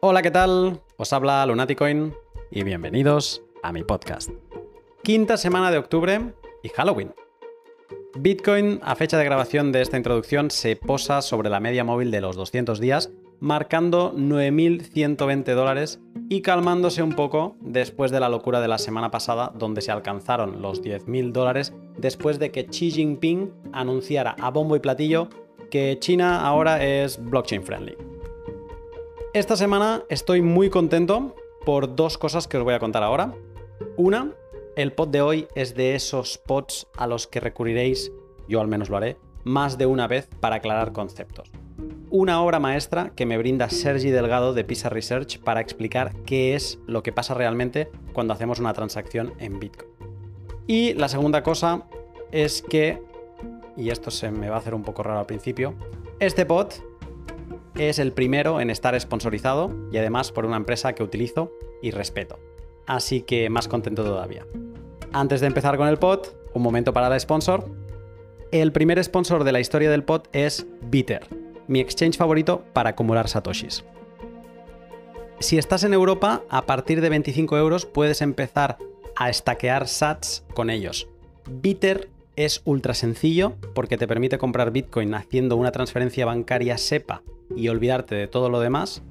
Hola, ¿qué tal? Os habla Lunaticoin y bienvenidos a mi podcast. Quinta semana de octubre y Halloween. Bitcoin, a fecha de grabación de esta introducción, se posa sobre la media móvil de los 200 días, marcando 9.120 dólares y calmándose un poco después de la locura de la semana pasada, donde se alcanzaron los 10.000 dólares después de que Xi Jinping anunciara a bombo y platillo que China ahora es blockchain friendly. Esta semana estoy muy contento por dos cosas que os voy a contar ahora. Una, el pod de hoy es de esos pods a los que recurriréis, yo al menos lo haré, más de una vez para aclarar conceptos. Una obra maestra que me brinda Sergi Delgado de Pisa Research para explicar qué es lo que pasa realmente cuando hacemos una transacción en Bitcoin. Y la segunda cosa es que, y esto se me va a hacer un poco raro al principio, este pod es el primero en estar sponsorizado y además por una empresa que utilizo y respeto. Así que más contento todavía. Antes de empezar con el pod, un momento para la sponsor. El primer sponsor de la historia del pod es Bitter, mi exchange favorito para acumular satoshis. Si estás en Europa, a partir de 25 euros puedes empezar a stackear sats con ellos. Bitter es ultra sencillo porque te permite comprar Bitcoin haciendo una transferencia bancaria SEPA y olvidarte de todo lo demás.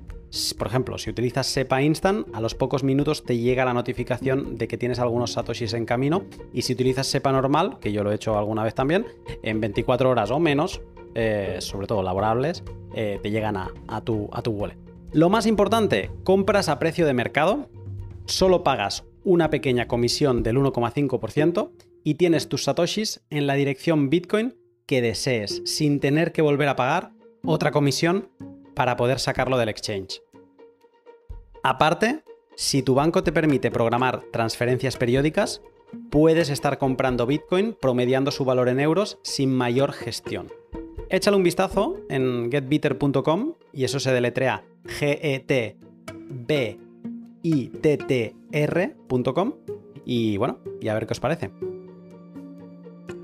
Por ejemplo, si utilizas SEPA Instant, a los pocos minutos te llega la notificación de que tienes algunos satoshis en camino. Y si utilizas SEPA normal, que yo lo he hecho alguna vez también, en 24 horas o menos, eh, sobre todo laborables, eh, te llegan a, tu, a tu wallet. Lo más importante, compras a precio de mercado, solo pagas una pequeña comisión del 1,5% y tienes tus satoshis en la dirección Bitcoin que desees, sin tener que volver a pagar otra comisión para poder sacarlo del exchange. Aparte, si tu banco te permite programar transferencias periódicas, puedes estar comprando Bitcoin promediando su valor en euros sin mayor gestión. Échale un vistazo en getbitter.com y eso se deletrea g e t b i t t r.com y bueno, y a ver qué os parece.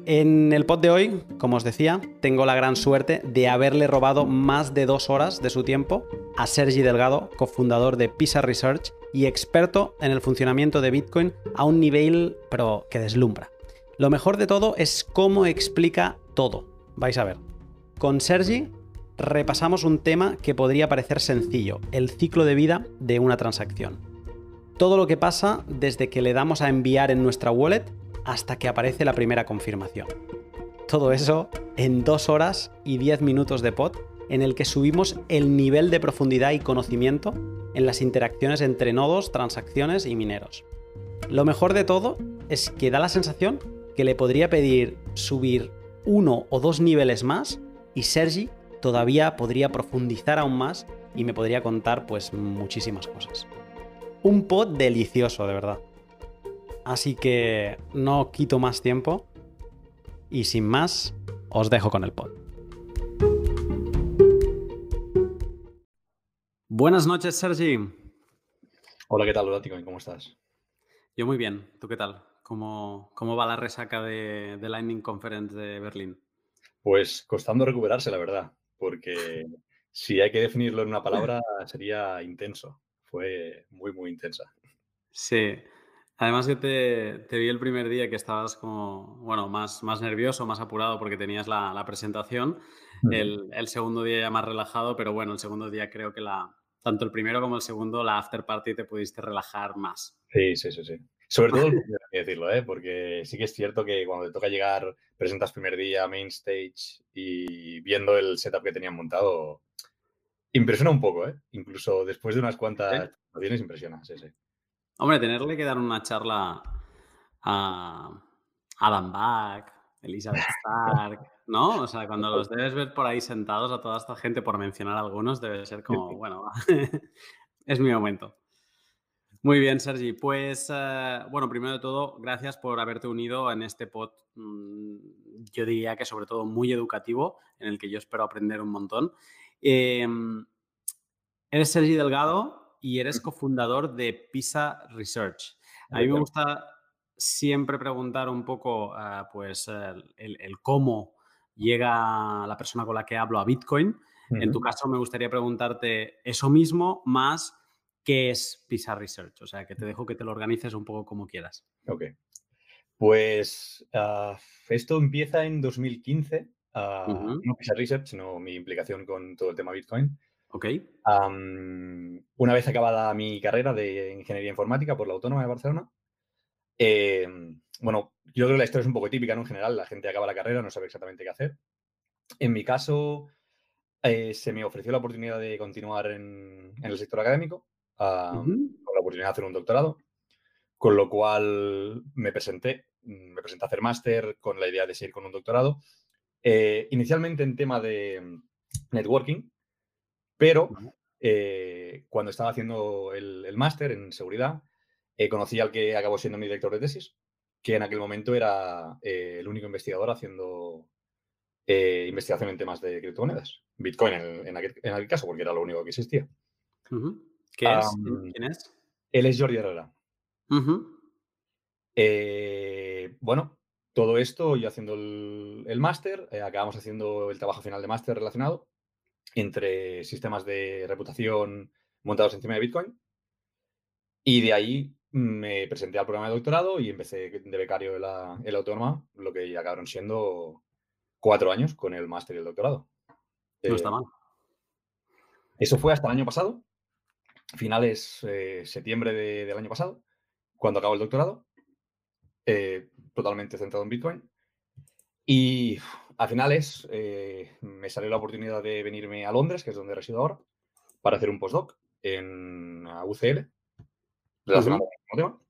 En el pod de hoy, como os decía, tengo la gran suerte de haberle robado más de dos horas de su tiempo a Sergi Delgado, cofundador de Pisa Research y experto en el funcionamiento de Bitcoin a un nivel pero que deslumbra. Lo mejor de todo es cómo explica todo. Vais a ver. Con Sergi repasamos un tema que podría parecer sencillo, el ciclo de vida de una transacción. Todo lo que pasa desde que le damos a enviar en nuestra wallet hasta que aparece la primera confirmación. Todo eso en dos horas y 10 minutos de pod en el que subimos el nivel de profundidad y conocimiento en las interacciones entre nodos, transacciones y mineros. Lo mejor de todo es que da la sensación que le podría pedir subir uno o dos niveles más y Sergi todavía podría profundizar aún más y me podría contar pues muchísimas cosas. Un pod delicioso, de verdad. Así que no quito más tiempo y sin más os dejo con el pod. Buenas noches, Sergi. Hola, ¿qué tal, Ludático? ¿Cómo estás? Yo muy bien. ¿Tú qué tal? ¿Cómo, cómo va la resaca de, de Lightning Conference de Berlín? Pues costando recuperarse, la verdad, porque si hay que definirlo en una palabra sería intenso. Fue muy, muy intensa. Sí. Además que te, vi el primer día que estabas como, bueno, más, más nervioso, más apurado porque tenías la, presentación. el, segundo día ya más relajado, pero bueno, el segundo día creo que la, tanto el primero como el segundo, la after party te pudiste relajar más. Sí, sí, sí, sí. Sobre todo el primero, hay que decirlo, ¿eh? porque sí que es cierto que cuando te toca llegar, presentas primer día, main stage y viendo el setup que tenían montado, impresiona un poco, ¿eh? Incluso después de unas cuantas tienes impresiona, sí, sí. Hombre, tenerle que dar una charla a Adam Back, Elizabeth Stark, ¿no? O sea, cuando los debes ver por ahí sentados a toda esta gente, por mencionar algunos, debe ser como, bueno, es mi momento. Muy bien, Sergi. Pues, eh, bueno, primero de todo, gracias por haberte unido en este pod, mm, yo diría que sobre todo muy educativo, en el que yo espero aprender un montón. Em, eres Sergi Delgado, y eres cofundador de PISA Research. A mí me gusta siempre preguntar un poco, ah, pues, el, cómo llega la persona con la que hablo a Bitcoin. En tu caso, me gustaría preguntarte eso mismo, más qué es PISA Research. O sea, que te dejo que te lo organices un poco como quieras. Ok. Pues ah, esto empieza en 2015. Ah, no PISA Research, sino mi implicación con todo el tema Bitcoin. Ok. una vez acabada mi carrera de ingeniería informática por la Autónoma de Barcelona, em, bueno, yo creo que la historia es un poco típica, ¿no? En general, la gente acaba la carrera, no sabe exactamente qué hacer. En mi caso, eh, se me ofreció la oportunidad de continuar en, el sector académico, con la oportunidad de hacer un doctorado, con lo cual me presenté, me presenté a hacer máster con la idea de seguir con un doctorado, eh, inicialmente en tema de networking, pero eh, cuando estaba haciendo el, máster en seguridad, conocí al que acabó siendo mi director de tesis, que en aquel momento era el único investigador haciendo eh, investigación en temas de criptomonedas. Bitcoin en, aquel, caso, porque era lo único que existía. ¿Qué es? ¿Quién es? Él es Jordi Herrera. Eh, bueno, todo esto, yo haciendo el, máster, eh, acabamos haciendo el trabajo final de máster relacionado entre sistemas de reputación montados encima de Bitcoin. Y de ahí me presenté al programa de doctorado y empecé de becario en la, en la autónoma, lo que ya acabaron siendo cuatro años con el máster y el doctorado. No está eh, mal. Eso fue hasta el año pasado, finales eh, septiembre del año pasado, cuando acabo el doctorado, eh, totalmente centrado en Bitcoin. Y a finales me salió la oportunidad de venirme a Londres, que es donde resido ahora, para hacer un postdoc en UCL, relacionado con el tema,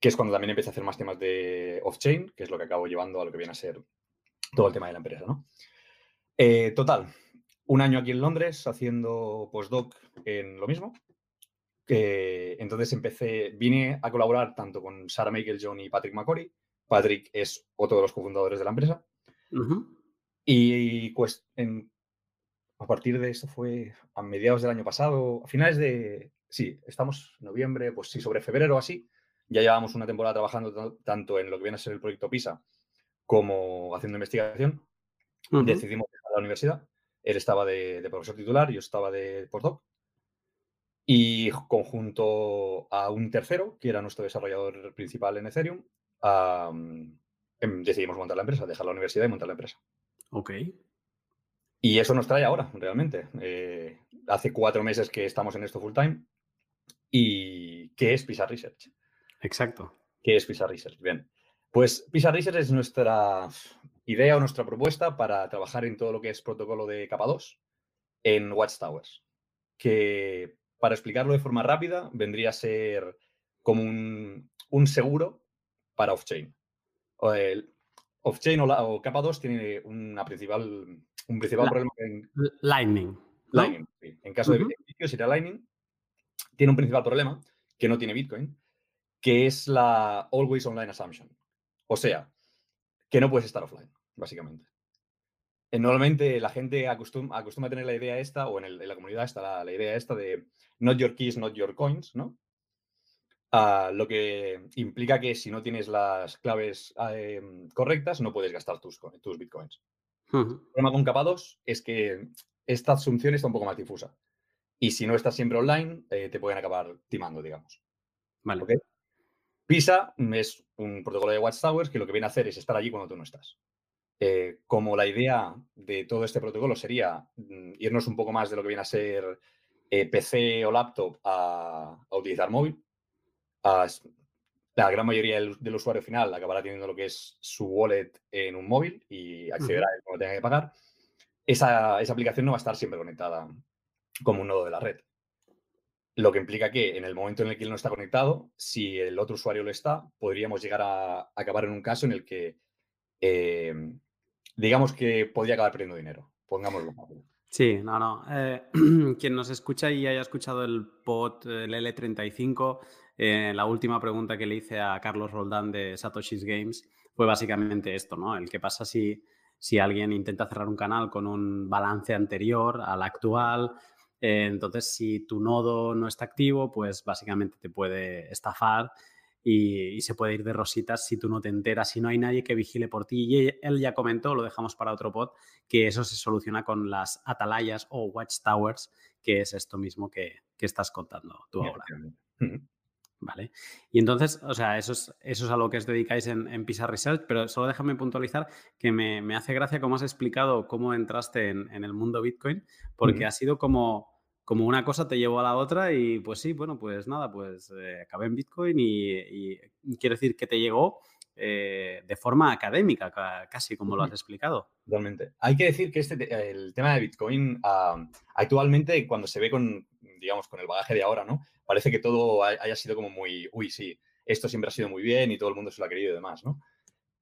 que es cuando también empecé a hacer más temas de off-chain, que es lo que acabo llevando a lo que viene a ser todo el tema de la empresa, ¿no? Eh, total, un año aquí en Londres haciendo postdoc en lo mismo. entonces empecé, vine a colaborar tanto con Sarah John y Patrick McCory. Patrick es otro de los cofundadores de la empresa. Y pues a partir de eso fue a mediados del año pasado, a finales de, sí, estamos en noviembre, pues sí, sobre febrero así, ya llevamos una temporada trabajando tanto en lo que viene a ser el proyecto PISA como haciendo investigación. Decidimos dejar la universidad. Él estaba de, profesor titular, yo estaba de postdoc. Y conjunto a un tercero, que era nuestro desarrollador principal en Ethereum, em, decidimos montar la empresa, dejar la universidad y montar la empresa. Ok. Y eso nos trae ahora, realmente. Eh, hace cuatro meses que estamos en esto full time. ¿Y qué es PISA Research? Exacto. ¿Qué es PISA Research? Bien. Pues PISA Research es nuestra idea o nuestra propuesta para trabajar en todo lo que es protocolo de capa 2 en Watchtowers, que para explicarlo de forma rápida vendría a ser como un, seguro para off-chain. Off-chain o, capa 2 tiene una principal, un principal problema en... Lightning. Lightning, En caso de Bitcoin sería Lightning. Tiene un principal problema que no tiene Bitcoin, que es la Always Online Assumption. O sea, que no puedes estar offline, básicamente. Eh, normalmente la gente acostumbra, a tener la idea esta, o en, la comunidad está la, idea esta de not your keys, not your coins, ¿no? Ah, lo que implica que si no tienes las claves em, correctas, no puedes gastar tus, tus bitcoins. El problema con capa 2 es que esta asunción está un poco más difusa. Y si no estás siempre online, eh, te pueden acabar timando, digamos. Vale. PISA es un protocolo de Watchtowers que lo que viene a hacer es estar allí cuando tú no estás. Eh, como la idea de todo este protocolo sería mm, irnos un poco más de lo que viene a ser eh, PC o laptop a, utilizar móvil, la gran mayoría del, usuario final acabará teniendo lo que es su wallet en un móvil y accederá a él cuando tenga que pagar. Esa, esa aplicación no va a estar siempre conectada como un nodo de la red. Lo que implica que en el momento en el que él no está conectado, si el otro usuario lo está, podríamos llegar a, acabar en un caso en el que, eh, digamos que podría acabar perdiendo dinero. Pongámoslo. Sí, no, no. Eh, quien nos escucha y haya escuchado el pod, el L35, eh, la última pregunta que le hice a Carlos Roldán de Satoshi's Games fue básicamente esto, ¿no? El qué pasa si, si alguien intenta cerrar un canal con un balance anterior al actual eh, entonces, si tu nodo no está activo, pues básicamente te puede estafar y, se puede ir de rositas si tú no te enteras, si no hay nadie que vigile por ti. Y él ya comentó, lo dejamos para otro pod, que eso se soluciona con las atalayas o watchtowers, que es esto mismo que, estás contando tú ahora. ¿Vale? Y entonces, o sea, eso es, eso es a lo que os dedicáis en, en PISA Research, pero solo déjame puntualizar que me, hace gracia cómo has explicado cómo entraste en, el mundo Bitcoin, porque ha sido como, como una cosa te llevó a la otra y pues sí, bueno, pues nada, pues eh, acabé en Bitcoin y, quiero decir que te llegó eh, de forma académica, casi como lo has explicado. Totalmente. Hay que decir que este, el tema de Bitcoin actualmente cuando se ve con, digamos, con el bagaje de ahora, ¿no? parece que todo haya sido como muy, uy, sí, esto siempre ha sido muy bien y todo el mundo se lo ha querido y demás, ¿no?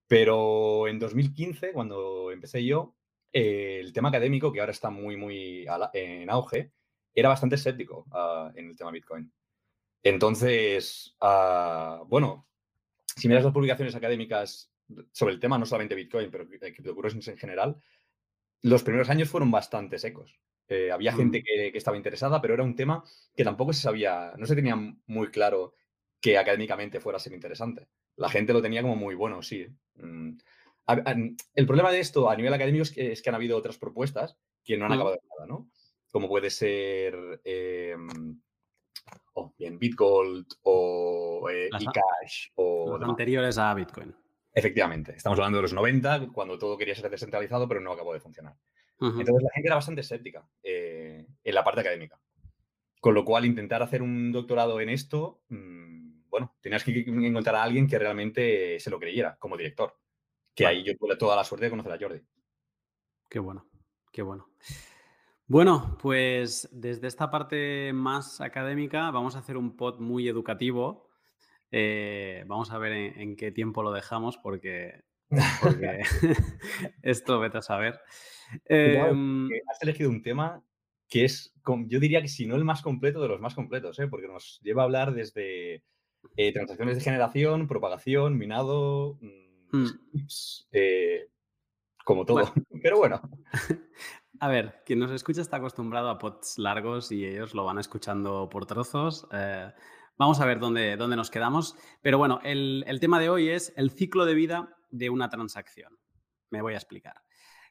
Pero en 2015, cuando empecé yo, el tema académico, que ahora está muy, muy en auge, era bastante escéptico ah, en el tema Bitcoin. Entonces, ah, bueno, si miras las publicaciones académicas sobre el tema, no solamente Bitcoin, pero criptocurrencies en general, los primeros años fueron bastante secos. Eh, había mm. gente que, estaba interesada, pero era un tema que tampoco se sabía, no se tenía muy claro que académicamente fuera a ser interesante. La gente lo tenía como muy bueno, sí. Mm. el problema de esto a nivel académico es que, han habido otras propuestas que no han mm. acabado de nada, ¿no? Como puede ser em, oh, bien, Bitgold o eh, eCash o... Los anteriores a Bitcoin. Efectivamente, estamos hablando de los 90, cuando todo quería ser descentralizado, pero no acabó de funcionar. Entonces la gente era bastante escéptica eh, en la parte académica. Con lo cual, intentar hacer un doctorado en esto, mm, bueno, tenías que encontrar a alguien que realmente se lo creyera como director. Que ahí yo tuve toda la suerte de conocer a Jordi. Qué bueno, qué bueno. Bueno, pues desde esta parte más académica vamos a hacer un pod muy educativo. Eh, vamos a ver en, qué tiempo lo dejamos porque, porque esto vete a saber. Em, has elegido un tema que es, yo diría que si no el más completo de los más completos, ¿eh? porque nos lleva a hablar desde eh, transacciones de generación, propagación, minado, mm, mm. Eh, como todo. Pero bueno. A ver, quien nos escucha está acostumbrado a pods largos y ellos lo van escuchando por trozos. vamos a ver dónde, dónde, nos quedamos. Pero bueno, el, el tema de hoy es el ciclo de vida de una transacción. Me voy a explicar.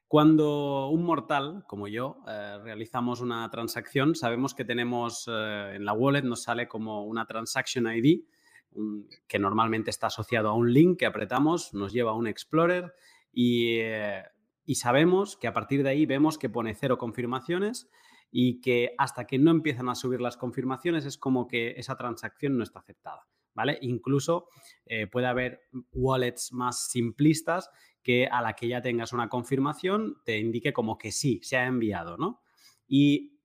Cuando un mortal, como yo, eh, realizamos una transacción, sabemos que tenemos eh, en la wallet, nos sale como una transaction ID, que normalmente está asociado a un link que apretamos, nos lleva a un explorer eh, y sabemos que a partir de ahí vemos que pone cero confirmaciones y que hasta que no empiezan a subir las confirmaciones es como que esa transacción no está aceptada. ¿Vale? Incluso puede haber wallets más simplistas que a la que ya tengas una confirmación te indique como que sí, se ha enviado, ¿no? Y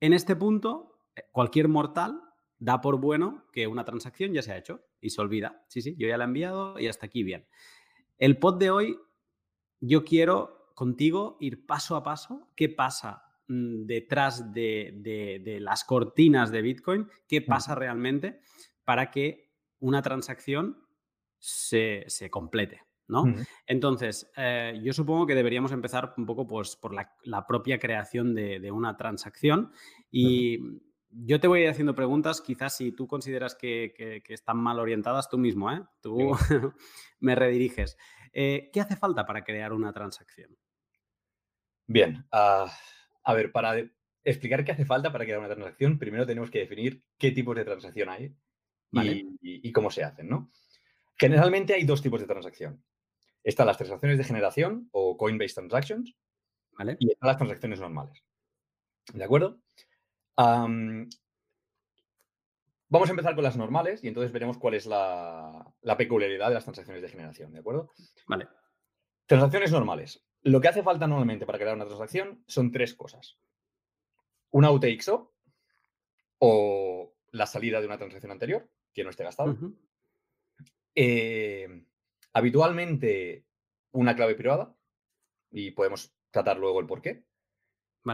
en este punto, eh, cualquier mortal da por bueno que una transacción ya se ha hecho y se olvida. Sí, sí, yo ya la he enviado y hasta aquí bien. El pod de hoy, yo quiero contigo ir paso a paso. ¿Qué pasa mm, detrás de, las cortinas de Bitcoin? ¿Qué pasa realmente para que una transacción se, se complete? ¿no? Entonces, eh, yo supongo que deberíamos empezar un poco pues, por la, propia creación de, una transacción y yo te voy a ir haciendo preguntas, quizás si tú consideras que, están mal orientadas tú mismo, ¿eh? Tú me rediriges. Eh, ¿Qué hace falta para crear una transacción? Bien, ah, a ver, para explicar qué hace falta para crear una transacción, primero tenemos que definir qué tipos de transacción hay y, y cómo se hacen, ¿no? Generalmente hay dos tipos de transacción. Están las transacciones de generación o Coinbase Transactions y están las transacciones normales. ¿De acuerdo? vamos a empezar con las normales y entonces veremos cuál es la, peculiaridad de las transacciones de generación. ¿De acuerdo? Vale. Transacciones normales. Lo que hace falta normalmente para crear una transacción son tres cosas. Una UTXO o la salida de una transacción anterior que no esté gastado. Habitualmente una clave privada y podemos tratar luego el por qué.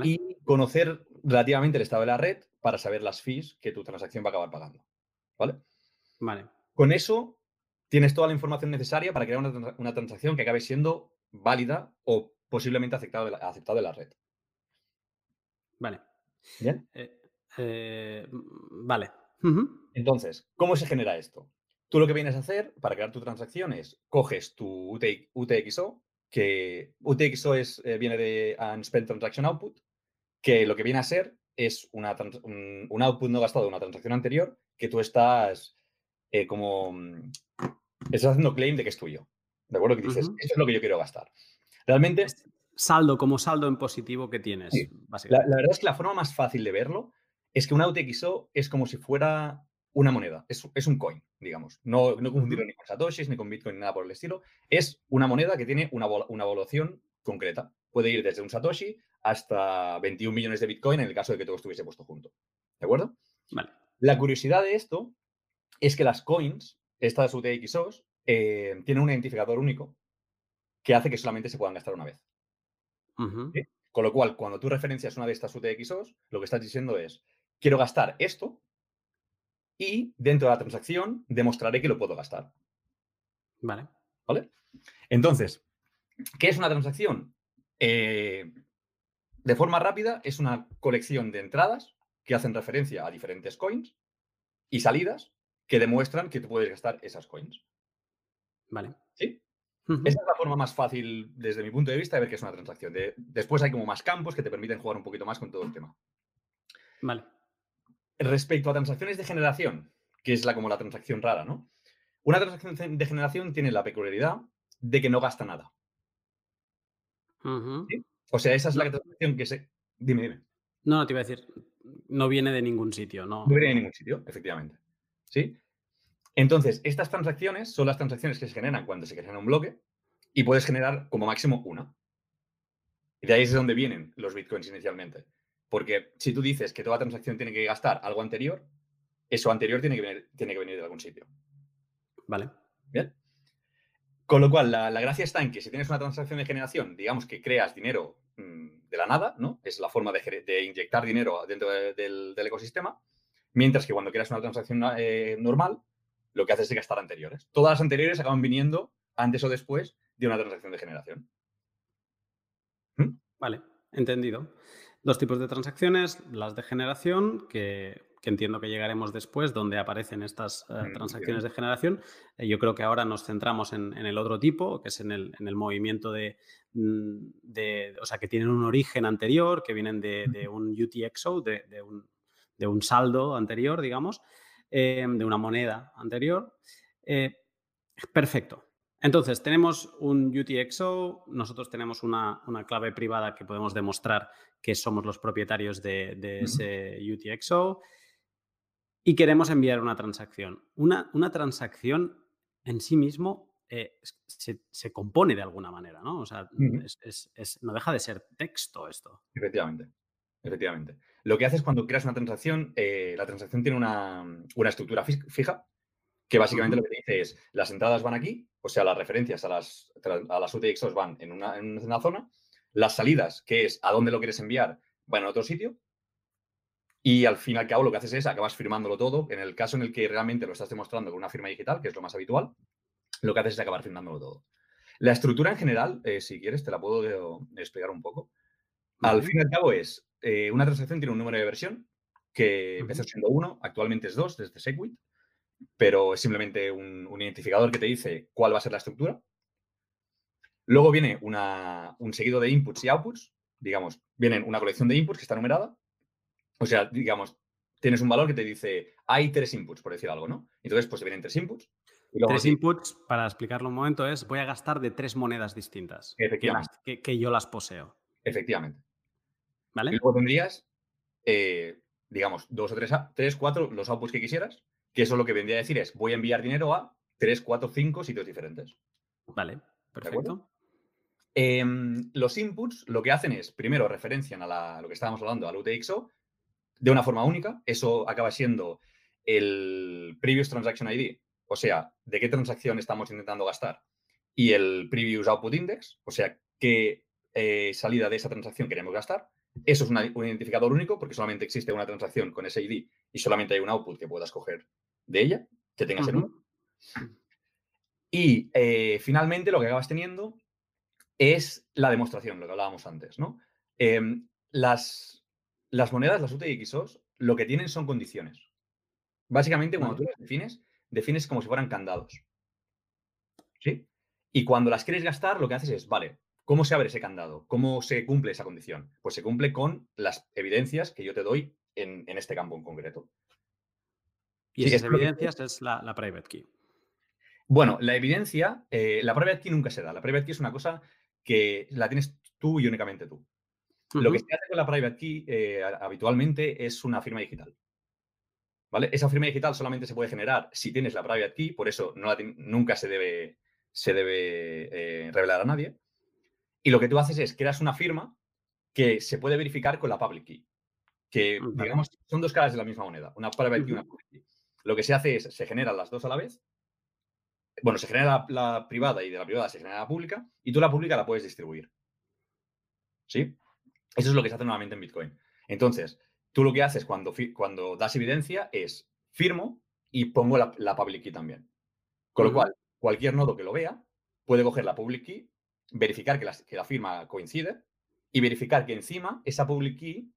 Y conocer relativamente el estado de la red para saber las fees que tu transacción va a acabar pagando. ¿Vale? Vale. Con eso tienes toda la información necesaria para crear una, transacción que acabe siendo válida o posiblemente aceptada de la, de la red. Vale. ¿Bien? Eh, eh, vale. Entonces, ¿cómo se genera esto? Tú lo que vienes a hacer para crear tu transacción es coges tu UTXO, que UTXO es, eh, viene de Unspent Transaction Output, que lo que viene a ser es una un, output no gastado de una transacción anterior que tú estás eh, como... Mm, estás haciendo claim de que es tuyo. ¿De acuerdo? Que dices, eso es lo que yo quiero gastar. Realmente... Saldo, como saldo en positivo que tienes, La, la, verdad es que la forma más fácil de verlo es que un UTXO es como si fuera una moneda, es, es un coin, digamos. No, no confundirlo ni con satoshis, ni con bitcoin, ni nada por el estilo. Es una moneda que tiene una, una evaluación concreta. Puede ir desde un satoshi hasta 21 millones de bitcoin en el caso de que todo estuviese puesto junto. ¿De acuerdo? Vale. La curiosidad de esto es que las coins, estas UTXOs, eh, tienen un identificador único que hace que solamente se puedan gastar una vez. Con lo cual, cuando tú referencias una de estas UTXOs, lo que estás diciendo es, quiero gastar esto y dentro de la transacción demostraré que lo puedo gastar. Vale. ¿Vale? Entonces, ¿qué es una transacción? Eh, de forma rápida, es una colección de entradas que hacen referencia a diferentes coins y salidas que demuestran que tú puedes gastar esas coins. Vale. ¿Sí? Esa es la forma más fácil, desde mi punto de vista, de ver qué es una transacción. después hay como más campos que te permiten jugar un poquito más con todo el tema. Vale. Respecto a transacciones de generación, que es la, como la transacción rara, ¿no? Una transacción de generación tiene la peculiaridad de que no gasta nada. O sea, esa es la transacción que se... Dime, dime. No, no, te iba a decir, no viene de ningún sitio, ¿no? No viene de ningún sitio, efectivamente. ¿Sí? Entonces, estas transacciones son las transacciones que se generan cuando se genera un bloque y puedes generar como máximo una. Y de ahí es de donde vienen los bitcoins inicialmente. Porque si tú dices que toda transacción tiene que gastar algo anterior, eso anterior tiene que venir, tiene que venir de algún sitio. Vale. Bien. Con lo cual, la, gracia está en que si tienes una transacción de generación, digamos que creas dinero mm, de la nada, ¿no? Es la forma de, inyectar dinero dentro del, ecosistema. Mientras que cuando creas una transacción eh, normal, lo que haces es gastar anteriores. Todas las anteriores acaban viniendo antes o después de una transacción de generación. ¿Mm? Vale, entendido dos tipos de transacciones, las de generación, que, entiendo que llegaremos después, donde aparecen estas eh, mm, transacciones de generación. Eh, yo creo que ahora nos centramos en, el otro tipo, que es en el, movimiento mm, de, o sea, que tienen un origen anterior, que vienen de, un UTXO, de, un, saldo anterior, digamos, eh, de una moneda anterior. perfecto. Entonces, tenemos un UTXO, nosotros tenemos una, clave privada que podemos demostrar que somos los propietarios de, ese UTXO y queremos enviar una transacción. Una, una transacción en sí mismo eh, se, compone de alguna manera, ¿no? O sea, no deja de ser texto esto. Efectivamente, efectivamente. Lo que haces cuando creas una transacción, eh, la transacción tiene una, una estructura fija que básicamente lo que dice es, las entradas van aquí, o sea, las referencias a las, a las UTXOs van en una, en una zona, las salidas, que es a dónde lo quieres enviar, van en otro sitio, y al fin y al cabo lo que haces es acabas firmándolo todo. En el caso en el que realmente lo estás demostrando con una firma digital, que es lo más habitual, lo que haces es acabar firmándolo todo. La estructura en general, eh, si quieres, te la puedo explicar un poco. Al fin y al cabo es, eh, una transacción tiene un número de versión que empezó siendo uno, actualmente es dos desde Segwit pero es simplemente un, identificador que te dice cuál va a ser la estructura. Luego viene un seguido de inputs y outputs. Digamos, vienen una colección de inputs que está numerada. O sea, digamos, tienes un valor que te dice, hay tres inputs, por decir algo, ¿no? Entonces, pues vienen tres inputs. tres inputs, para explicarlo un momento, es voy a gastar de tres monedas distintas. Efectivamente. Que, yo las poseo. Efectivamente. ¿Vale? Y luego tendrías, eh, digamos, dos o tres, tres, cuatro, los outputs que quisieras que eso lo que vendría a decir es, voy a enviar dinero a 3, 4, 5 sitios diferentes. Vale, perfecto. Em, los inputs lo que hacen es, primero, referencian a, lo que estábamos hablando, al UTXO, de una forma única. Eso acaba siendo el Previous Transaction ID, o sea, de qué transacción estamos intentando gastar, y el Previous Output Index, o sea, qué eh, salida de esa transacción queremos gastar. Eso es un identificador único porque solamente existe una transacción con ese ID y solamente hay un output que puedas coger de ella, que tengas en uno. Y eh, finalmente lo que acabas teniendo es la demostración, lo que hablábamos antes, ¿no? Em, las, las monedas, las UTXOs, lo que tienen son condiciones. Básicamente, cuando tú las defines, defines como si fueran candados. ¿Sí? Y cuando las quieres gastar, lo que haces es, vale, ¿cómo se abre ese candado? ¿Cómo se cumple esa condición? Pues se cumple con las evidencias que yo te doy en, este campo en concreto. Y esas evidencias es la, private key. Bueno, la evidencia, eh, la private key nunca se da. La private key es una cosa que la tienes tú y únicamente tú. Lo que se hace con la private key eh, habitualmente es una firma digital. ¿Vale? Esa firma digital solamente se puede generar si tienes la private key, por eso nunca se debe, se debe eh, revelar a nadie. Y lo que tú haces es creas una firma que se puede verificar con la public key. Que, digamos, son dos caras de la misma moneda, una private key y una public key. Lo que se hace es, se generan las dos a la vez. Bueno, se genera la privada y de la privada se genera la pública y tú la pública la puedes distribuir. ¿Sí? Eso es lo que se hace nuevamente en Bitcoin. Entonces, tú lo que haces cuando, cuando das evidencia es firmo y pongo la, public key también. Con lo cual, cualquier nodo que lo vea puede coger la public key, verificar que la, que la firma coincide y verificar que encima esa public key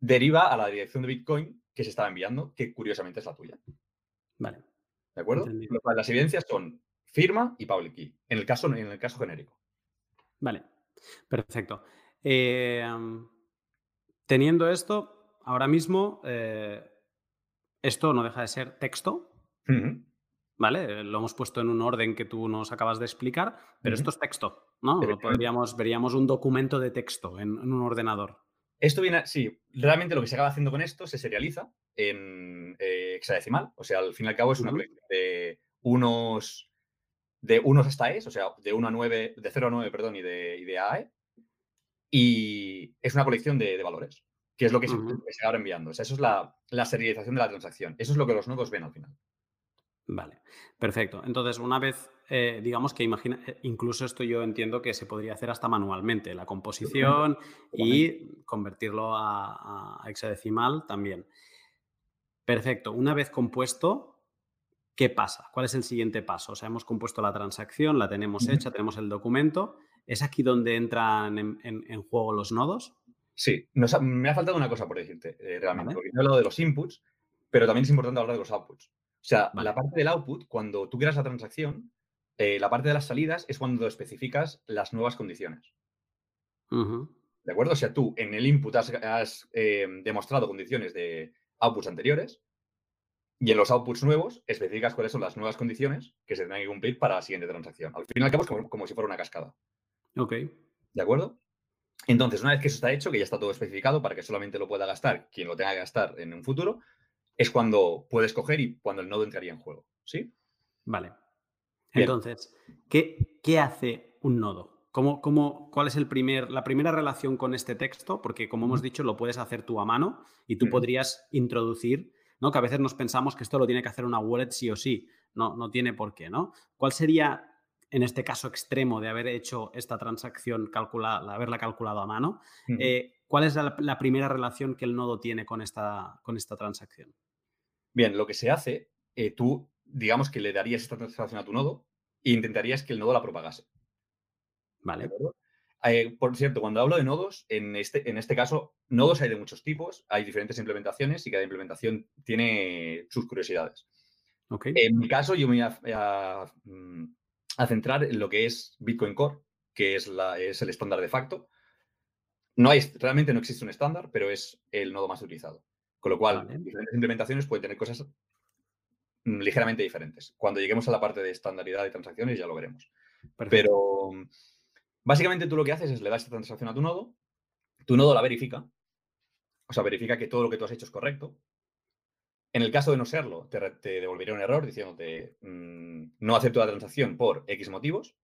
deriva a la dirección de Bitcoin que se estaba enviando, que curiosamente es la tuya. Vale. ¿De acuerdo? Las evidencias son firma y public key, en el caso, en el caso genérico. Vale, perfecto. Eh, teniendo esto, ahora mismo, eh, esto no deja de ser texto. ¿Vale? Lo hemos puesto en un orden que tú nos acabas de explicar, pero esto es texto, ¿no? Podríamos, veríamos un documento de texto en, un ordenador. Esto viene, sí, realmente lo que se acaba haciendo con esto se serializa en eh, hexadecimal, o sea, al fin y al cabo es una colección de unos de unos hasta es, o sea, de 1 a 9, de 0 a 9, perdón, y de, y de AE, y es una colección de, valores, que es lo que, se, va enviando. O sea, eso es la, serialización de la transacción. Eso es lo que los nodos ven al final. Vale, perfecto. Entonces, una vez, eh, digamos que imagina, eh, incluso esto yo entiendo que se podría hacer hasta manualmente, la composición y convertirlo a, hexadecimal también. Perfecto. Una vez compuesto, ¿qué pasa? ¿Cuál es el siguiente paso? O sea, hemos compuesto la transacción, la tenemos hecha, tenemos el documento ¿Es aquí donde entran en, juego los nodos? Sí, me ha faltado una cosa por decirte, eh, realmente, porque he hablado de los inputs, pero también es importante hablar de los outputs. O sea, la parte del output, cuando tú creas la transacción, eh, la parte de las salidas es cuando especificas las nuevas condiciones. ¿De acuerdo? O sea, tú en el input has, eh, demostrado condiciones de outputs anteriores y en los outputs nuevos especificas cuáles son las nuevas condiciones que se tienen que cumplir para la siguiente transacción. Al final cabo es como si fuera una cascada. Ok. ¿De acuerdo? Entonces, una vez que eso está hecho, que ya está todo especificado para que solamente lo pueda gastar quien lo tenga que gastar en un futuro, es cuando puedes coger y cuando el nodo entraría en juego. ¿Sí? Vale. Entonces, ¿qué, ¿qué, hace un nodo? ¿Cómo, cómo, cuál es el primer, la primera relación con este texto? Porque, como hemos dicho, lo puedes hacer tú a mano y tú podrías introducir, ¿no? Que a veces nos pensamos que esto lo tiene que hacer una wallet sí o sí. No, no tiene por qué, ¿no? ¿Cuál sería en este caso extremo de haber hecho esta transacción, calculada, haberla calculado a mano, eh, ¿cuál es la, primera relación que el nodo tiene con esta, con esta transacción? Bien, lo que se hace, eh, tú digamos que le darías esta transacción a tu nodo e intentarías que el nodo la propagase. Vale. Eh, por cierto, cuando hablo de nodos, en este, en este caso, nodos hay de muchos tipos, hay diferentes implementaciones y cada implementación tiene sus curiosidades. En mi caso, yo me voy a, mm, a centrar en lo que es Bitcoin Core, que es, la, es el estándar de facto. No hay, realmente no existe un estándar, pero es el nodo más utilizado. Con lo cual, diferentes implementaciones pueden tener cosas ligeramente diferentes. Cuando lleguemos a la parte de estandaridad de transacciones ya lo veremos. Pero básicamente tú lo que haces es le das esta transacción a tu nodo, tu nodo la verifica, o sea, verifica que todo lo que tú has hecho es correcto, en el caso de no serlo, te, devolvería un error diciéndote mm, no acepto la transacción por X motivos.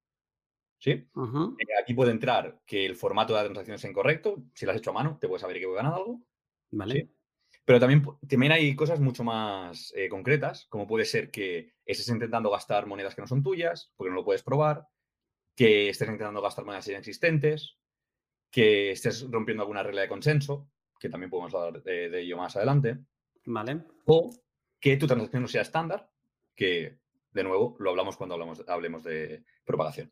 ¿Sí? Eh, aquí puede entrar que el formato de la transacción es incorrecto. Si lo has hecho a mano, te puedes saber que he ganado algo. Vale. Pero también, también hay cosas mucho más eh, concretas, como puede ser que estés intentando gastar monedas que no son tuyas, porque no lo puedes probar, que estés intentando gastar monedas inexistentes, que estés rompiendo alguna regla de consenso, que también podemos hablar de ello más adelante. Vale. O que tu transacción no sea estándar, que de nuevo lo hablamos cuando hablamos, hablemos de propagación.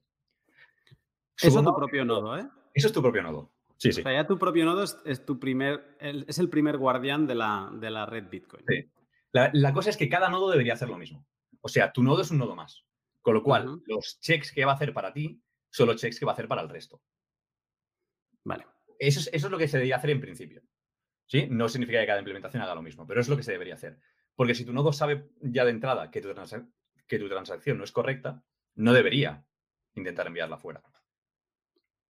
Eso es tu propio nodo, ¿eh? Eso es tu propio nodo. Sí, sí. O sea, ya tu propio nodo es, tu primer, es el primer guardián de la, de la red Bitcoin. Sí. La, cosa es que cada nodo debería hacer lo mismo. O sea, tu nodo es un nodo más. Con lo cual, los checks que va a hacer para ti son los checks que va a hacer para el resto. Vale. Eso es, eso es lo que se debería hacer en principio. ¿Sí? No significa que cada implementación haga lo mismo, pero es lo que se debería hacer. Porque si tu nodo sabe ya de entrada que tu, que tu transacción no es correcta, no debería intentar enviarla fuera.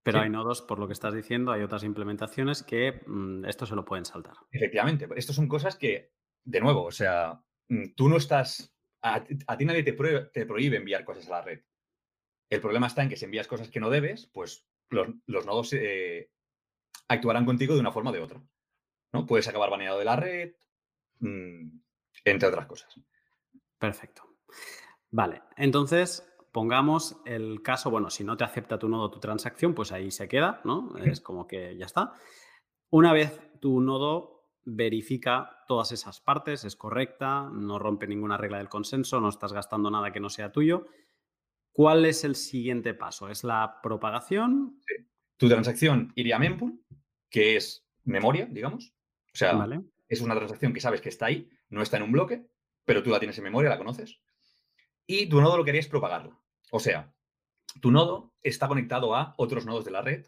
Pero hay nodos, por lo que estás diciendo, hay otras implementaciones que mm, esto se lo pueden saltar. Efectivamente, estas son cosas que, de nuevo, o sea, mm, tú no estás, a, ti nadie te, prohíbe enviar cosas a la red. El problema está en que si envías cosas que no debes, pues los, nodos eh, actuarán contigo de una forma o de otra. ¿no? Puedes acabar baneado de la red, mm, entre otras cosas. Perfecto. Vale, entonces pongamos el caso, bueno, si no te acepta tu nodo tu transacción, pues ahí se queda, ¿no? Es como que ya está. Una vez tu nodo verifica todas esas partes, es correcta, no rompe ninguna regla del consenso, no estás gastando nada que no sea tuyo. ¿Cuál es el siguiente paso? ¿Es la propagación? Tu transacción iría a mempool, que es memoria, digamos. O sea, es una transacción que sabes que está ahí, no está en un bloque, pero tú la tienes en memoria, la conoces. Y tu nodo lo que haría es propagarlo. O sea, tu nodo está conectado a otros nodos de la red.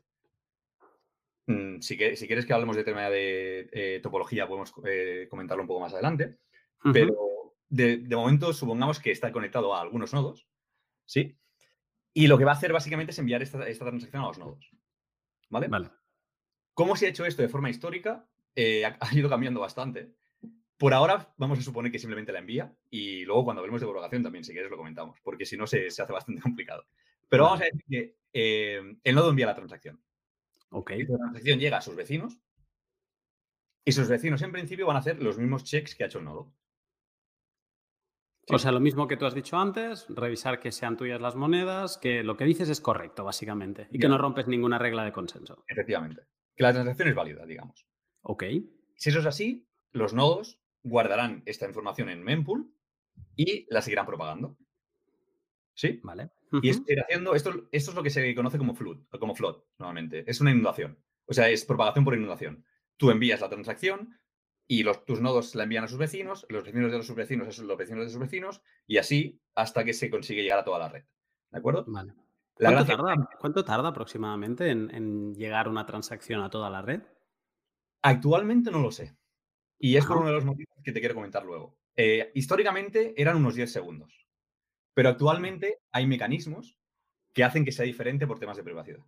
Mm, si, si quieres que hablemos de tema de eh, topología, podemos eh, comentarlo un poco más adelante. Pero de, momento, supongamos que está conectado a algunos nodos. ¿Sí? Y lo que va a hacer básicamente es enviar esta, transacción a los nodos. ¿Vale? Vale. ¿Cómo se ha hecho esto de forma histórica? Eh, ha, ido cambiando bastante. Por ahora vamos a suponer que simplemente la envía y luego cuando hablemos de propagación también, si quieres, lo comentamos, porque si no se, hace bastante complicado. Pero vamos a decir que eh, el nodo envía la transacción. Ok. la transacción llega a sus vecinos y sus vecinos en principio van a hacer los mismos checks que ha hecho el nodo. O sea, lo mismo que tú has dicho antes, revisar que sean tuyas las monedas, que lo que dices es correcto, básicamente, y que no rompes ninguna regla de consenso. Efectivamente. Que la transacción es válida, digamos. Ok. Si eso es así, los nodos guardarán esta información en mempool y la seguirán propagando. ¿Sí? Vale. Y es, haciendo, esto, esto es lo que se conoce como flood, como flood, normalmente. Es una inundación. O sea, es propagación por inundación. Tú envías la transacción y los, tus nodos la envían a sus vecinos, los vecinos de los vecinos a los vecinos de sus vecinos, y así hasta que se consigue llegar a toda la red. ¿De acuerdo? Vale. ¿Cuánto, tarda, ¿Cuánto, tarda, aproximadamente en, en llegar una transacción a toda la red? Actualmente no lo sé. Y es por uno de los motivos que te quiero comentar luego. Eh, históricamente eran unos 10 segundos, pero actualmente hay mecanismos que hacen que sea diferente por temas de privacidad.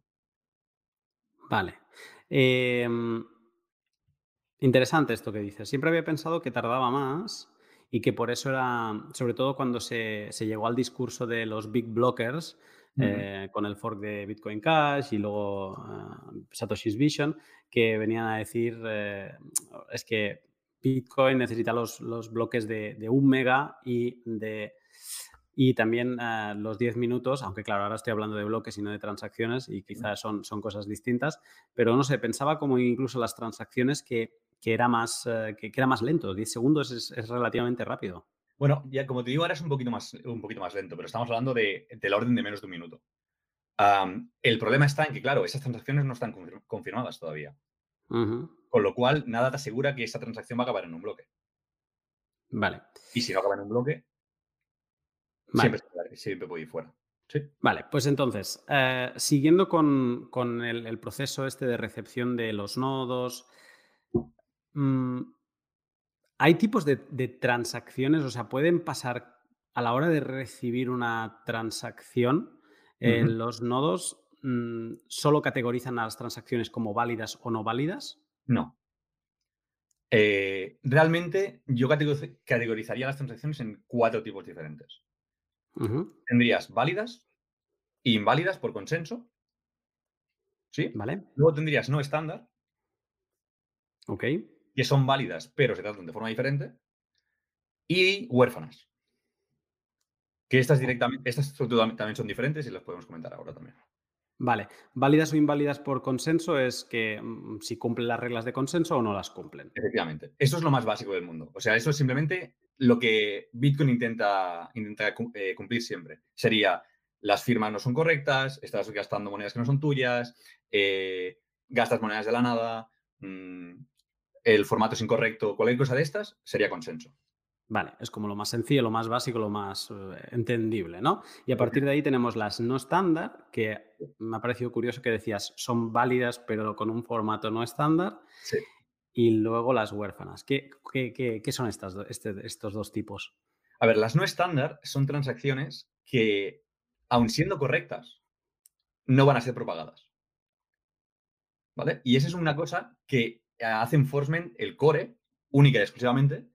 Vale. Em, interesante esto que dices. Siempre había pensado que tardaba más y que por eso era, sobre todo cuando se, llegó al discurso de los big blockers, eh, con el fork de Bitcoin Cash y luego uh, Satoshi's Vision, que venían a decir, es que Bitcoin necesita los, bloques de, un mega y de y también eh, los 10 minutos, aunque claro, ahora estoy hablando de bloques y no de transacciones y quizás son, son cosas distintas, pero no sé, pensaba como incluso las transacciones que, era, más, eh, que, era más lento, 10 segundos es, relativamente rápido. Bueno, ya como te digo, ahora es un poquito más, un poquito más lento, pero estamos hablando de, del orden de menos de un minuto. el problema está en que, claro, esas transacciones no están confirmadas todavía. Con lo cual, nada te asegura que esa transacción va a acabar en un bloque. Vale. Y si no acaba en un bloque, siempre, puede ir fuera. Vale, pues entonces, eh, siguiendo con, el, proceso este de recepción de los nodos, mm, ¿hay tipos de, transacciones? O sea, ¿pueden pasar a la hora de recibir una transacción? en los nodos Mm, solo categorizan a las transacciones como válidas o no válidas? No. Eh, realmente yo categorizaría las transacciones en cuatro tipos diferentes. Tendrías válidas inválidas por consenso. ¿Sí? Vale. Luego tendrías no estándar. Ok. Que son válidas, pero se tratan de forma diferente. Y huérfanas. Que estas directamente, estas también son diferentes y las podemos comentar ahora también. Vale, válidas o inválidas por consenso es que mm, si cumplen las reglas de consenso o no las cumplen. Efectivamente, eso es lo más básico del mundo. O sea, eso es simplemente lo que Bitcoin intenta, eh, cumplir siempre. Sería, las firmas no son correctas, estás gastando monedas que no son tuyas, eh, gastas monedas de la nada, mm, el formato es incorrecto, cualquier cosa de estas sería consenso. Vale, es como lo más sencillo, lo más básico, lo más eh, entendible, ¿no? Y a partir de ahí tenemos las no estándar, que me ha parecido curioso que decías son válidas pero con un formato no estándar. Sí. Y luego las huérfanas. ¿Qué, qué, qué, qué son estas, este, estos dos tipos? A ver, las no estándar son transacciones que, aun siendo correctas, no van a ser propagadas. ¿Vale? Y esa es una cosa que hace enforcement el core única y exclusivamente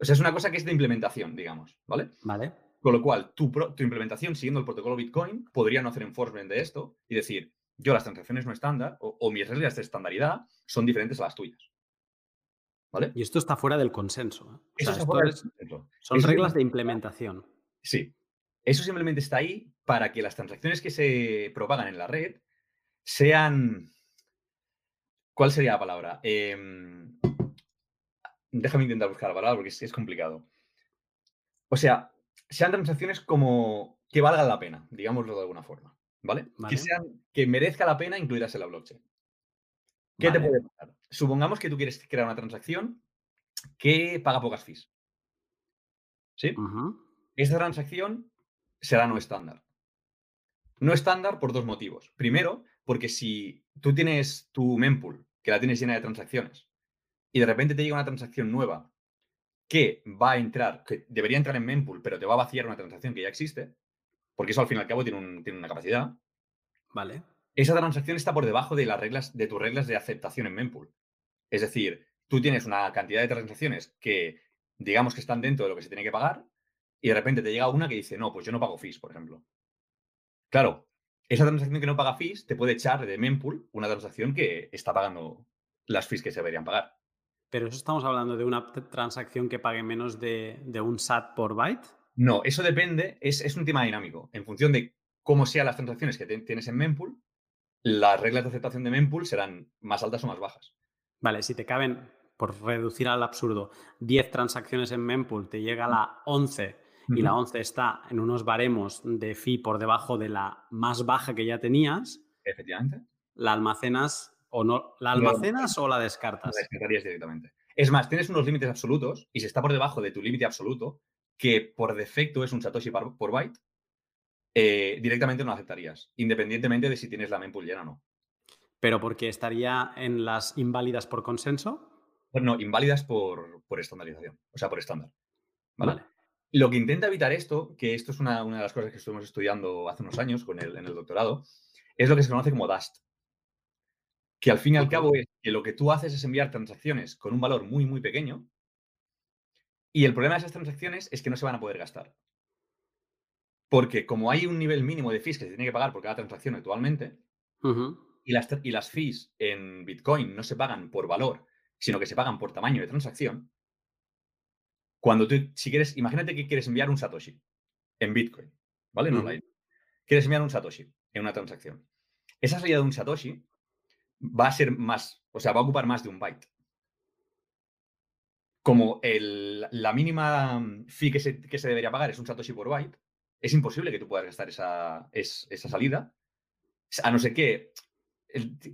o sea, es una cosa que es de implementación, digamos, ¿vale? Vale. Con lo cual, tu, tu implementación siguiendo el protocolo Bitcoin podría no hacer enforcement de esto y decir, yo las transacciones no estándar o, mis reglas de estandaridad son diferentes a las tuyas. ¿Vale? Y esto está fuera del consenso. ¿eh? Eso está fuera del consenso. Son reglas de implementación. Sí. Eso simplemente está ahí para que las transacciones que se propagan en la red sean. ¿Cuál sería la palabra? Eh, Déjame intentar buscar la palabra porque es, complicado. O sea, sean transacciones como que valgan la pena, digámoslo de alguna forma. ¿Vale? Que, sean, que merezca la pena incluirlas en la blockchain. ¿Qué te puede pasar? Supongamos que tú quieres crear una transacción que paga pocas fees. ¿Sí? Esta transacción será no estándar. No estándar por dos motivos. Primero, porque si tú tienes tu mempool, que la tienes llena de transacciones, y de repente te llega una transacción nueva que va a entrar, que debería entrar en mempool, pero te va a vaciar una transacción que ya existe, porque eso al fin y al cabo tiene, tiene una capacidad. Vale. Esa transacción está por debajo de las reglas, de tus reglas de aceptación en mempool. Es decir, tú tienes una cantidad de transacciones que digamos que están dentro de lo que se tiene que pagar y de repente te llega una que dice, no, pues yo no pago fees, por ejemplo. Claro, esa transacción que no paga fees te puede echar de mempool una transacción que está pagando las fees que se deberían pagar. ¿Pero eso estamos hablando de una transacción que pague menos de, un SAT por byte? No, eso depende, es, un tema dinámico. En función de cómo sean las transacciones que tienes en mempool, las reglas de aceptación de mempool serán más altas o más bajas. Vale, si te caben, por reducir al absurdo, 10 transacciones en mempool, te llega la 11 y la 11 está en unos baremos de fee por debajo de la más baja que ya tenías. Efectivamente. La almacenas ¿O no? ¿La almacenas o la descartas? La descartarías directamente. Es más, tienes unos límites absolutos y si está por debajo de tu límite absoluto, que por defecto es un Satoshi por, byte, eh, directamente no aceptarías, independientemente de si tienes la mempool llena o no. ¿Pero porque estaría en las inválidas por consenso? No, inválidas por, estandarización, o sea, por estándar. ¿vale? Lo que intenta evitar esto, que esto es una, de las cosas que estuvimos estudiando hace unos años con el, en el doctorado, es lo que se conoce como DAST, que al fin y al cabo es que lo que tú haces es enviar transacciones con un valor muy, muy pequeño y el problema de esas transacciones es que no se van a poder gastar. Porque como hay un nivel mínimo de fees que se tiene que pagar por cada transacción actualmente, y, las, y las fees en Bitcoin no se pagan por valor, sino que se pagan por tamaño de transacción, cuando tú, si quieres, imagínate que quieres enviar un Satoshi en Bitcoin, ¿vale? No Quieres enviar un Satoshi en una transacción. Esa salida de un Satoshi va a ser más, o sea, va a ocupar más de un byte. Como la mínima fee que se, debería pagar es un Satoshi por byte, es imposible que tú puedas gastar esa, esa salida, a no ser que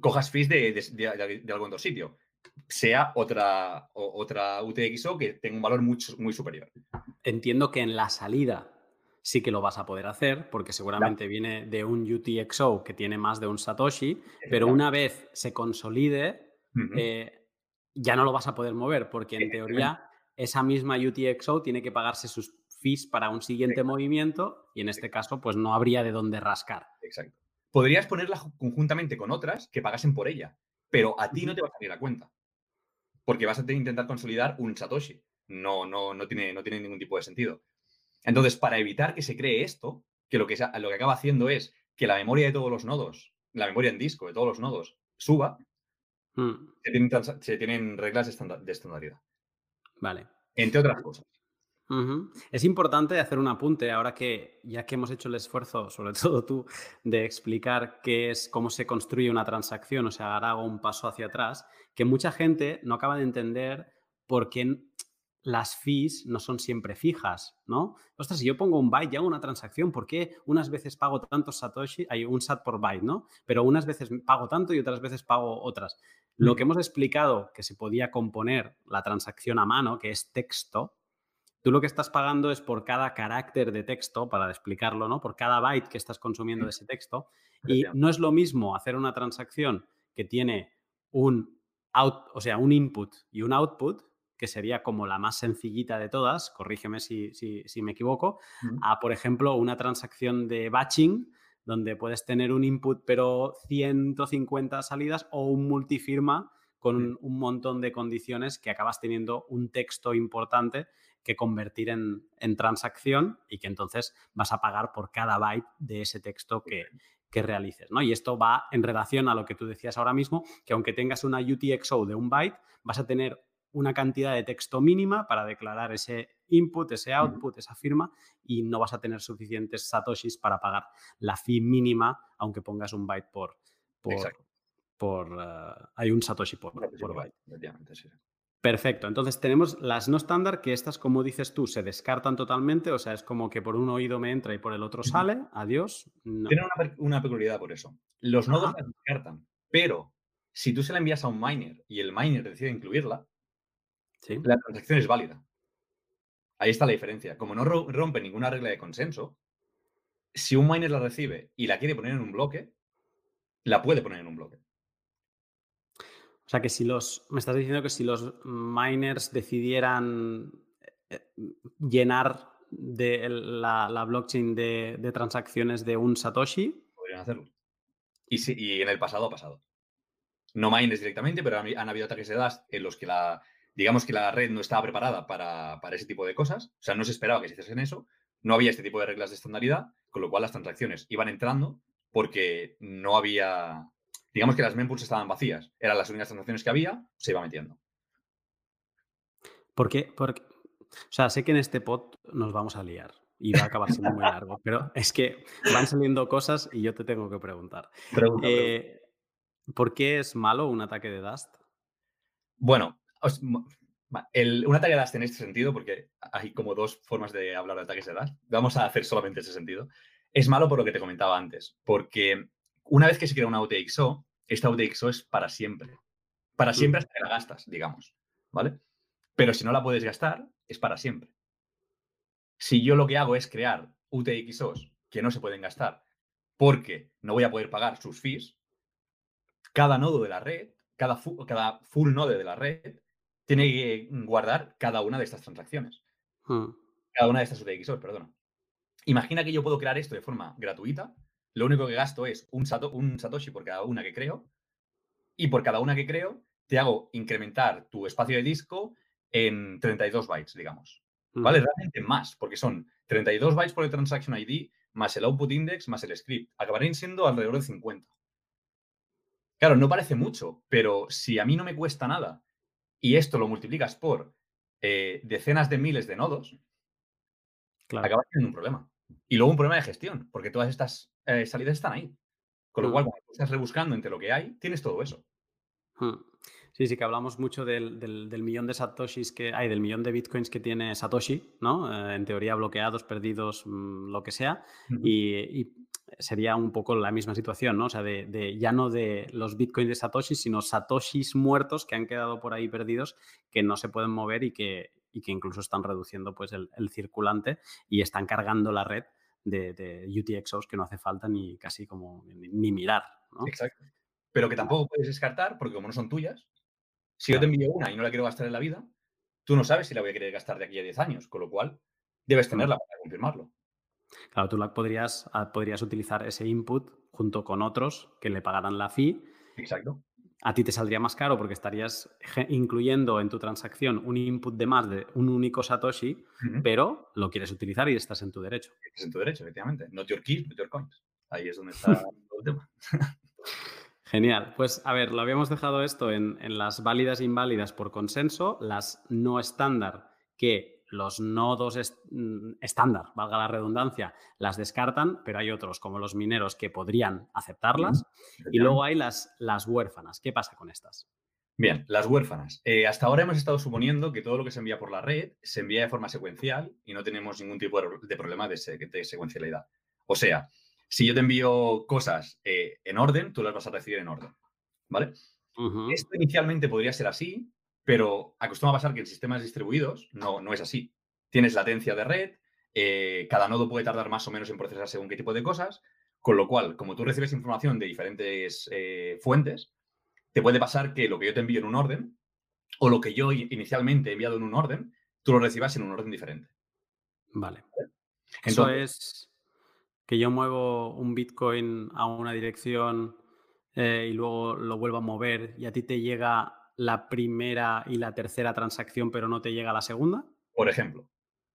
cojas fees de, de, algún otro sitio, sea otra, otra UTXO que tenga un valor muy, muy superior. Entiendo que en la salida sí que lo vas a poder hacer porque seguramente viene de un UTXO que tiene más de un Satoshi, pero una vez se consolide, eh, ya no lo vas a poder mover porque en teoría esa misma UTXO tiene que pagarse sus fees para un siguiente movimiento y en este caso pues no habría de dónde rascar. Exacto. Podrías ponerla conjuntamente con otras que pagasen por ella, pero a ti no te va a salir a cuenta porque vas a intentar consolidar un Satoshi. No, no, no, tiene, no tiene ningún tipo de sentido. Entonces, para evitar que se cree esto, que lo que, lo que acaba haciendo es que la memoria de todos los nodos, la memoria en disco de todos los nodos, suba, hmm. se, tienen, reglas de, estandaridad. Vale. Entre otras cosas. Es importante hacer un apunte ahora que ya que hemos hecho el esfuerzo, sobre todo tú, de explicar qué es, cómo se construye una transacción, o sea, ahora hago un paso hacia atrás, que mucha gente no acaba de entender por qué las fees no son siempre fijas, ¿no? Ostras, si yo pongo un byte y hago una transacción, ¿por qué unas veces pago tantos satoshi, hay un sat por byte, ¿no? Pero unas veces pago tanto y otras veces pago otras. Lo mm. que hemos explicado que se podía componer la transacción a mano, que es texto, Tú lo que estás pagando es por cada carácter de texto, para explicarlo, ¿no? Por cada byte que estás consumiendo de ese texto. Y no es lo mismo hacer una transacción que tiene un out, o sea, un input y un output, que sería como la más sencillita de todas, corrígeme si, me equivoco, a, por ejemplo, una transacción de batching, donde puedes tener un input pero 150 salidas o un multifirma con un, montón de condiciones que acabas teniendo un texto importante que convertir en, transacción y que entonces vas a pagar por cada byte de ese texto que, que realices. ¿no? Y esto va en relación a lo que tú decías ahora mismo, que aunque tengas una UTXO de un byte, vas a tener una cantidad de texto mínima para declarar ese input, ese output, esa firma, y no vas a tener suficientes satoshis para pagar la fee mínima, aunque pongas un byte por... por, eh, hay un satoshi por, byte. Perfecto. Entonces tenemos las no estándar, que estas, como dices tú, se descartan totalmente. O sea, es como que por un oído me entra y por el otro sale. Adiós. Tienen una, peculiaridad por eso. Los nodos las descartan, pero si tú se la envías a un miner y el miner decide incluirla, la transacción es válida. Ahí está la diferencia. Como no rompe ninguna regla de consenso, si un miner la recibe y la quiere poner en un bloque, la puede poner en un bloque. O sea que si los. Me estás diciendo que si los miners decidieran eh, llenar de la, blockchain de, transacciones de un Satoshi. Podrían hacerlo. Y, y en el pasado ha pasado. No miners directamente, pero han, habido ataques de Dust en los que la, digamos que la red no estaba preparada para, ese tipo de cosas, o sea, no se esperaba que se hiciesen eso, no había este tipo de reglas de estandaridad, con lo cual las transacciones iban entrando porque no había, digamos que las mempools estaban vacías, eran las únicas transacciones que había, se iba metiendo. ¿Por qué? Porque, o sea, sé que en este pod nos vamos a liar y va a acabar siendo muy largo, pero es que van saliendo cosas y yo te tengo que preguntar. Eh, ¿Por qué es malo un ataque de Dust? Bueno, un ataque de Dust en este sentido, porque hay como dos formas de hablar de ataques de Dust, vamos a hacer solamente ese sentido. Es malo por lo que te comentaba antes, porque una vez que se crea una UTXO, esta UTXO es para siempre. Para siempre hasta que la gastas, digamos. ¿Vale? Pero si no la puedes gastar, es para siempre. Si yo lo que hago es crear UTXOs que no se pueden gastar porque no voy a poder pagar sus fees, cada nodo de la red, cada, cada full node de la red, tiene que guardar cada una de estas transacciones. Hmm. Cada una de estas UTXOs, perdona. Imagina que yo puedo crear esto de forma gratuita. Lo único que gasto es un, un Satoshi por cada una que creo. Y por cada una que creo, te hago incrementar tu espacio de disco en 32 bytes, digamos. Hmm. ¿Vale? Realmente más, porque son 32 bytes por el transaction ID, más el output index, más el script. Acabarían siendo alrededor de 50. Claro, no parece mucho, pero si a mí no me cuesta nada y esto lo multiplicas por eh, decenas de miles de nodos, acabas teniendo un problema. Y luego un problema de gestión, porque todas estas eh, salidas están ahí. Con lo mm. cual, cuando estás rebuscando entre lo que hay, tienes todo eso. Hmm. Sí, sí, que hablamos mucho del, millón de satoshis que hay, del millón de bitcoins que tiene Satoshi, ¿no? Eh, en teoría bloqueados, perdidos, mm, lo que sea. y, sería un poco la misma situación, ¿no? O sea, de, ya no de los bitcoins de Satoshi, sino Satoshis muertos que han quedado por ahí perdidos, que no se pueden mover y que, que incluso están reduciendo pues, el, circulante y están cargando la red de, UTXOs que no hace falta ni casi como ni, mirar, ¿no? Exacto. Pero que tampoco puedes descartar, porque como no son tuyas, si yo te envío una y no la quiero gastar en la vida, tú no sabes si la voy a querer gastar de aquí a 10 años, con lo cual debes tenerla para confirmarlo. Claro, tú podrías, ah, podrías utilizar ese input junto con otros que le pagaran la fee. Exacto. A ti te saldría más caro porque estarías incluyendo en tu transacción un input de más de un único Satoshi, pero lo quieres utilizar y estás en tu derecho. Estás en tu derecho, efectivamente. Not your keys, not your coins. Ahí es donde está el tema. Genial. Pues a ver, lo habíamos dejado esto en, en las válidas e inválidas por consenso, las no estándar que los nodos mm, estándar, valga la redundancia, las descartan, pero hay otros como los mineros que podrían aceptarlas. y luego hay las, las huérfanas. ¿Qué pasa con estas? Bien, las huérfanas. Eh, hasta ahora hemos estado suponiendo que todo lo que se envía por la red se envía de forma secuencial y no tenemos ningún tipo de, problema de, secuencialidad. O sea, si yo te envío cosas eh, en orden, tú las vas a recibir en orden. ¿Vale? Esto inicialmente podría ser así, pero acostumbra a pasar que en sistemas distribuidos no, no es así. tienes latencia de red, eh, cada nodo puede tardar más o menos en procesar según qué tipo de cosas, con lo cual, como tú recibes información de diferentes eh, fuentes, te puede pasar que lo que yo te envío en un orden o lo que yo inicialmente he enviado en un orden, tú lo recibas en un orden diferente. Vale. Eso es que yo muevo un Bitcoin a una dirección eh, y luego lo vuelvo a mover y a ti te llega la primera y la tercera transacción, pero no te llega la segunda? Por ejemplo.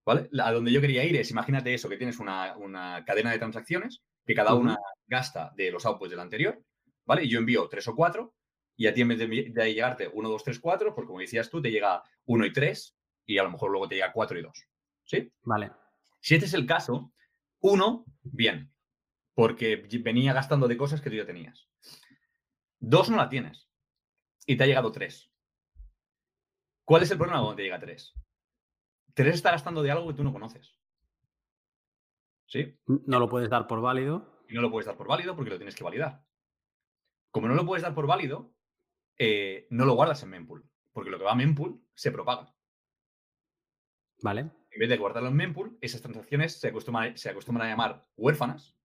¿Vale? A donde yo quería ir es, imagínate eso, que tienes una, cadena de transacciones que cada una gasta de los outputs del anterior, ¿vale? Y yo envío tres o cuatro y a ti en vez de, llegarte 1, 2, 3, 4, pues como decías tú, te llega 1 y 3 y a lo mejor luego te llega 4 y 2. ¿Sí? Vale. Si este es el caso, 1, bien, porque venía gastando de cosas que tú ya tenías. 2 no la tienes y te ha llegado 3. ¿Cuál es el problema cuando te llega 3? 3 está gastando de algo que tú no conoces. ¿Sí? No lo puedes dar por válido. Y no lo puedes dar por válido porque lo tienes que validar. Como no lo puedes dar por válido, eh, no lo guardas en mempool, porque lo que va a mempool se propaga. Vale. En vez de guardarlo en mempool, esas transacciones se acostumbran, se acostumbran a llamar huérfanas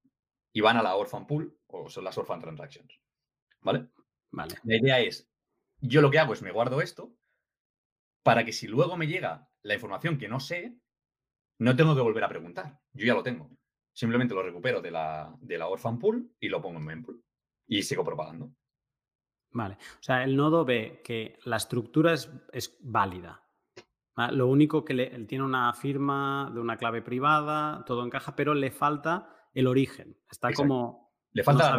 y van a la orphan pool o son las orphan transactions. ¿Vale? Vale. La idea es, yo lo que hago es me guardo esto para que si luego me llega la información que no sé, no tengo que volver a preguntar. Yo ya lo tengo. Simplemente lo recupero de la, de la orphan pool y lo pongo en mempool. Y sigo propagando. Vale. O sea, el nodo ve que la estructura es, válida. Lo único que le, tiene una firma de una clave privada, todo encaja, pero le falta el origen. Está como. Le falta.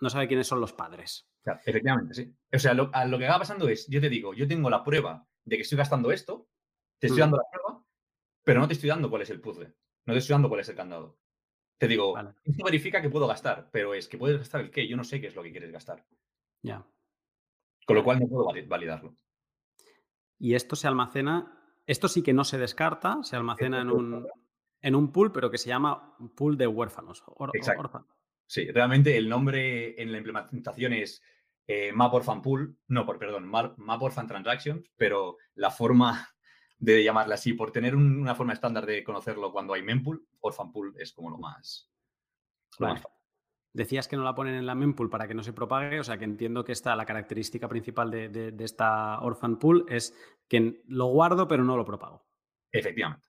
No sabe, quiénes son los padres. efectivamente, sí. O sea, lo, que va pasando es, yo te digo, yo tengo la prueba de que estoy gastando esto, te estoy mm. dando la prueba, pero no te estoy dando cuál es el puzzle. No te estoy dando cuál es el candado. Te digo, esto verifica que puedo gastar, pero es que puedes gastar el qué, yo no sé qué es lo que quieres gastar. Ya. Con lo cual no puedo validarlo. Y esto se almacena, esto sí que no se descarta, se almacena en un, en un pool, pero que se llama pool de huérfanos. Exacto. Sí, realmente el nombre en la implementación es eh, Map Orphan Pool, no, por, perdón, Map Orphan Transactions, pero la forma de llamarla así, por tener una forma estándar de conocerlo cuando hay mempool, orphan pool es como lo más, Decías que no la ponen en la mempool para que no se propague, o sea que entiendo que esta, la característica principal de, esta orphan pool es que lo guardo pero no lo propago. Efectivamente,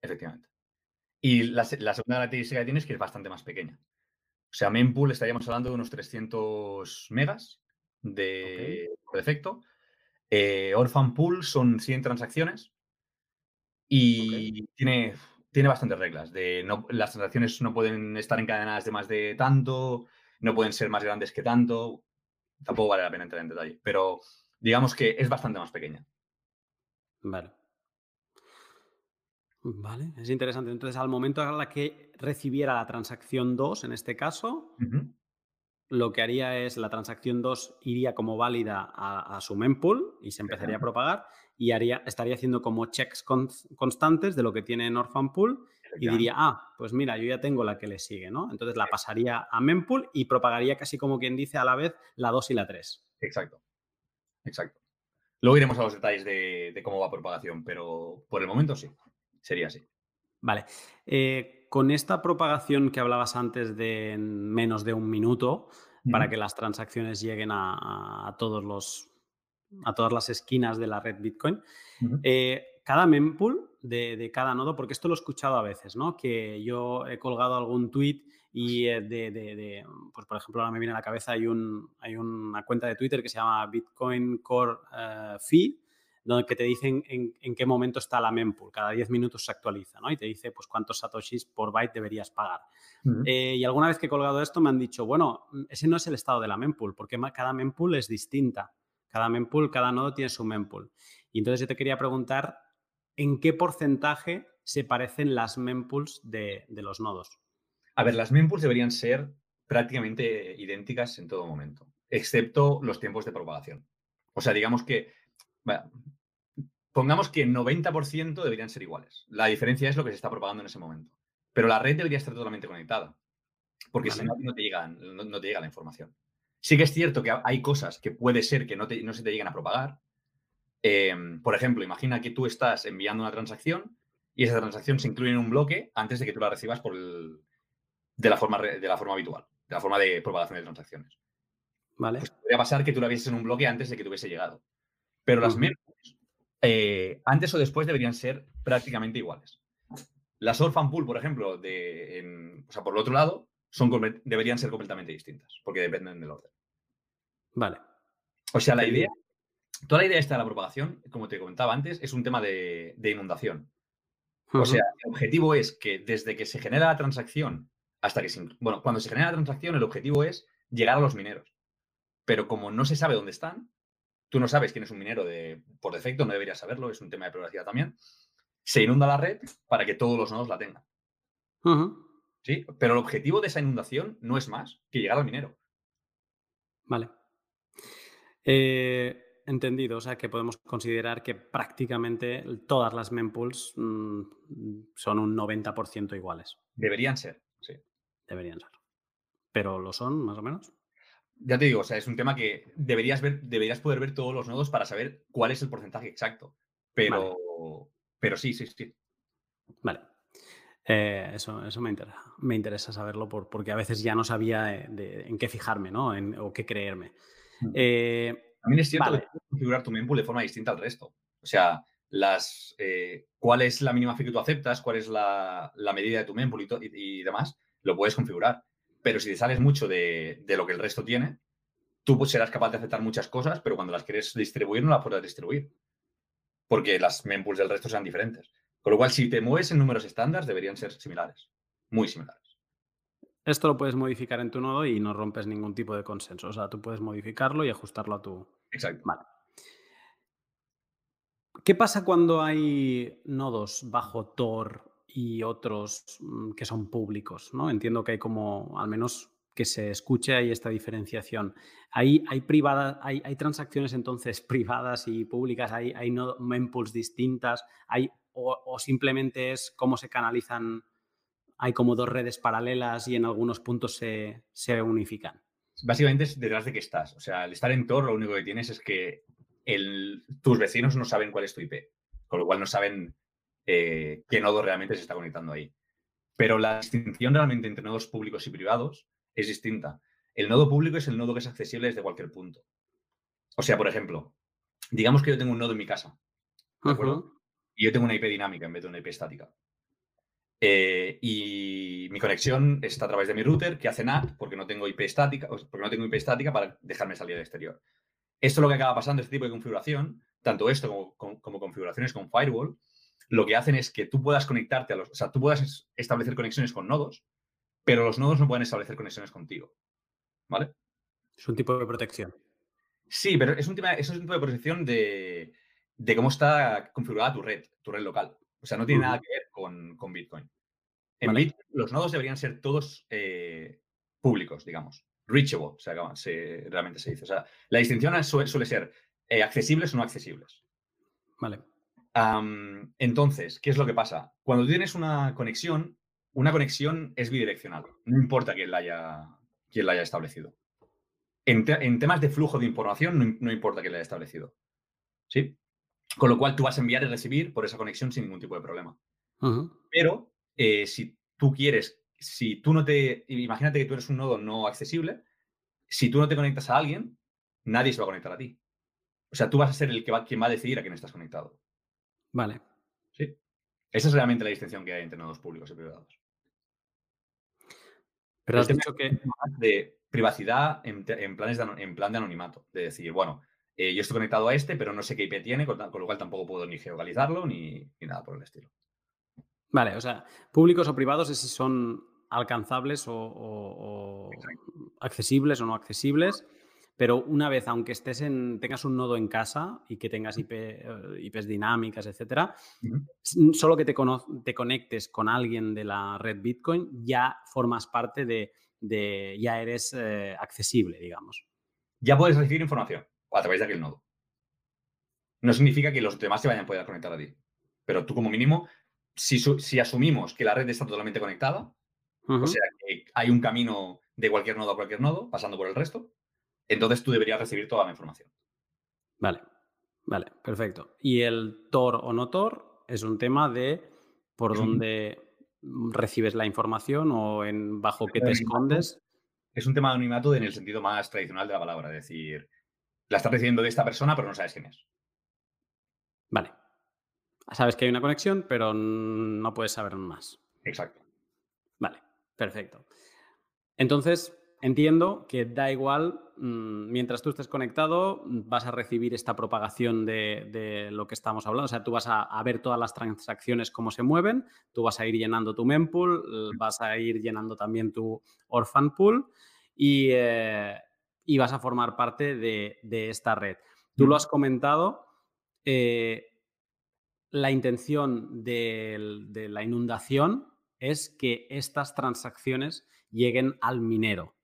efectivamente. Y la, segunda característica que tiene es que es bastante más pequeña. O sea, mempool estaríamos hablando de unos 300 megas de por defecto eh, Orphan Pool son 100 transacciones y tiene, tiene bastantes reglas. De no, las transacciones no pueden estar encadenadas de más de tanto, no pueden ser más grandes que tanto. Tampoco vale la pena entrar en detalle, pero digamos que es bastante más pequeña. Vale. Vale, es interesante. Entonces, al momento en la que recibiera la transacción 2, en este caso, lo que haría es la transacción 2 iría como válida a, su mempool y se empezaría a propagar y haría, estaría haciendo como checks constantes de lo que tiene en Orphan Pool y diría, ah, pues mira, yo ya tengo la que le sigue, ¿no? Entonces la pasaría a mempool y propagaría casi como quien dice a la vez la 2 y la 3. Exacto, exacto. Luego iremos a los detalles de, cómo va propagación, pero por el momento sí, sería así. Vale. Eh, con esta propagación que hablabas antes de menos de un minuto, para que las transacciones lleguen a, todos los, a todas las esquinas de la red Bitcoin, eh, cada mempool de, cada nodo, porque esto lo he escuchado a veces, ¿no? Que yo he colgado algún tweet y eh, de, pues por ejemplo, ahora me viene a la cabeza, hay, un, hay una cuenta de Twitter que se llama Bitcoin Core uh, Fee, donde te dicen en, qué momento está la mempool. Cada 10 minutos se actualiza, ¿no? Y te dice, pues, cuántos satoshis por byte deberías pagar. Eh, y alguna vez que he colgado esto me han dicho, bueno, ese no es el estado de la mempool, porque cada mempool es distinta. Cada mempool, cada nodo tiene su mempool. Y entonces yo te quería preguntar, ¿en qué porcentaje se parecen las mempools de, de los nodos? A ver, las mempools deberían ser prácticamente idénticas en todo momento, excepto los tiempos de propagación. O sea, digamos que pongamos que 90% deberían ser iguales. La diferencia es lo que se está propagando en ese momento. Pero la red debería estar totalmente conectada, porque si no, no te, no, te llega la información. Sí que es cierto que hay cosas que puede ser que no, no se te lleguen a propagar. Em, por ejemplo, imagina que tú estás enviando una transacción y esa transacción se incluye en un bloque antes de que tú la recibas por de, la forma, de la forma habitual, de la forma de propagación de transacciones. Vale. Pues podría pasar que tú la vieses en un bloque antes de que te hubiese llegado. Pero las mempools, eh, antes o después deberían ser prácticamente iguales. Las orphan pool, por ejemplo, de, o sea, por el otro lado, son, deberían ser completamente distintas, porque dependen del orden. Vale. O sea, la idea, toda la idea esta de la propagación, como te comentaba antes, es un tema de, inundación. O sea, el objetivo es que desde que se genera la transacción hasta que se... Bueno, cuando se genera la transacción, el objetivo es llegar a los mineros. Pero como no se sabe dónde están, tú no sabes quién es un minero de, por defecto, no deberías saberlo, es un tema de privacidad también, se inunda la red para que todos los nodos la tengan. ¿Sí? Pero el objetivo de esa inundación no es más que llegar al minero. Vale. Eh, entendido, o sea que podemos considerar que prácticamente todas las mempools mm, son un 90% iguales. Deberían ser, sí. Deberían ser. ¿Pero lo son, más o menos? Ya te digo, o sea, es un tema que deberías ver, deberías poder ver todos los nodos para saber cuál es el porcentaje exacto. Pero, pero sí, sí, sí. Vale. Eh, eso, eso me interesa. Me interesa saberlo por, porque a veces ya no sabía eh, en qué fijarme, ¿no? o qué creerme. Eh, También es cierto que puedes configurar tu mempool de forma distinta al resto. O sea, las, cuál es la mínima fee que tú aceptas, cuál es la, medida de tu mempool y, y, demás, lo puedes configurar. Pero si te sales mucho de, de lo que el resto tiene, tú pues serás capaz de aceptar muchas cosas, pero cuando las quieres distribuir no las puedes distribuir. Porque las mempools del resto sean diferentes. Con lo cual, si te mueves en números estándar, deberían ser similares, muy similares. Esto lo puedes modificar en tu nodo y no rompes ningún tipo de consenso. O sea, tú puedes modificarlo y ajustarlo a tu. Exacto. Vale. ¿Qué pasa cuando hay nodos bajo Tor y otros mm, que son públicos? ¿no? Entiendo que hay como, al menos que se escuche ahí esta diferenciación. Hay, hay, privada, hay, hay transacciones entonces privadas y públicas, hay, hay no, mempools distintas, hay o, simplemente es cómo se canalizan, hay como dos redes paralelas y en algunos puntos se, unifican? Básicamente es detrás de que estás. O sea, al estar en Tor lo único que tienes es que tus vecinos no saben cuál es tu IP, con lo cual no saben eh, qué nodo realmente se está conectando ahí. Pero la distinción realmente entre nodos públicos y privados es distinta. El nodo público es el nodo que es accesible desde cualquier punto. O sea, por ejemplo, digamos que yo tengo un nodo en mi casa. ¿De acuerdo? Y yo tengo una IP dinámica en vez de una IP estática. Eh, y mi conexión está a través de mi router que hace NAT porque no tengo IP estática, porque no tengo IP estática para dejarme salir al exterior. Esto es lo que acaba pasando, este tipo de configuración, tanto esto como, configuraciones con firewall, lo que hacen es que tú puedas conectarte a los, o sea, tú puedas establecer conexiones con nodos, pero los nodos no pueden establecer conexiones contigo. ¿Vale? Es un tipo de protección. Sí, pero es un, tema, es un tipo de protección de, de cómo está configurada tu red, tu red local. O sea, no tiene nada que ver con, Bitcoin. En Bitcoin los nodos deberían ser todos eh, públicos, digamos. Reachable, o sea, realmente se dice. O sea, la distinción suele, ser eh, accesibles o no accesibles. Vale. entonces, ¿qué es lo que pasa? Cuando tienes una conexión, una conexión es bidireccional. No importa quién la haya, quién la haya establecido. En, temas de flujo de información, no, no importa quién la haya establecido. ¿Sí? Con lo cual tú vas a enviar y recibir por esa conexión sin ningún tipo de problema. Pero eh, si tú quieres, si tú no te, imagínate que tú eres un nodo no accesible, si tú no te conectas a alguien, nadie se va a conectar a ti. O sea, tú vas a ser el que va, quien va a decidir a quién estás conectado. Vale. Sí. Esa es realmente la distinción que hay entre nodos públicos y privados. Pero has dicho que... De privacidad en, planes en plan de anonimato. De decir, bueno, eh, yo estoy conectado a este, pero no sé qué IP tiene, con, lo cual tampoco puedo ni geolocalizarlo ni, nada por el estilo. Vale, o sea, públicos o privados es si son alcanzables o, accesibles o no accesibles, pero una vez, aunque estés en, tengas un nodo en casa y que tengas IP, eh, IPs dinámicas, etcétera, solo que te, te, conectes con alguien de la red Bitcoin, ya formas parte de, ya eres eh, accesible, digamos. Ya puedes recibir información a través de aquel nodo. No significa que los demás se vayan a poder conectar a ti. Pero tú como mínimo, si, si asumimos que la red está totalmente conectada, o sea, que hay un camino de cualquier nodo a cualquier nodo, pasando por el resto, entonces tú deberías recibir toda la información. Vale, vale, perfecto. Y el Tor o no Tor es un tema de por dónde recibes la información o en bajo qué te escondes. Es un tema de anonimato en el sentido más tradicional de la palabra, es decir, la estás recibiendo de esta persona, pero no sabes quién es. Vale. Sabes que hay una conexión, pero no puedes saber más. Exacto. Vale, perfecto. Entonces, entiendo que da igual, mm, mientras tú estés conectado, vas a recibir esta propagación de, lo que estamos hablando. O sea, tú vas a, ver todas las transacciones cómo se mueven, tú vas a ir llenando tu mempool, vas a ir llenando también tu orphan pool y, eh, vas a formar parte de, esta red. Tú lo has comentado. Eh, la intención de la inundación es que estas transacciones lleguen al minero.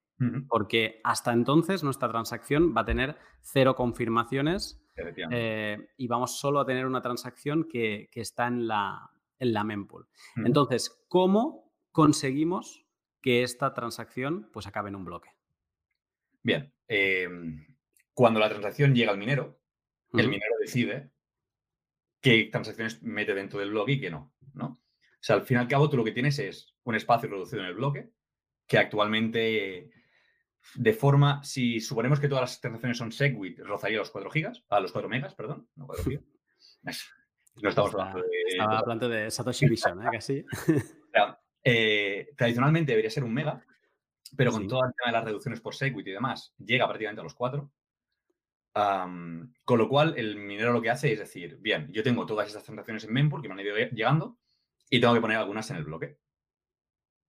Porque hasta entonces nuestra transacción va a tener cero confirmaciones eh, y vamos solo a tener una transacción que, está en la, en la mempool. Entonces, ¿cómo conseguimos que esta transacción pues acabe en un bloque? Bien, em, cuando la transacción llega al minero, el minero decide qué transacciones mete dentro del bloque y qué no, ¿no? O sea, al fin y al cabo tú lo que tienes es un espacio reducido en el bloque que actualmente de forma, si suponemos que todas las transacciones son Segwit, rozaría los 4 gigas, a los 4 megas, perdón, no 4 gigas. No estamos hablando de... Estaba hablando de Satoshi Vision, ¿eh? Casi. Eh, tradicionalmente debería ser un mega, pero con todo el tema de las reducciones por Segwit y demás, llega prácticamente a los 4. con lo cual, el minero lo que hace es decir, bien, yo tengo todas estas transacciones en mempool que me han ido llegando y tengo que poner algunas en el bloque.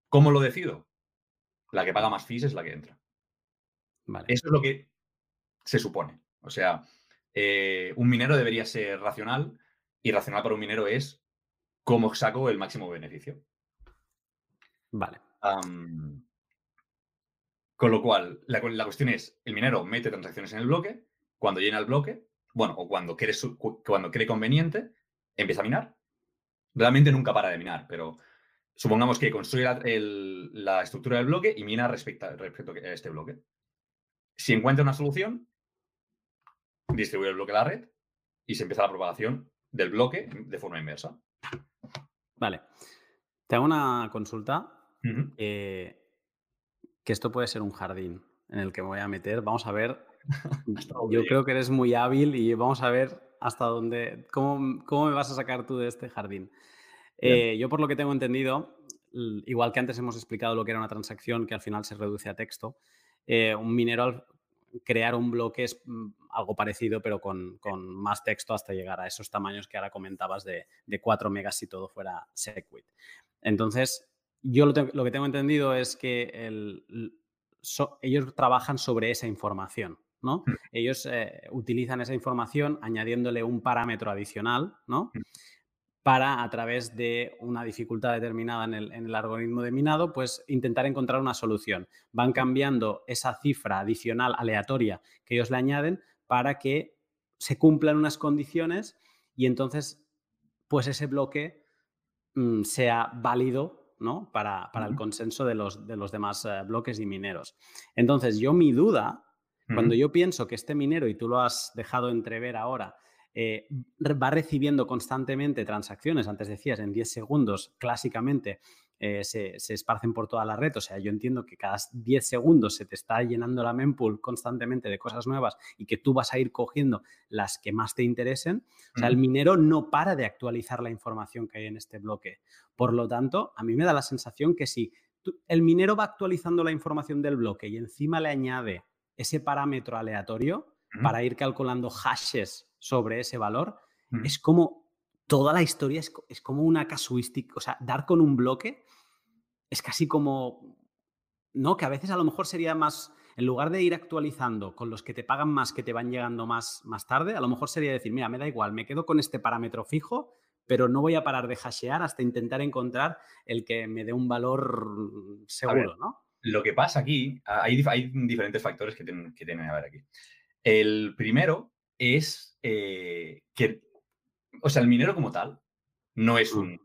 ¿Cómo lo decido? La que paga más fees es la que entra. Eso es lo que se supone. O sea, eh, un minero debería ser racional y racional para un minero es cómo saco el máximo beneficio. Vale. Con lo cual, la, cuestión es, el minero mete transacciones en el bloque, cuando llena el bloque, bueno, o cuando cree, cuando cree conveniente, empieza a minar. Realmente nunca para de minar, pero supongamos que construye la, estructura del bloque y mina respecto, respecto a este bloque. Si encuentra una solución, distribuye el bloque a la red y se empieza la propagación del bloque de forma inversa. Vale. Te hago una consulta. Que esto puede ser un jardín en el que me voy a meter. Vamos a ver. Yo creo que eres muy hábil y vamos a ver hasta dónde. ¿Cómo, me vas a sacar tú de este jardín? Eh, yo, por lo que tengo entendido, igual que antes hemos explicado lo que era una transacción que al final se reduce a texto, eh, un minero crear un bloque es mm, algo parecido, pero con, más texto hasta llegar a esos tamaños que ahora comentabas de, de 4 megas si todo fuera Segwit. Entonces, yo lo, que tengo entendido es que ellos trabajan sobre esa información, ¿no? Mm. Ellos eh, utilizan esa información añadiéndole un parámetro adicional, ¿no? Mm para, a través de una dificultad determinada en el, algoritmo de minado, pues intentar encontrar una solución. Van cambiando esa cifra adicional aleatoria que ellos le añaden para que se cumplan unas condiciones y entonces, pues ese bloque mm, sea válido ¿no? para, el consenso de los, de los demás eh, bloques y mineros. Entonces, yo mi duda, cuando yo pienso que este minero, y tú lo has dejado entrever ahora, eh, va recibiendo constantemente transacciones, antes decías, en 10 segundos, clásicamente eh, se, esparcen por toda la red. O sea, yo entiendo que cada 10 segundos se te está llenando la mempool constantemente de cosas nuevas y que tú vas a ir cogiendo las que más te interesen. O sea, el minero no para de actualizar la información que hay en este bloque. Por lo tanto, a mí me da la sensación que si el minero va actualizando la información del bloque y encima le añade ese parámetro aleatorio para ir calculando hashes sobre ese valor, es como toda la historia es, como una casuística, o sea, dar con un bloque es casi como, ¿no? Que a veces a lo mejor sería más, en lugar de ir actualizando con los que te pagan más, que te van llegando más, más tarde, a lo mejor sería decir, mira, me da igual, me quedo con este parámetro fijo, pero no voy a parar de hashear hasta intentar encontrar el que me dé un valor seguro, ¿no? Lo que pasa aquí, hay, hay diferentes factores que tienen, que tienen a ver aquí. El primero es eh, que, o sea, el minero como tal no es un...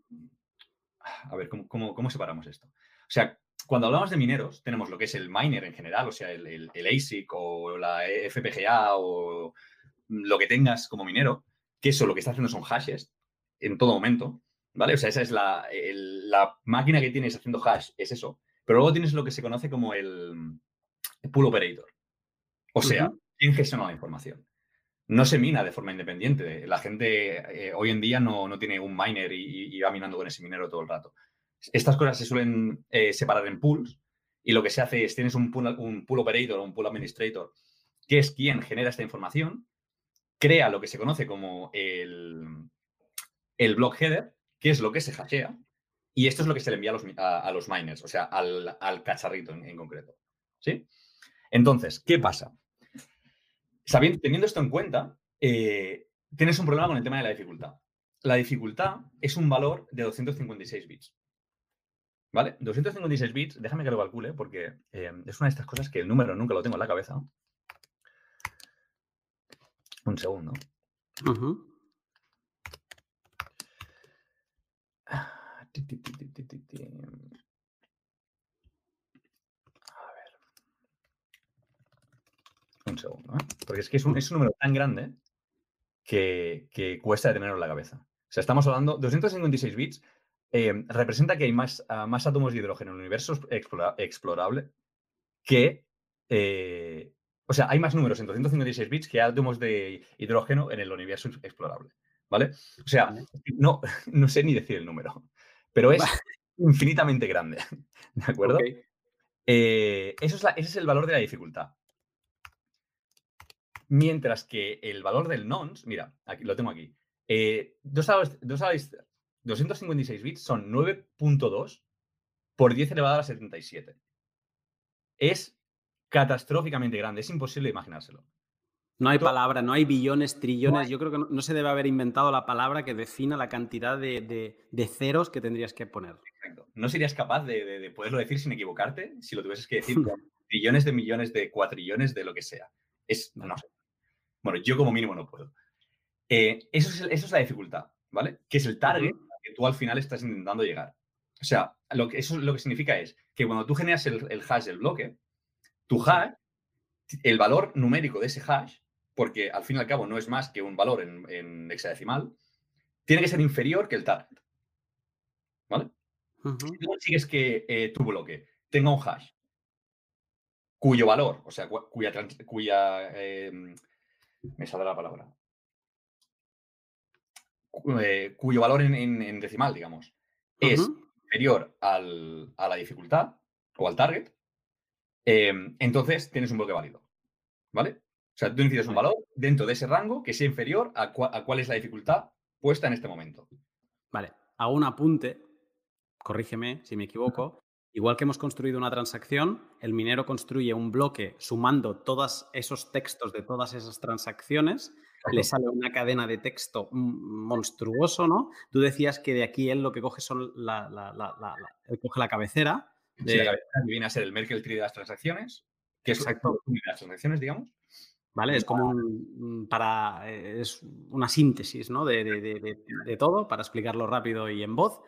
A ver, ¿cómo, separamos esto? O sea, cuando hablamos de mineros, tenemos lo que es el miner en general, o sea, el, ASIC o la FPGA o lo que tengas como minero, que eso lo que está haciendo son hashes en todo momento, ¿Vale? O sea, esa es la, la máquina que tienes haciendo hash, es eso. Pero luego tienes lo que se conoce como el, pool operator. O sea, ¿quién gestiona la información? No se mina de forma independiente. La gente eh, hoy en día no, tiene un miner y, va minando con ese minero todo el rato. Estas cosas se suelen eh, separar en pools y lo que se hace es tienes un pool, un operator o un pool administrator que es quien genera esta información, crea lo que se conoce como el, el block header, que es lo que se hashea, y esto es lo que se le envía a los, miners, o sea, al, cacharrito en, concreto. ¿Sí? Entonces, ¿qué pasa? Sabiendo, teniendo esto en cuenta, eh, tienes un problema con el tema de la dificultad. La dificultad es un valor de 256 bits. ¿Vale? 256 bits, déjame que lo calcule porque eh, es una de estas cosas que el número nunca lo tengo en la cabeza. Un segundo. A Un segundo, ¿eh? Porque es que es un, número tan grande que, cuesta de tenerlo en la cabeza. O sea, estamos hablando, 256 bits eh, representa que hay más, ah, más átomos de hidrógeno en el universo explorable que... Eh, o sea, hay más números en 256 bits que átomos de hidrógeno en el universo explorable. ¿Vale? O sea, no, no sé ni decir el número pero es infinitamente grande. ¿De acuerdo? Eh, eso es ese es el valor de la dificultad. Mientras que el valor del nonce, mira, aquí lo tengo aquí. Eh, dos, 256 bits son 9.2 por 10 elevado a la 77. Es catastróficamente grande, es imposible imaginárselo. No hay palabra, no hay billones, trillones. Yo creo que no, se debe haber inventado la palabra que defina la cantidad de, ceros que tendrías que poner. Exacto. No serías capaz de, poderlo decir sin equivocarte si lo tuvieses que decir trillones de millones de cuatrillones de lo que sea. Es, no sé. Bueno, yo como mínimo no puedo. Eh, eso, es, eso, es, la dificultad, ¿vale? Que es el target que tú al final estás intentando llegar. O sea, lo que, eso lo que significa es que cuando tú generas el, el hash del bloque, tu hash, el valor numérico de ese hash porque al fin y al cabo no es más que un valor en, hexadecimal, tiene que ser inferior que el target. ¿Vale? Si tú consigues que eh, tu bloque tenga un hash cuyo valor, o sea, cuya, cuya em, me saldrá la palabra, eh, cuyo valor en, decimal, digamos, es inferior a la dificultad o al target, em, entonces tienes un bloque válido. ¿Vale? O sea, tú decides un valor dentro de ese rango que sea inferior a, cuál es la dificultad puesta en este momento. Vale, hago un apunte, corrígeme si me equivoco. Igual que hemos construido una transacción, el minero construye un bloque sumando todos esos textos de todas esas transacciones, le sale una cadena de texto monstruoso, ¿no? Tú decías que de aquí él lo que coge son la, coge la cabecera. De... la cabecera viene a ser el Merkle tree de las transacciones, que es Exacto. de las transacciones, digamos. ¿Vale? Es como un, para, es una síntesis ¿no? de, todo para explicarlo rápido y en voz.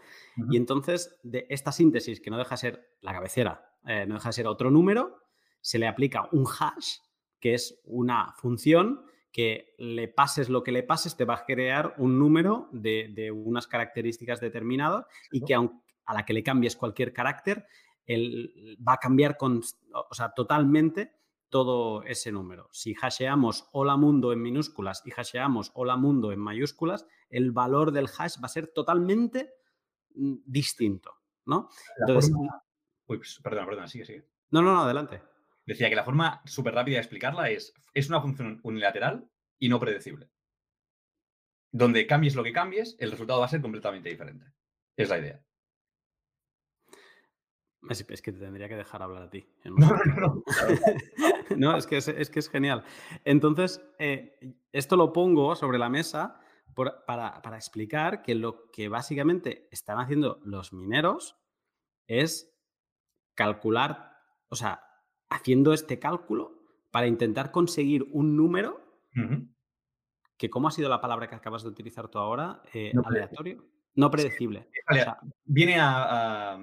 Y entonces, de esta síntesis, que no deja de ser la cabecera, eh, no deja de ser otro número, se le aplica un hash, que es una función que le pases lo que le pases, te va a crear un número de, unas características determinadas y que a la que le cambies cualquier carácter, él va a cambiar con, o sea, totalmente todo ese número. Si hasheamos hola mundo en minúsculas y hasheamos hola mundo en mayúsculas, el valor del hash va a ser totalmente mm, distinto, ¿no? Entonces, Uy, pues, perdón, perdón, sigue, sigue. No, no, no, adelante. Decía que la forma súper rápida de explicarla es, es una función unilateral y no predecible. Donde cambies lo que cambies, el resultado va a ser completamente diferente. Es la idea. Es, que te tendría que dejar hablar a ti. No, no, no. es, que es, que es genial. Entonces, eh, esto lo pongo sobre la mesa para, explicar que lo que básicamente están haciendo los mineros es calcular, o sea, haciendo este cálculo para intentar conseguir un número que, ¿cómo ha sido la palabra que acabas de utilizar tú ahora? Eh, aleatorio. No predecible. viene a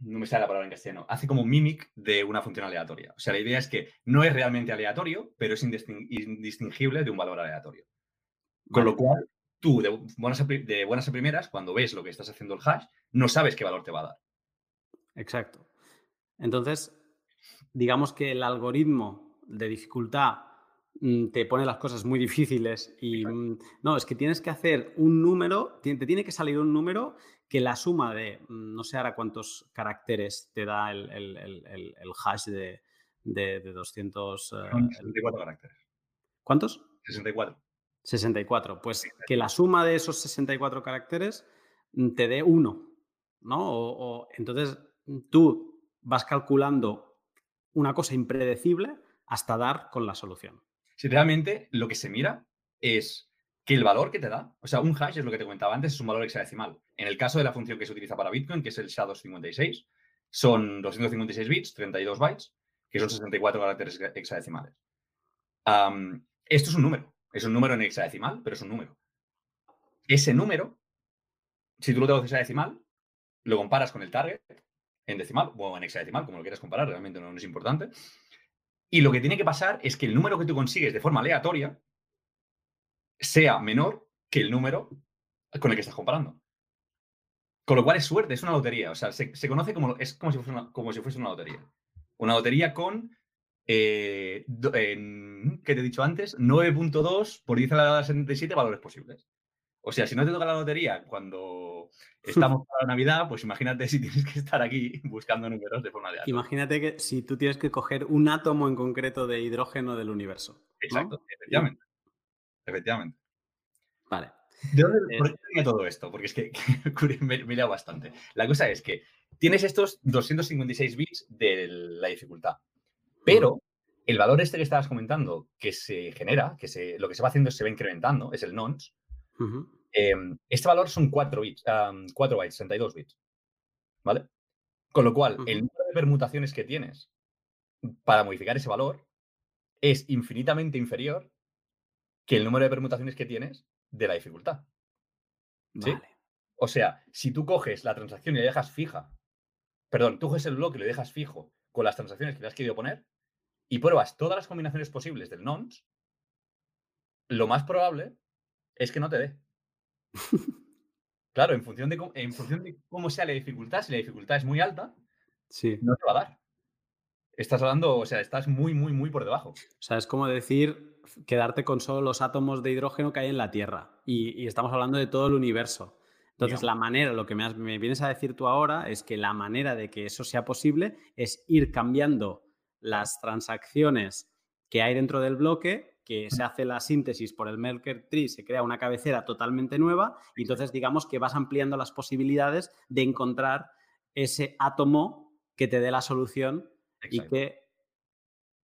no me sale la palabra en castellano, hace como mimic de una función aleatoria. O sea, la idea es que no es realmente aleatorio, pero es indistingible de un valor aleatorio. Con lo cual, tú, de buenas, a, de buenas a primeras, cuando ves lo que estás haciendo el hash, no sabes qué valor te va a dar. Exacto. Entonces, digamos que el algoritmo de dificultad te pone las cosas muy difíciles y mm, no, es que tienes que hacer un número, te tiene que salir un número que la suma de, mm, no sé ahora cuántos caracteres te da el, hash de, de, 200... 64 caracteres. ¿Cuántos? 64. 64. Pues que la suma de esos 64 caracteres te dé uno, ¿no? o entonces tú vas calculando una cosa impredecible hasta dar con la solución. Si realmente lo que se mira es que el valor que te da, o sea, un hash es lo que te comentaba antes, es un valor hexadecimal. En el caso de la función que se utiliza para Bitcoin, que es el SHA-256, son 256 bits, 32 bytes, que son 64 caracteres hexadecimales. esto es un número, es un número en hexadecimal, pero es un número. Ese número, si tú lo tengo en hexadecimal, lo comparas con el target, en decimal o en hexadecimal, como lo quieras comparar, realmente no, es importante. Y lo que tiene que pasar es que el número que tú consigues de forma aleatoria sea menor que el número con el que estás comparando. Con lo cual es suerte, es una lotería. O sea, se, conoce como, es como si, fuese una, como si fuese una lotería. Una lotería con, eh, ¿qué te he dicho antes? 9.2 por 10 a la 77 valores posibles. O sea, si no te toca la lotería cuando estamos para la Navidad, pues imagínate si tienes que estar aquí buscando números de forma de Imagínate que si tú tienes que coger un átomo en concreto de hidrógeno del universo. Exacto, efectivamente. Efectivamente. Vale. ¿De dónde, ¿Por qué tenía todo esto? Porque es que me, me bastante. La cosa es que tienes estos 256 bits de la dificultad, pero el valor este que estabas comentando, que se genera, que se, lo que se va haciendo es se va incrementando, es el nonce, Em, este valor son 4 bits, 4 bytes, 62 bits. ¿Vale? Con lo cual, el número de permutaciones que tienes para modificar ese valor es infinitamente inferior que el número de permutaciones que tienes de la dificultad. ¿Sí? O sea, si tú coges la transacción y la dejas fija, perdón, tú coges el bloque y lo dejas fijo con las transacciones que le has querido poner y pruebas todas las combinaciones posibles del nonce, lo más probable es que no te dé. Claro, en función, de, en función de cómo sea la dificultad, si la dificultad es muy alta, sí. no te va a dar. Estás hablando, o sea, estás muy, muy, muy por debajo. O sea, es como decir quedarte con solo los átomos de hidrógeno que hay en la Tierra. Y, estamos hablando de todo el universo. Entonces, la manera, lo que me, me, vienes a decir tú ahora es que la manera de que eso sea posible es ir cambiando las transacciones que hay dentro del bloque que se hace la síntesis por el Merkle Tree, se crea una cabecera totalmente nueva y entonces digamos que vas ampliando las posibilidades de encontrar ese átomo que te dé la solución y que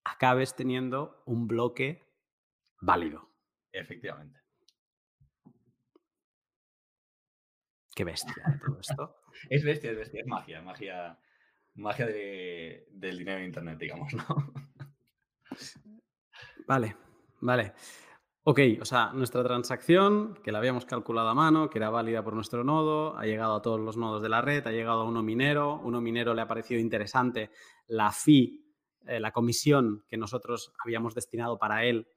acabes teniendo un bloque válido. Efectivamente. Qué bestia todo esto. es bestia, es bestia, es magia, magia, magia del dinero en Internet, digamos, ¿no? Vale. Vale. Ok, o sea, nuestra transacción, que la habíamos calculado a mano, que era válida por nuestro nodo, ha llegado a todos los nodos de la red, ha llegado a uno minero, uno minero le ha parecido interesante la fee, eh, la comisión que nosotros habíamos destinado para él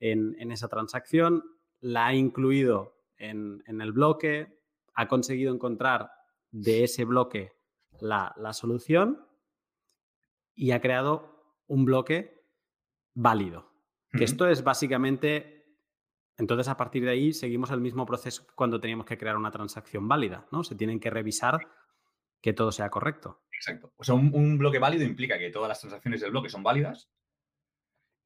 en, esa transacción, la ha incluido en, el bloque, ha conseguido encontrar de ese bloque la solución y ha creado un bloque válido. Que esto es básicamente, entonces a partir de ahí seguimos el mismo proceso cuando teníamos que crear una transacción válida, ¿no? Se tienen que revisar que todo sea correcto. Exacto. O sea, un, bloque válido implica que todas las transacciones del bloque son válidas.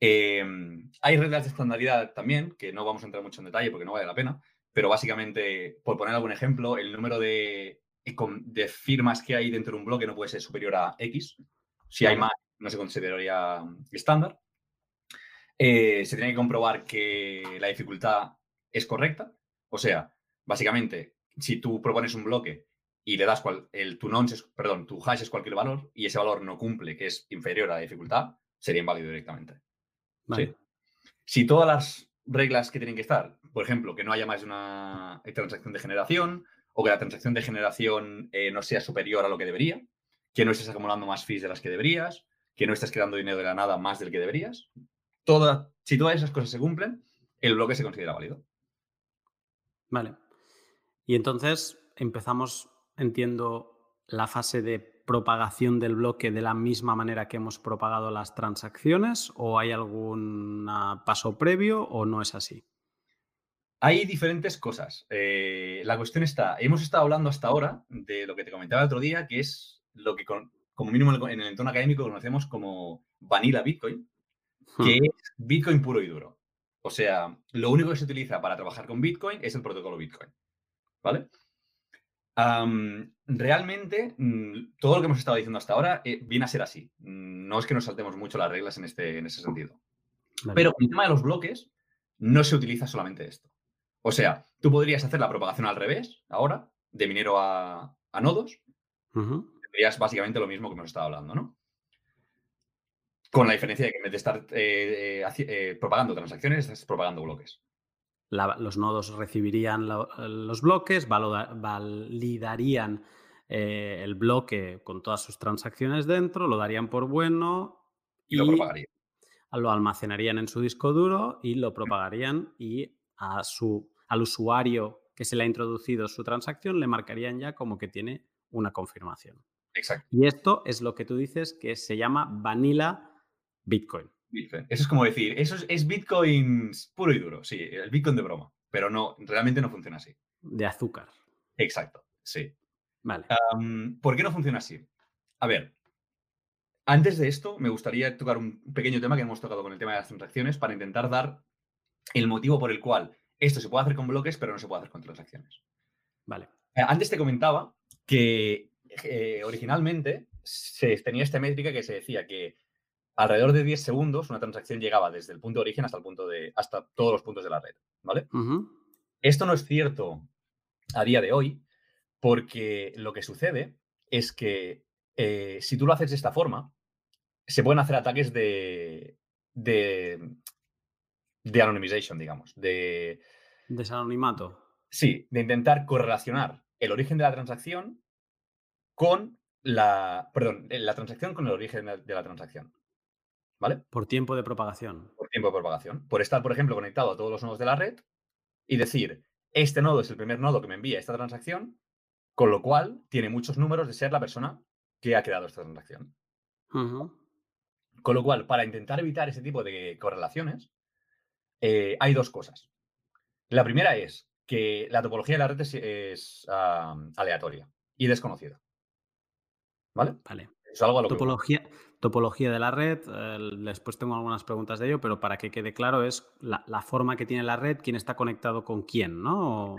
Em, hay reglas de estandardidad también, que no vamos a entrar mucho en detalle porque no vale la pena, pero básicamente, por poner algún ejemplo, el número de, de firmas que hay dentro de un bloque no puede ser superior a X. Si hay más, no se consideraría estándar. Eh, se tiene que comprobar que la dificultad es correcta. O sea, básicamente, si tú propones un bloque y le das cual, el, tu nonce, perdón, tu hash es cualquier valor y ese valor no cumple, que es inferior a la dificultad, sería inválido directamente. Si todas las reglas que tienen que estar, por ejemplo, que no haya más de una transacción de generación o que la transacción de generación eh, no sea superior a lo que debería, que no estés acumulando más fees de las que deberías, que no estés creando dinero de la nada más del que deberías, si todas esas cosas se cumplen, el bloque se considera válido. Vale. Y entonces empezamos, entiendo, la fase de propagación del bloque de la misma manera que hemos propagado las transacciones o hay algún paso previo o no es así? Hay diferentes cosas. Eh, la cuestión está, hemos estado hablando hasta ahora de lo que te comentaba el otro día, que es lo que como mínimo en el entorno académico conocemos como vanilla Bitcoin, que hmm. es Bitcoin puro y duro. O sea, lo único que se utiliza para trabajar con Bitcoin es el protocolo Bitcoin. ¿Vale? realmente, mm, todo lo que hemos estado diciendo hasta ahora eh, viene a ser así. Mm, no es que nos saltemos mucho las reglas en, este, en ese sentido. Pero con el tema de los bloques, no se utiliza solamente esto. O sea, tú podrías hacer la propagación al revés ahora, de minero a, nodos. Tendrías básicamente lo mismo que hemos estado hablando, ¿no? Con la diferencia de que en vez de estar eh, eh, propagando transacciones, estás propagando bloques los nodos recibirían los bloques, validarían eh, el bloque con todas sus transacciones dentro, lo darían por bueno y, lo propagarían. Lo almacenarían en su disco duro y lo propagarían y a su, al usuario que se le ha introducido su transacción le marcarían ya como que tiene una confirmación. Exacto. Y esto es lo que tú dices que se llama vanilla Bitcoin. Eso es como decir, eso es, Bitcoin puro y duro, sí, el Bitcoin de broma, pero no, realmente no funciona así. De azúcar. Exacto, sí. Vale. ¿Por qué no funciona así? A ver, antes de esto me gustaría tocar un pequeño tema que hemos tocado con el tema de las transacciones para intentar dar el motivo por el cual esto se puede hacer con bloques, pero no se puede hacer con transacciones. Vale. Eh, antes te comentaba que eh, originalmente se tenía esta métrica que se decía que alrededor de 10 segundos una transacción llegaba desde el punto de origen hasta el punto de hasta todos los puntos de la red, ¿vale? Esto no es cierto a día de hoy porque lo que sucede es que eh, si tú lo haces de esta forma, se pueden hacer ataques de de, de anonymization, digamos, de desanonimato. Sí, de intentar correlacionar el origen de la transacción con la, perdón, la transacción con el origen de la transacción. ¿Vale? Por tiempo de propagación. Por tiempo de propagación. Por estar, por ejemplo, conectado a todos los nodos de la red y decir, este nodo es el primer nodo que me envía esta transacción, con lo cual tiene muchos números de ser la persona que ha creado esta transacción. Con lo cual, para intentar evitar ese tipo de correlaciones, eh, hay dos cosas. La primera es que la topología de la red es, aleatoria y desconocida. ¿Vale? Vale. Es algo a lo topología, topología de la red, eh, después tengo algunas preguntas de ello, pero para que quede claro es la, forma que tiene la red, quién está conectado con quién, ¿no?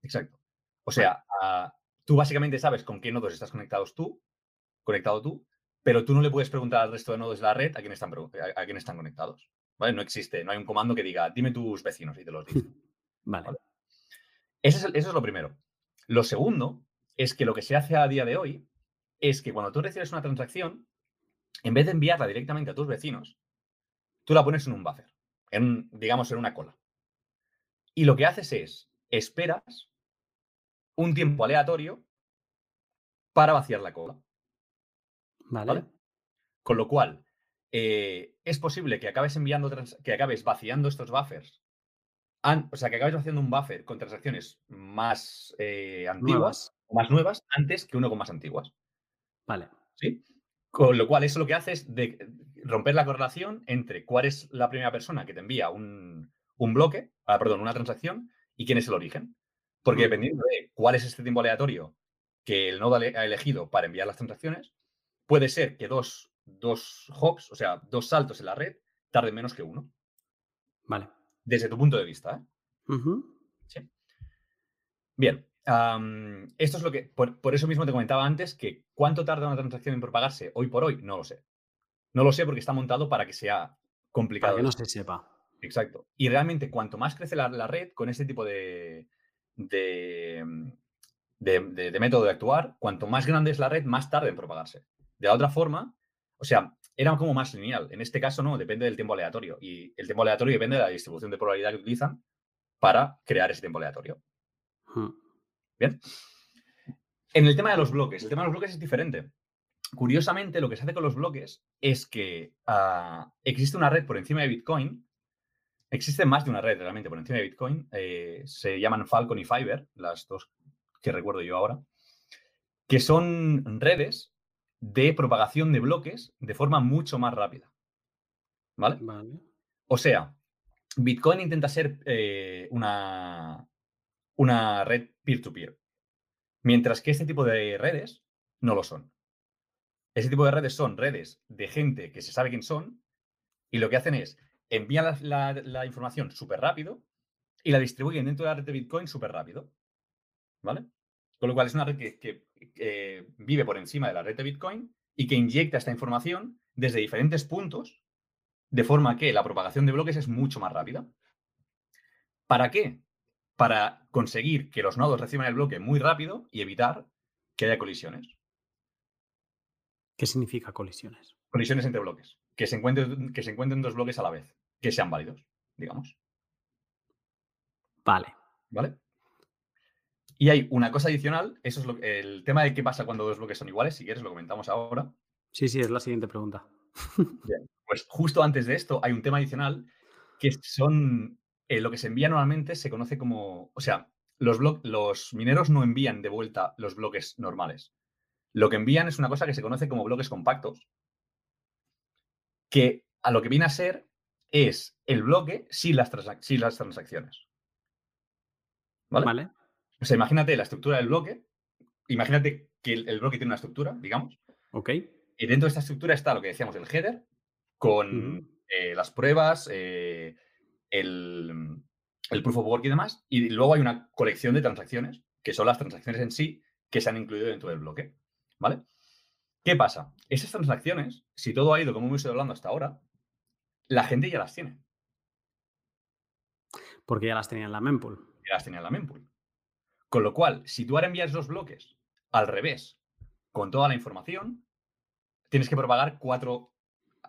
Exacto. O sea, ah, tú básicamente sabes con qué nodos estás conectados tú, conectado tú, pero tú no le puedes preguntar al resto de nodos de la red a quién están, a, quién están conectados. ¿vale? No existe, no hay un comando que diga, dime tus vecinos y te los dice. vale. Eso, es, eso es lo primero. Lo segundo es que lo que se hace a día de hoy es que cuando tú recibes una transacción, en vez de enviarla directamente a tus vecinos, tú la pones en un buffer, en, digamos, en una cola. Y lo que haces es, esperas un tiempo aleatorio para vaciar la cola. Vale. Con lo cual, eh, es posible que acabes enviando, que acabes vaciando estos buffers, o sea, que acabes vaciando un buffer con transacciones más eh, antiguas, o más nuevas, antes que uno con más antiguas. Vale. ¿Sí? Con lo cual, eso lo que hace es de romper la correlación entre cuál es la primera persona que te envía un, bloque, ah, perdón, una transacción y quién es el origen. Porque dependiendo de cuál es este tiempo aleatorio que el nodo ha elegido para enviar las transacciones, puede ser que dos, dos hops, o sea, dos saltos en la red, tarden menos que uno. Vale. Desde tu punto de vista. ¿eh? Sí. Bien esto es lo que, por, eso mismo te comentaba antes que cuánto tarda una transacción en propagarse hoy por hoy, no lo sé. No lo sé porque está montado para que sea complicado. Para que no se sepa. Exacto. Y realmente cuanto más crece la, red con este tipo de, de, de, método de actuar, cuanto más grande es la red, más tarde en propagarse. De la otra forma, o sea, era como más lineal. En este caso no, depende del tiempo aleatorio. Y el tiempo aleatorio depende de la distribución de probabilidad que utilizan para crear ese tiempo aleatorio. Hmm. Bien. En el tema de los bloques, el tema de los bloques es diferente. Curiosamente, lo que se hace con los bloques es que ah, existe una red por encima de Bitcoin Existe más de una red realmente por encima de Bitcoin. eh, se llaman Falcon y Fiverr, las dos que recuerdo yo ahora, que son redes de propagación de bloques de forma mucho más rápida. ¿Vale? Vale. O sea, Bitcoin intenta ser eh, una, una red peer-to-peer, mientras que este tipo de redes no lo son. Ese tipo de redes son redes de gente que se sabe quién son y lo que hacen es envían la, información súper rápido y la distribuyen dentro de la red de Bitcoin súper rápido. ¿Vale? Con lo cual es una red que, vive por encima de la red de Bitcoin y que inyecta esta información desde diferentes puntos de forma que la propagación de bloques es mucho más rápida. ¿Para qué? Para conseguir que los nodos reciban el bloque muy rápido y evitar que haya colisiones. ¿Qué significa colisiones? Colisiones entre bloques. Que se encuentren, que se encuentren dos bloques a la vez. Que sean válidos, digamos. Vale. ¿Vale? Y hay una cosa adicional, eso es lo, el tema de qué pasa cuando dos bloques son iguales, si quieres lo comentamos ahora. Sí, sí, es la siguiente pregunta. Pues justo antes de esto hay un tema adicional que son eh, lo que se envía normalmente se conoce como, o sea, los, los mineros no envían de vuelta los bloques normales. Lo que envían es una cosa que se conoce como bloques compactos, que a lo que viene a ser es el bloque sin las, transac- sin las transacciones. ¿Vale? Vale. O sea, imagínate la estructura del bloque, imagínate que el, el bloque tiene una estructura, digamos, Ok. y dentro de esta estructura está lo que decíamos, el header, con eh, las pruebas, eh, el, el proof of work y demás. Y luego hay una colección de transacciones, que son las transacciones en sí que se han incluido dentro del bloque. ¿Vale? ¿Qué pasa? Esas transacciones, si todo ha ido como hemos ido hablando hasta ahora, la gente ya las tiene. Porque ya las tenía en la mempool. Ya las tenía en la mempool. Con lo cual, si tú ahora envías los bloques al revés, con toda la información, tienes que propagar cuatro,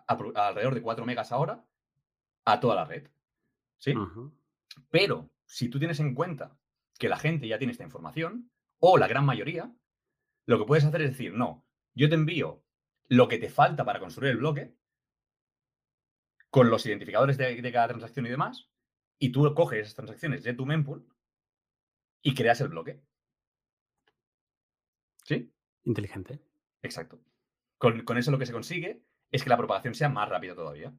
alrededor de 4 megas ahora a toda la red. ¿Sí? Pero si tú tienes en cuenta que la gente ya tiene esta información, o la gran mayoría, lo que puedes hacer es decir, no, yo te envío lo que te falta para construir el bloque, con los identificadores de, de cada transacción y demás, y tú coges esas transacciones de tu mempool y creas el bloque. ¿Sí? Inteligente. Exacto. Con, con eso lo que se consigue es que la propagación sea más rápida todavía.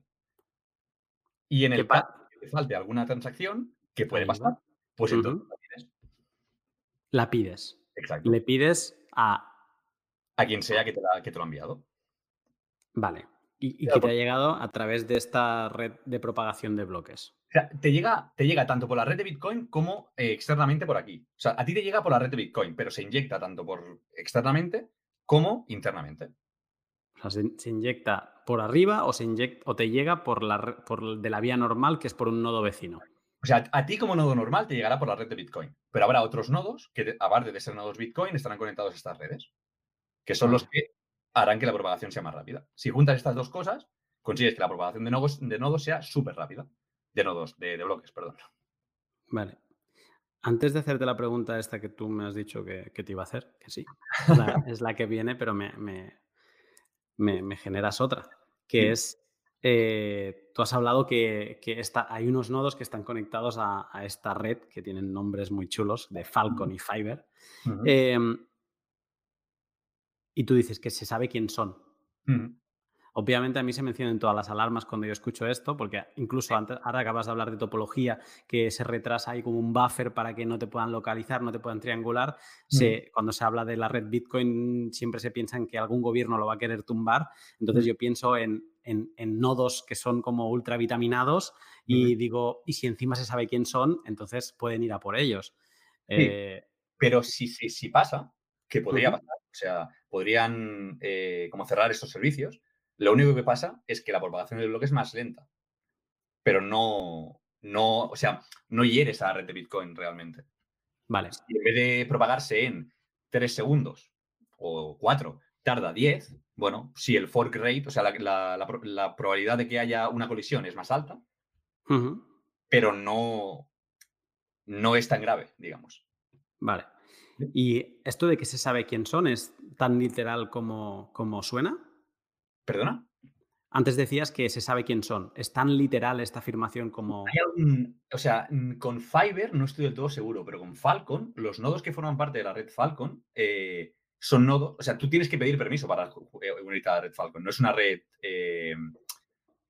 Y en ¿Qué el pa- te falte alguna transacción, que puede pasar, pues entonces la tienes. La pides. Exacto. Le pides a. A quien sea que te, la- que te lo ha enviado. Vale. Y, y Claro, que te ha llegado a través de esta red de propagación de bloques. O sea, te llega, te llega tanto por la red de Bitcoin como eh, externamente por aquí. O sea, a ti te llega por la red de Bitcoin, pero se inyecta tanto por externamente como internamente. O sea, se, se inyecta por arriba o, se inyecta, o te llega por la, por de la vía normal, que es por un nodo vecino. O sea, a ti como nodo normal te llegará por la red de Bitcoin, pero habrá otros nodos que, aparte de ser nodos Bitcoin, estarán conectados a estas redes, que son los que harán que la propagación sea más rápida. Si juntas estas dos cosas, consigues que la propagación de nodos, de nodos sea súper rápida. De nodos, de, de bloques, perdón. Vale. Antes de hacerte la pregunta esta que tú me has dicho que, que te iba a hacer, que sí, es la, es la que viene, pero me, me- me- me generas otra, que Sí. es, eh, tú has hablado que, que está, hay unos nodos que están conectados a, a esta red que tienen nombres muy chulos de Falcon y Fiverr. Eh, y tú dices que se sabe quién son. Obviamente a mí se me encienden todas las alarmas cuando yo escucho esto, porque incluso antes, ahora acabas de hablar de topología, que se retrasa ahí como un buffer para que no te puedan localizar, no te puedan triangular. Se- cuando se habla de la red Bitcoin siempre se piensa en que algún gobierno lo va a querer tumbar. Entonces Mm. yo pienso en, en- en nodos que son como ultravitaminados y digo, y si encima se sabe quién son, entonces pueden ir a por ellos. Eh, Pero si, si, si pasa, que podría pasar, o sea, podrían eh, como cerrar estos servicios, lo único que pasa es que la propagación del bloque es más lenta. Pero no, no, o sea, no hieres a la red de Bitcoin realmente. vale, Si en vez de propagarse en 3 segundos o 4, tarda 10, bueno, si el fork rate, o sea, la, la- la pro- la probabilidad de que haya una colisión es más alta, pero no, no es tan grave, digamos. Vale. ¿Y esto de que se sabe quién son es tan literal como, como suena? ¿Perdona? Antes decías que se sabe quién son. ¿Es tan literal esta afirmación como...? Algún, o sea, con Fiverr no estoy del todo seguro, pero con Falcon, los nodos que forman parte de la red Falcon eh, son nodos, o sea, tú tienes que pedir permiso para eh, unirte a la red Falcon. No es una red, eh,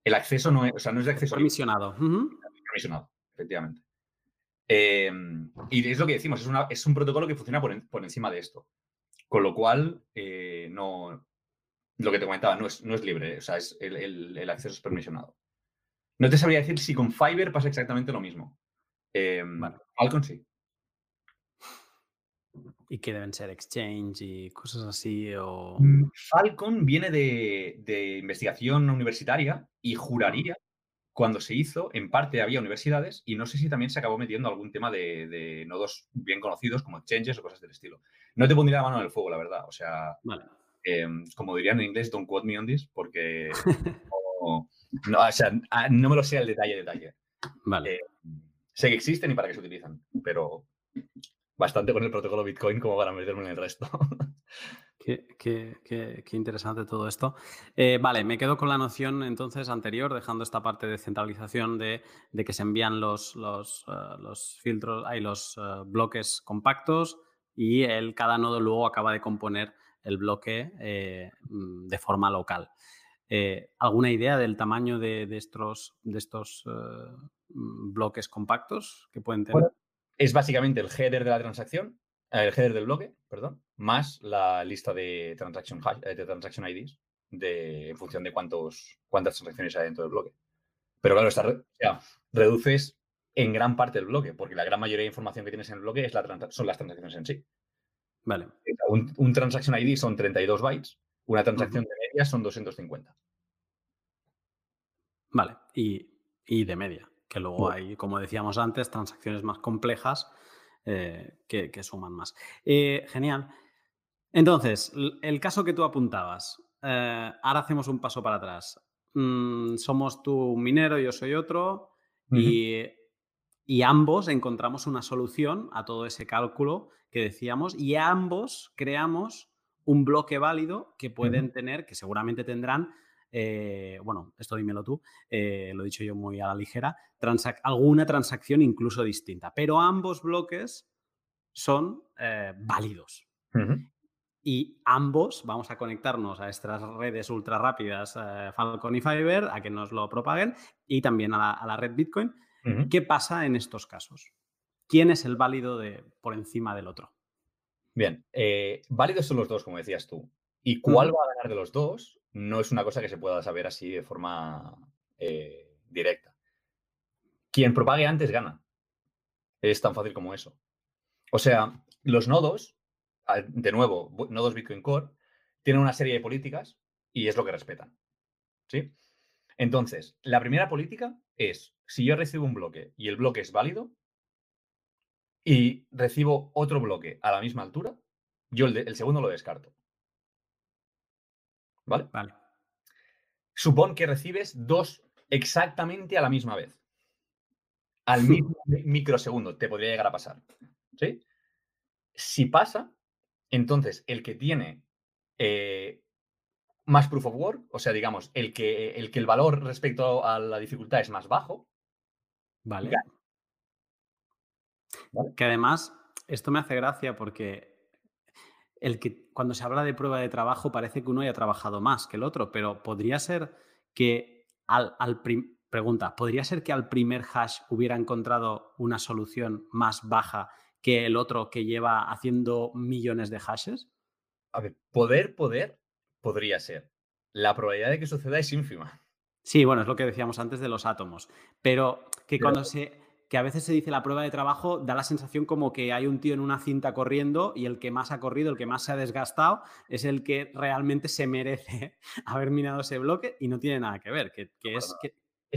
el acceso no es, o sea, no es de acceso permisionado. Permisionado, efectivamente. y es lo que decimos, es, una, es un protocolo que funciona por, por, encima de esto. Con lo cual, no, lo que te comentaba, no es, no es libre, o sea, es el, acceso es permisionado. No te sabría decir si con Fiverr pasa exactamente lo mismo. Eh, Falcon sí. ¿Y qué deben ser exchange y cosas así? O... Mm, Falcon viene de, investigación universitaria y juraría, cuando se hizo, en parte había universidades y no sé si también se acabó metiendo algún tema de, nodos bien conocidos como exchanges o cosas del estilo. No te pondría la mano en el fuego, la verdad. O sea, Em, como dirían en inglés, don't quote me on this, porque no, o sea, ah, no me lo sé al detalle, detalle. Vale. Eh, sé que existen y para qué se utilizan, pero bastante con el protocolo Bitcoin como para meterme en el resto. Qué, qué, qué, qué interesante todo esto. Eh, vale, me quedo con la noción entonces anterior, dejando esta parte de centralización de, de que se envían los, los, uh, los filtros, hay los uh, bloques compactos y el, cada nodo luego acaba de componer el bloque eh, mm, de forma local. Eh, ¿Alguna idea del tamaño de, estos, eh, mm, bloques compactos que pueden tener? es básicamente el header de la transacción, el header del bloque, perdón, más la lista de transaction, de IDs de, en función de cuántas transacciones hay dentro del bloque. Pero claro, reduces en gran parte el bloque, porque la gran mayoría de información que tienes en el bloque son las transacciones en sí. Vale. Un, un, transaction ID son 32 bytes, una transacción de media son 250. Vale, y, de media, que luego hay, como decíamos antes, transacciones más complejas eh, que, suman más. Eh, genial. Entonces, el caso que tú apuntabas, eh, ahora hacemos un paso para atrás. Mm, somos tú un minero, yo soy otro, y y ambos encontramos una solución a todo ese cálculo que decíamos y ambos creamos un bloque válido que pueden tener, que seguramente tendrán, eh, bueno, esto dímelo tú, eh, lo he dicho yo muy a la ligera, alguna transacción incluso distinta, pero ambos bloques son eh, válidos. Y ambos vamos a conectarnos a estas redes ultra rápidas, Falcon y Fiverr, a que nos lo propaguen, y también a la red Bitcoin ¿Qué pasa en estos casos? ¿Quién es el válido de, por encima del otro? Bien, eh, válidos son los dos, como decías tú. ¿Y cuál va a ganar de los dos? No es una cosa que se pueda saber así de forma eh, directa. Quien propague antes gana. Es tan fácil como eso. O sea, los nodos, de nuevo, nodos Bitcoin Core, tienen una serie de políticas y es lo que respetan. ¿Sí? Entonces, la primera política es, si yo recibo un bloque y el bloque es válido y recibo otro bloque a la misma altura, yo el, segundo lo descarto. ¿Vale? Vale. Supón que recibes dos exactamente a la misma vez. Al mismo microsegundo te podría llegar a pasar. ¿Sí? Si pasa, entonces el que tiene eh, más proof of work, o sea, digamos, el que, el que el valor respecto a la dificultad es más bajo. Vale. Que además, esto me hace gracia porque el que cuando se habla de prueba de trabajo parece que uno haya trabajado más que el otro, pero podría ser que al, al pregunta, ¿podría ser que al primer hash hubiera encontrado una solución más baja que el otro que lleva haciendo millones de hashes? A ver, poder, poder, podría ser. La probabilidad de que suceda es ínfima. Sí, bueno, es lo que decíamos antes de los átomos. Pero que cuando se. que a veces se dice la prueba de trabajo, da la sensación como que hay un tío en una cinta corriendo y el que más ha corrido, el que más se ha desgastado, es el que realmente se merece haber minado ese bloque y no tiene nada que ver, que, es que,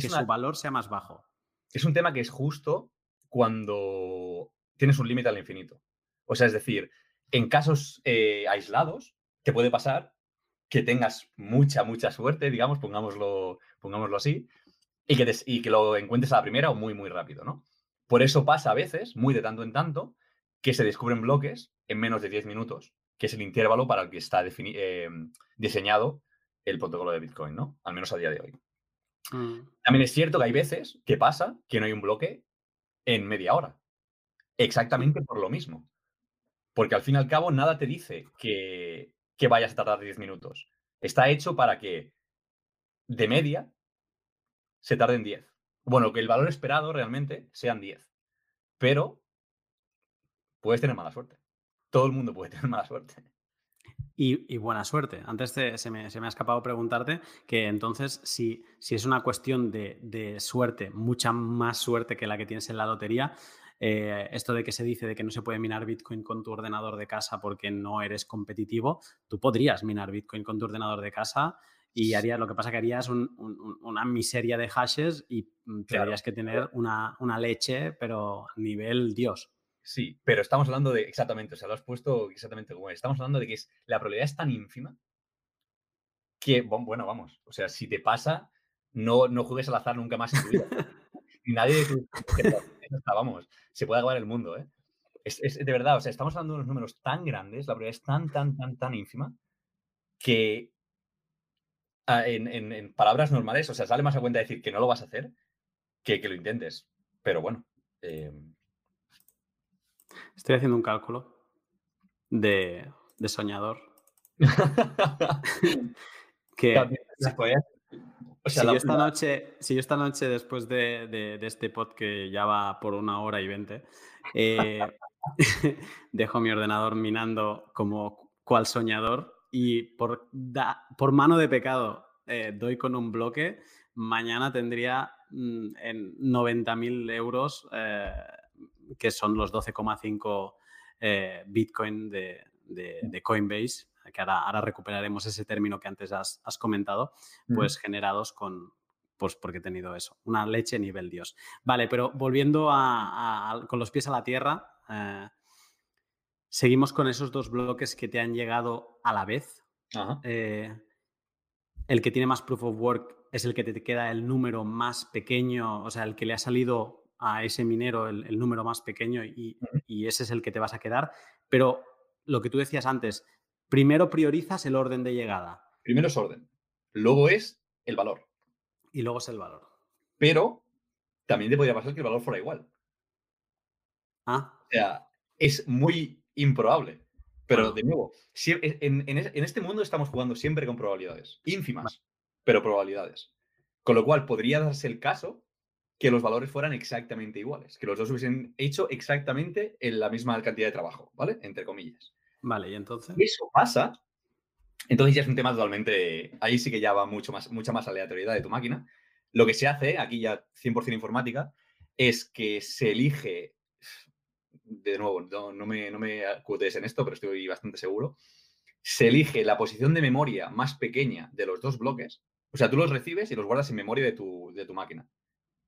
su valor sea más bajo. Es un tema que es justo cuando tienes un límite al infinito. O sea, es decir, en casos eh, aislados, te puede pasar que tengas mucha, mucha suerte, digamos, pongámoslo, pongámoslo así, y que, y que lo encuentres a la primera o muy, muy rápido, ¿no? Por eso pasa a veces, muy de tanto en tanto, que se descubren bloques en menos de 10 minutos, que es el intervalo para el que está eh, diseñado el protocolo de Bitcoin, ¿no? Al menos a día de hoy. Mm. También es cierto que hay veces que pasa que no hay un bloque en media hora. Exactamente por lo mismo. Porque al fin y al cabo nada te dice que, que vayas a tardar 10 minutos. Está hecho para que de media se tarden 10. Bueno, que el valor esperado realmente sean 10. Pero puedes tener mala suerte. Todo el mundo puede tener mala suerte. Y, y buena suerte. Antes te- se, me, se me ha escapado preguntarte que entonces si, si es una cuestión de, de suerte, mucha más suerte que la que tienes en la lotería, eh, esto de que se dice de que no se puede minar Bitcoin con tu ordenador de casa porque no eres competitivo, tú podrías minar Bitcoin con tu ordenador de casa y harías, lo que pasa que harías un- un- un- una miseria de hashes y mm, Claro. tendrías que tener una, una leche, pero nivel Dios. Sí, pero estamos hablando de exactamente, o sea, lo has puesto exactamente como es. Estamos hablando de que es, la probabilidad es tan ínfima que, bu- bueno, vamos, o sea, si te pasa, no, no juegues al azar nunca más en tu vida. Nadie de generaciones, vamos, se puede acabar el mundo, ¿eh? Es, es de verdad, o sea, estamos hablando de unos números tan grandes, la probabilidad es tan, tan, tan, tan ínfima que ah, en, en- en palabras normales, o sea, sale más a cuenta decir que no lo vas a hacer que que lo intentes. Pero bueno, eh, Estoy haciendo un cálculo de, de soñador que también las probabilidades- o sea, si, la- yo esta noche, si yo esta noche después de, de- de este pod que ya va por una hora y veinte, eh, dejo mi ordenador minando como cual soñador y por, da- por mano de pecado eh, doy con un bloque, mañana tendría mm, en 90.000 euros, eh, que son los 12,5 eh, Bitcoin de, de- de Coinbase, que ahora, ahora recuperaremos ese término que antes has, has comentado, pues generados con, pues porque he tenido eso, una leche nivel Dios. Vale, pero volviendo a- a- con los pies a la tierra, eh, seguimos con esos dos bloques que te han llegado a la vez. Ajá. Eh, el que tiene más proof of work es el que te queda el número más pequeño, o sea, el que le ha salido a ese minero el, el número más pequeño y ese es el que te vas a quedar. Pero lo que tú decías antes, primero priorizas el orden de llegada Primero es orden, luego es el valor. y luego es el valor. Pero también te podría pasar que el valor fuera igual. Ah, O sea, es muy improbable. Pero de nuevo, sie- en, en este mundo estamos jugando siempre con probabilidades. Ínfimas, pero probabilidades. Con lo cual podría darse el caso que los valores fueran exactamente iguales, que los dos hubiesen hecho exactamente en la misma cantidad de trabajo, ¿vale? Entre comillas. Vale, y entonces. Eso pasa, entonces ya es un tema totalmente. Ahí sí que ya va mucho más, mucha más aleatoriedad de tu máquina. Lo que se hace, aquí ya 100% informática, es que se elige. De nuevo, no, no me, no me en esto, pero estoy bastante seguro. Se elige la posición de memoria más pequeña de los dos bloques. O sea, tú los recibes y los guardas en memoria de tu, de tu máquina.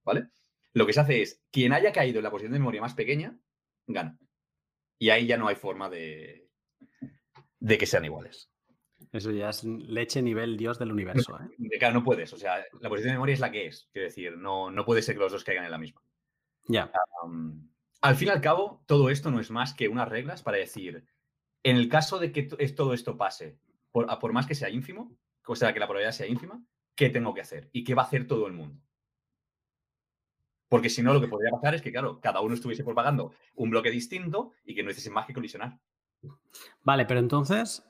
¿Vale? Lo que se hace es, quien haya caído en la posición de memoria más pequeña, gana. Y ahí ya no hay forma de, de que sean iguales. Eso ya es leche nivel Dios del universo. ¿eh? De- Claro, no puedes. O sea, la posición de memoria es la que es. Quiero decir, no, no puede ser que los dos caigan en la misma. Ya. Al fin y al cabo, todo esto no es más que unas reglas para decir, en el caso de que todo esto pase, por, a por más que sea ínfimo, o sea, que la probabilidad sea ínfima, ¿qué tengo que hacer? ¿Y qué va a hacer todo el mundo? Porque si no, lo que podría pasar es que, claro, cada uno estuviese propagando un bloque distinto y que no hiciese más que colisionar. Vale, pero entonces,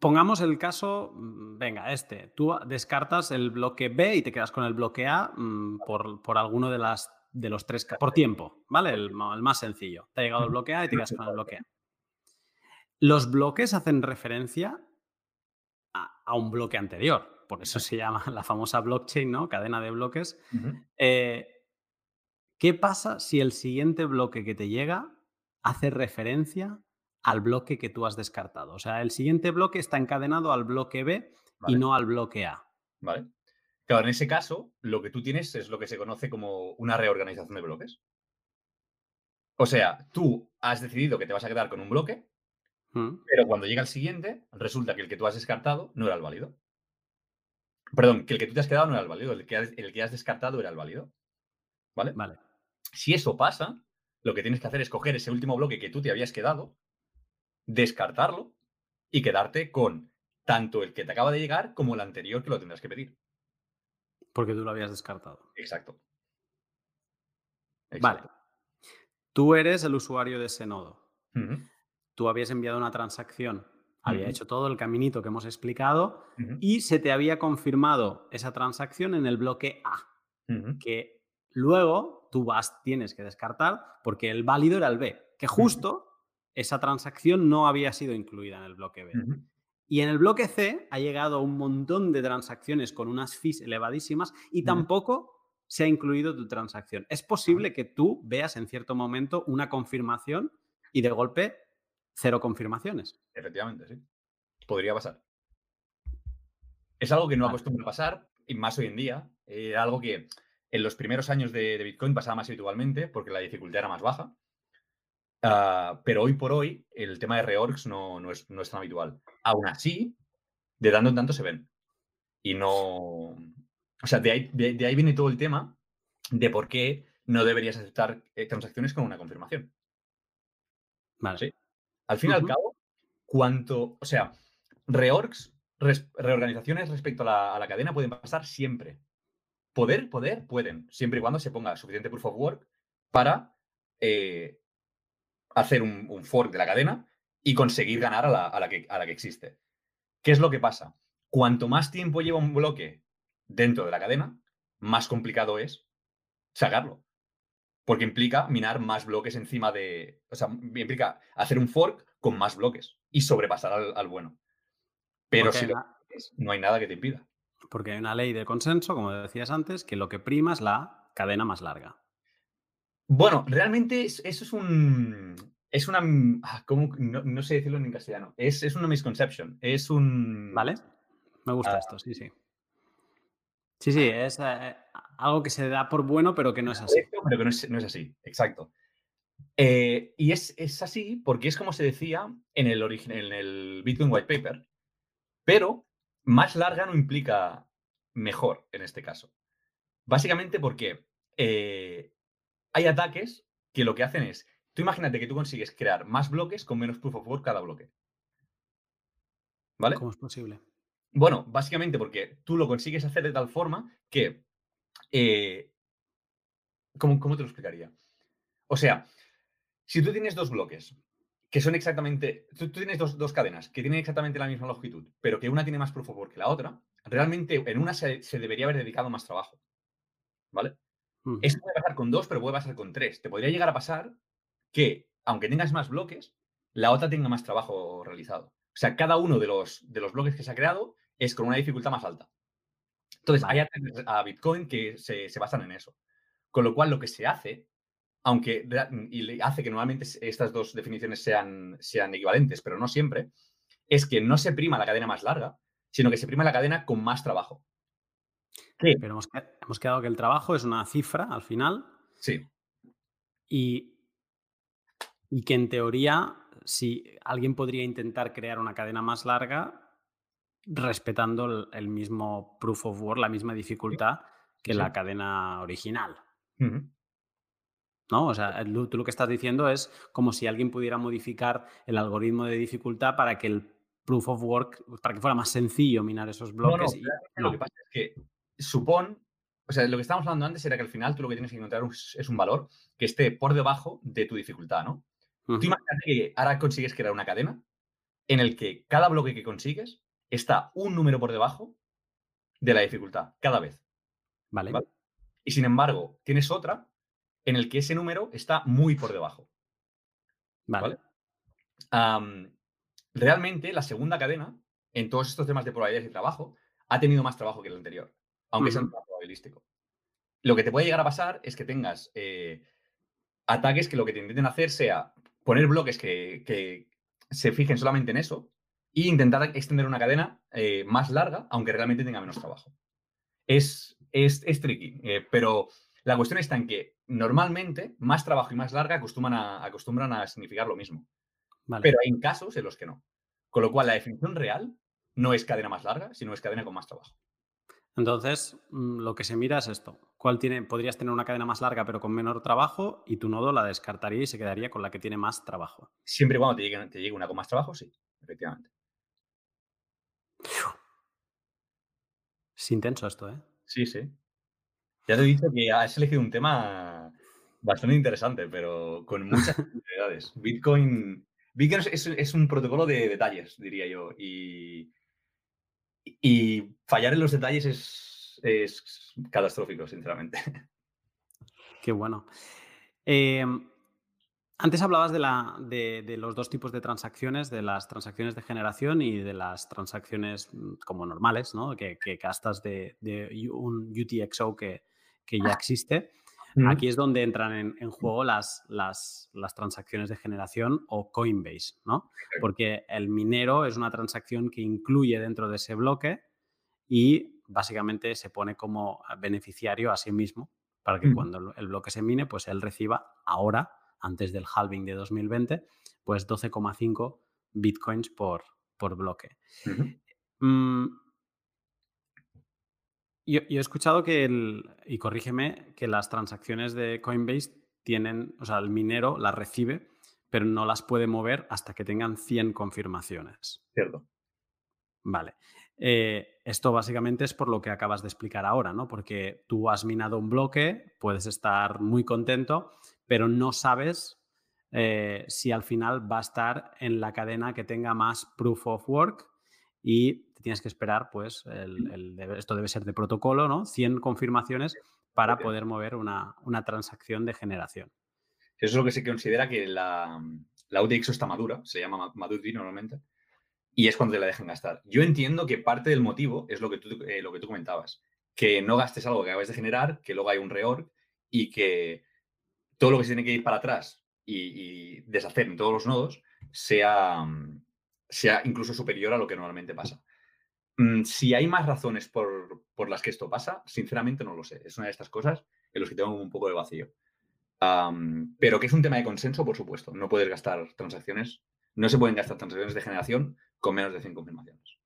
pongamos el caso, mm, venga, este, tú descartas el bloque B y te quedas con el bloque A mm, por, por alguno de, las, de los tres, por tiempo, ¿vale? El más sencillo. Te ha llegado el bloque A y te quedas con el bloque A. Los bloques hacen referencia a, a un bloque anterior, por eso se llama la famosa blockchain, ¿no? Cadena de bloques. Eh, ¿Qué pasa si el siguiente bloque que te llega hace referencia al bloque que tú has descartado? O sea, el siguiente bloque está encadenado al bloque B Vale. y no al bloque A. ¿Vale? Claro, en ese caso, lo que tú tienes es lo que se conoce como una reorganización de bloques. O sea, tú has decidido que te vas a quedar con un bloque, ¿Mm? pero cuando llega el siguiente, resulta que el que tú has descartado no era el válido. Perdón, que el que tú te has quedado no era el válido, el que has, el que has descartado era el válido. ¿Vale? Vale. Si eso pasa, lo que tienes que hacer es coger ese último bloque que tú te habías quedado, descartarlo y quedarte con tanto el que te acaba de llegar como el anterior que lo tendrás que pedir. Porque tú lo habías descartado. Exacto. Vale. Exacto. Tú eres el usuario de ese nodo. Tú habías enviado una transacción, había hecho todo el caminito que hemos explicado y se te había confirmado esa transacción en el bloque A, que luego tú vas, tienes que descartar porque el válido era el B, que justo esa transacción no había sido incluida en el bloque B. Y en el bloque C ha llegado un montón de transacciones con unas fees elevadísimas y tampoco se ha incluido tu transacción. Es posible que tú veas en cierto momento una confirmación y de golpe cero confirmaciones. Efectivamente, sí. Podría pasar. Es algo que no acostumbra pasar, y más hoy en día. Era algo que en los primeros años de, de Bitcoin pasaba más habitualmente porque la dificultad era más baja. Ah, pero hoy por hoy el tema de reorgs no, no es, no es tan habitual. Aún así, de tanto en tanto se ven. Y no. O sea, de ahí, de- de ahí viene todo el tema de por qué no deberías aceptar eh, transacciones con una confirmación. Vale. Sí. Al fin y al cabo, cuanto, o sea, reorgs, res- reorganizaciones respecto a la, a la cadena pueden pasar siempre. Poder, poder, pueden, siempre y cuando se ponga suficiente proof of work para eh, hacer un, un fork de la cadena y conseguir ganar a la, a la que, a la que existe. ¿Qué es lo que pasa? Cuanto más tiempo lleva un bloque dentro de la cadena, más complicado es sacarlo. Porque implica minar más bloques encima de. O sea, implica hacer un fork con más bloques y sobrepasar al, al bueno. Pero si lo no hay nada que te impida. Porque hay una ley de consenso, como decías antes, que lo que prima es la cadena más larga. Bueno, realmente es- eso es un. Es una. ah, ¿cómo? No, no sé decirlo en castellano. Es, es una misconception. Es un. ¿Vale? Me gusta Ah. esto, sí, sí. Sí, sí, es eh, algo que se da por bueno, pero que no es así. Pero que no es, no es así, exacto. Eh, y es, es así porque es como se decía en el, origi- en el Bitcoin White Paper, pero más larga no implica mejor en este caso. Básicamente porque eh, hay ataques que lo que hacen es, tú imagínate que tú consigues crear más bloques con menos proof of work cada bloque. ¿Vale? ¿Cómo es posible? Bueno, básicamente porque tú lo consigues hacer de tal forma que... eh, ¿cómo, cómo te lo explicaría? O sea, si tú tienes dos bloques que son exactamente... Tú, tú tienes dos, dos cadenas que tienen exactamente la misma longitud, pero que una tiene más proof of work que la otra, realmente en una se, se debería haber dedicado más trabajo. ¿Vale? Ujú. Esto puede pasar con dos, pero puede pasar con tres. Te podría llegar a pasar que, aunque tengas más bloques, la otra tenga más trabajo realizado. O sea, cada uno de los, de los bloques que se ha creado es con una dificultad más alta. Entonces, hay a Bitcoin que se, se basan en eso. Con lo cual, lo que se hace, aunque y hace que normalmente estas dos definiciones sean, sean equivalentes, pero no siempre, es que no se prima la cadena más larga, sino que se prima la cadena con más trabajo. Pero hemos, hemos quedado que el trabajo es una cifra al final Sí, y, y que en teoría, si alguien podría intentar crear una cadena más larga respetando el, el mismo proof of work, la misma dificultad que sí. la cadena original. ¿No? O sea, tú lo que estás diciendo es como si alguien pudiera modificar el algoritmo de dificultad para que el proof of work, para que fuera más sencillo minar esos No, no, bloques. y- realmente no. lo que pasa es que supón, o sea, lo que estábamos hablando antes era que al final tú lo que tienes que encontrar es, un valor que esté por debajo de tu dificultad, ¿no? Ujú. Tú imagínate que ahora consigues crear una cadena en el que cada bloque que consigues está un número por debajo de la dificultad, cada vez. Vale. Vale. Y sin embargo, tienes otra en el que ese número está muy por debajo. Vale. realmente, la segunda cadena, en todos estos temas de probabilidades y trabajo, ha tenido más trabajo que el anterior, aunque sea un tema probabilístico. Lo que te puede llegar a pasar es que tengas eh, ataques que lo que te intenten hacer sea poner bloques que, que se fijen solamente en eso e intentar extender una cadena eh, más larga, aunque realmente tenga menos trabajo. Es, es, es tricky, eh, pero la cuestión está en que normalmente más trabajo y más larga acostumbran a, acostumbran a significar lo mismo. Vale. Pero hay casos en los que no. Con lo cual, la definición real no es cadena más larga, sino es cadena con más trabajo. Entonces, mm, lo que se mira es esto. ¿Cuál tiene, podrías tener una cadena más larga pero con menor trabajo y tu nodo la descartaría y se quedaría con la que tiene más trabajo? Siempre y cuando te llegue, te llegue una con más trabajo, sí, efectivamente. Es intenso esto, ¿eh? Sí, sí. Ya te he dicho que has elegido un tema bastante interesante, pero con muchas posibilidades. Bitcoin, Bitcoin es, un protocolo de detalles, diría yo. Y, y fallar en los detalles es, es catastrófico, sinceramente. Qué bueno. Em, antes hablabas de, la, de, los dos tipos de transacciones, de las transacciones de generación y de las transacciones mm, como normales, ¿no? que, gastas de, un UTXO que, que ya existe. Aquí es donde entran en, juego las, las, las, transacciones de generación o Coinbase, ¿no? Porque el minero es una transacción que incluye dentro de ese bloque y básicamente se pone como beneficiario a sí mismo para que cuando el bloque se mine, pues él reciba ahora antes del halving de 2020, pues 12,5 bitcoins por, por bloque. Mm, yo, he escuchado que, el, y corrígeme, que las transacciones de Coinbase tienen, o sea, el minero las recibe, pero no las puede mover hasta que tengan 100 confirmaciones. Cierto. Vale. Eh, esto básicamente es por lo que acabas de explicar ahora, ¿no? Porque tú has minado un bloque, puedes estar muy contento, pero no sabes eh, si al final va a estar en la cadena que tenga más proof of work y tienes que esperar, pues, esto debe ser de protocolo, ¿no? 100 confirmaciones para poder mover una, transacción de generación. Eso es lo que se considera que la, la UTXO está madura, se llama Maturity normalmente, y es cuando te la dejan gastar. Yo entiendo que parte del motivo es lo que tú, eh, lo que tú comentabas, que no gastes algo que acabas de generar, que luego hay un reorg y que todo lo que se tiene que ir para atrás y, deshacer en todos los nodos sea, sea incluso superior a lo que normalmente pasa. Mm, si hay más razones por, las que esto pasa, sinceramente no lo sé. Es una de estas cosas en las que tengo un poco de vacío. pero que es un tema de consenso, por supuesto. No puedes gastar transacciones, no se pueden gastar transacciones de generación con menos de 100 confirmaciones.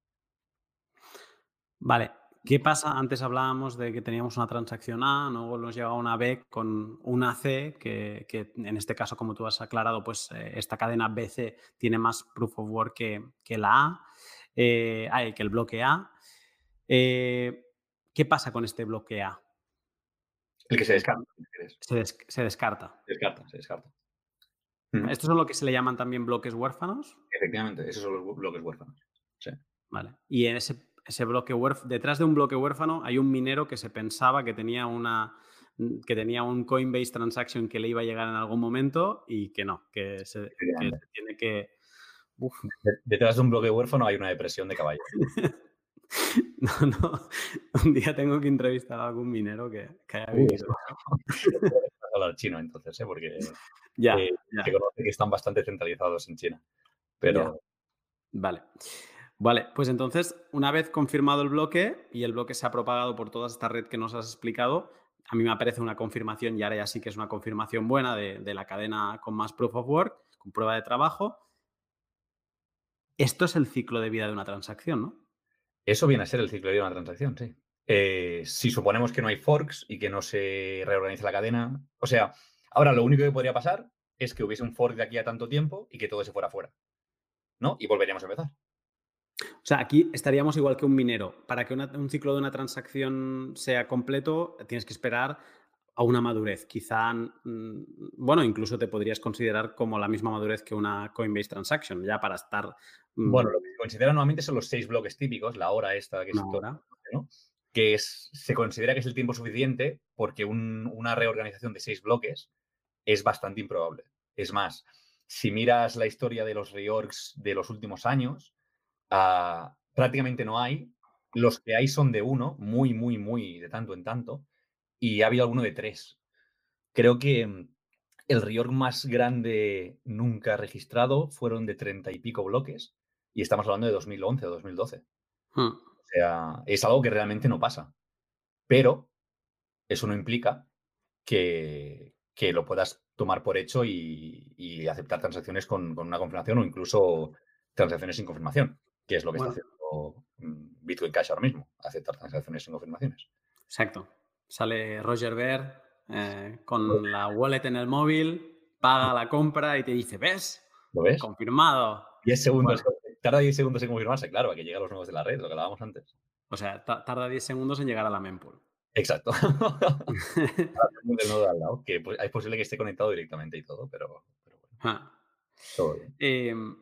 Vale, ¿Qué pasa? Antes hablábamos de que teníamos una transacción A, luego nos llega una B con una C, que, en este caso, como tú has aclarado, pues eh, esta cadena BC tiene más proof of work que, la A, eh, que el bloque A. Eh, ¿Qué pasa con este bloque A? El que se descarta. Se, se descarta. Se descarta, se descarta. ¿Estos son lo que se le llaman también bloques huérfanos? Efectivamente, esos son los bloques huérfanos. Sí. Vale. Y en ese ese bloque detrás de un bloque huérfano hay un minero que se pensaba que tenía una que tenía un Coinbase transaction que le iba a llegar en algún momento y que no, que se, tiene que... Detrás de un bloque huérfano hay una depresión de caballo. no, no. Un día tengo que entrevistar a algún minero que, haya vivido. hablar chino entonces, ¿eh? porque ya, eh, se conoce que están bastante centralizados en China. Pero... Vale. Vale, pues entonces, una vez confirmado el bloque y el bloque se ha propagado por toda esta red que nos has explicado, a mí me aparece una confirmación y ahora ya sí que es una confirmación buena de, la cadena con más proof of work, con prueba de trabajo. Esto es el ciclo de vida de una transacción, ¿no? Eso viene a ser el ciclo de vida de una transacción, sí. Eh, si suponemos que no hay forks y que no se reorganiza la cadena, o sea, ahora lo único que podría pasar es que hubiese un fork de aquí a tanto tiempo y que todo se fuera fuera, ¿no? Y volveríamos a empezar. O sea, aquí estaríamos igual que un minero. Para que un ciclo de una transacción sea completo, tienes que esperar a una madurez. Quizá, mm, bueno, incluso te podrías considerar como la misma madurez que una Coinbase Transaction, ya para estar... Mm, bueno, lo que se considera normalmente son los seis bloques típicos, la hora esta que es que se considera que es el tiempo suficiente porque una reorganización de seis bloques es bastante improbable. Es más, si miras la historia de los reorgs de los últimos años, Ah, prácticamente no hay. Los que hay son de uno, muy, muy, muy de tanto en tanto, y ha habido alguno de tres. Creo que mm, el reorg más grande nunca registrado fueron de treinta y pico bloques, y estamos hablando de 2011 o 2012. Hmm. O sea, es algo que realmente no pasa. Pero eso no implica que, lo puedas tomar por hecho y, aceptar transacciones con, con, una confirmación o incluso transacciones sin confirmación que es lo que está haciendo mm, Bitcoin Cash ahora mismo, aceptar transacciones sin confirmaciones. Exacto. Sale Roger Ver eh, con la wallet en el móvil, paga la compra y te dice, ¿ves? ¿Lo ves? Confirmado. 10 segundos, tarda 10 segundos en confirmarse, claro, a que lleguen los nuevos de la red, lo que hablábamos antes. O sea, tarda 10 segundos en llegar a la mempool. Exacto. del nodo al lado, que pues, es posible que esté conectado directamente y todo, pero, bueno. Em,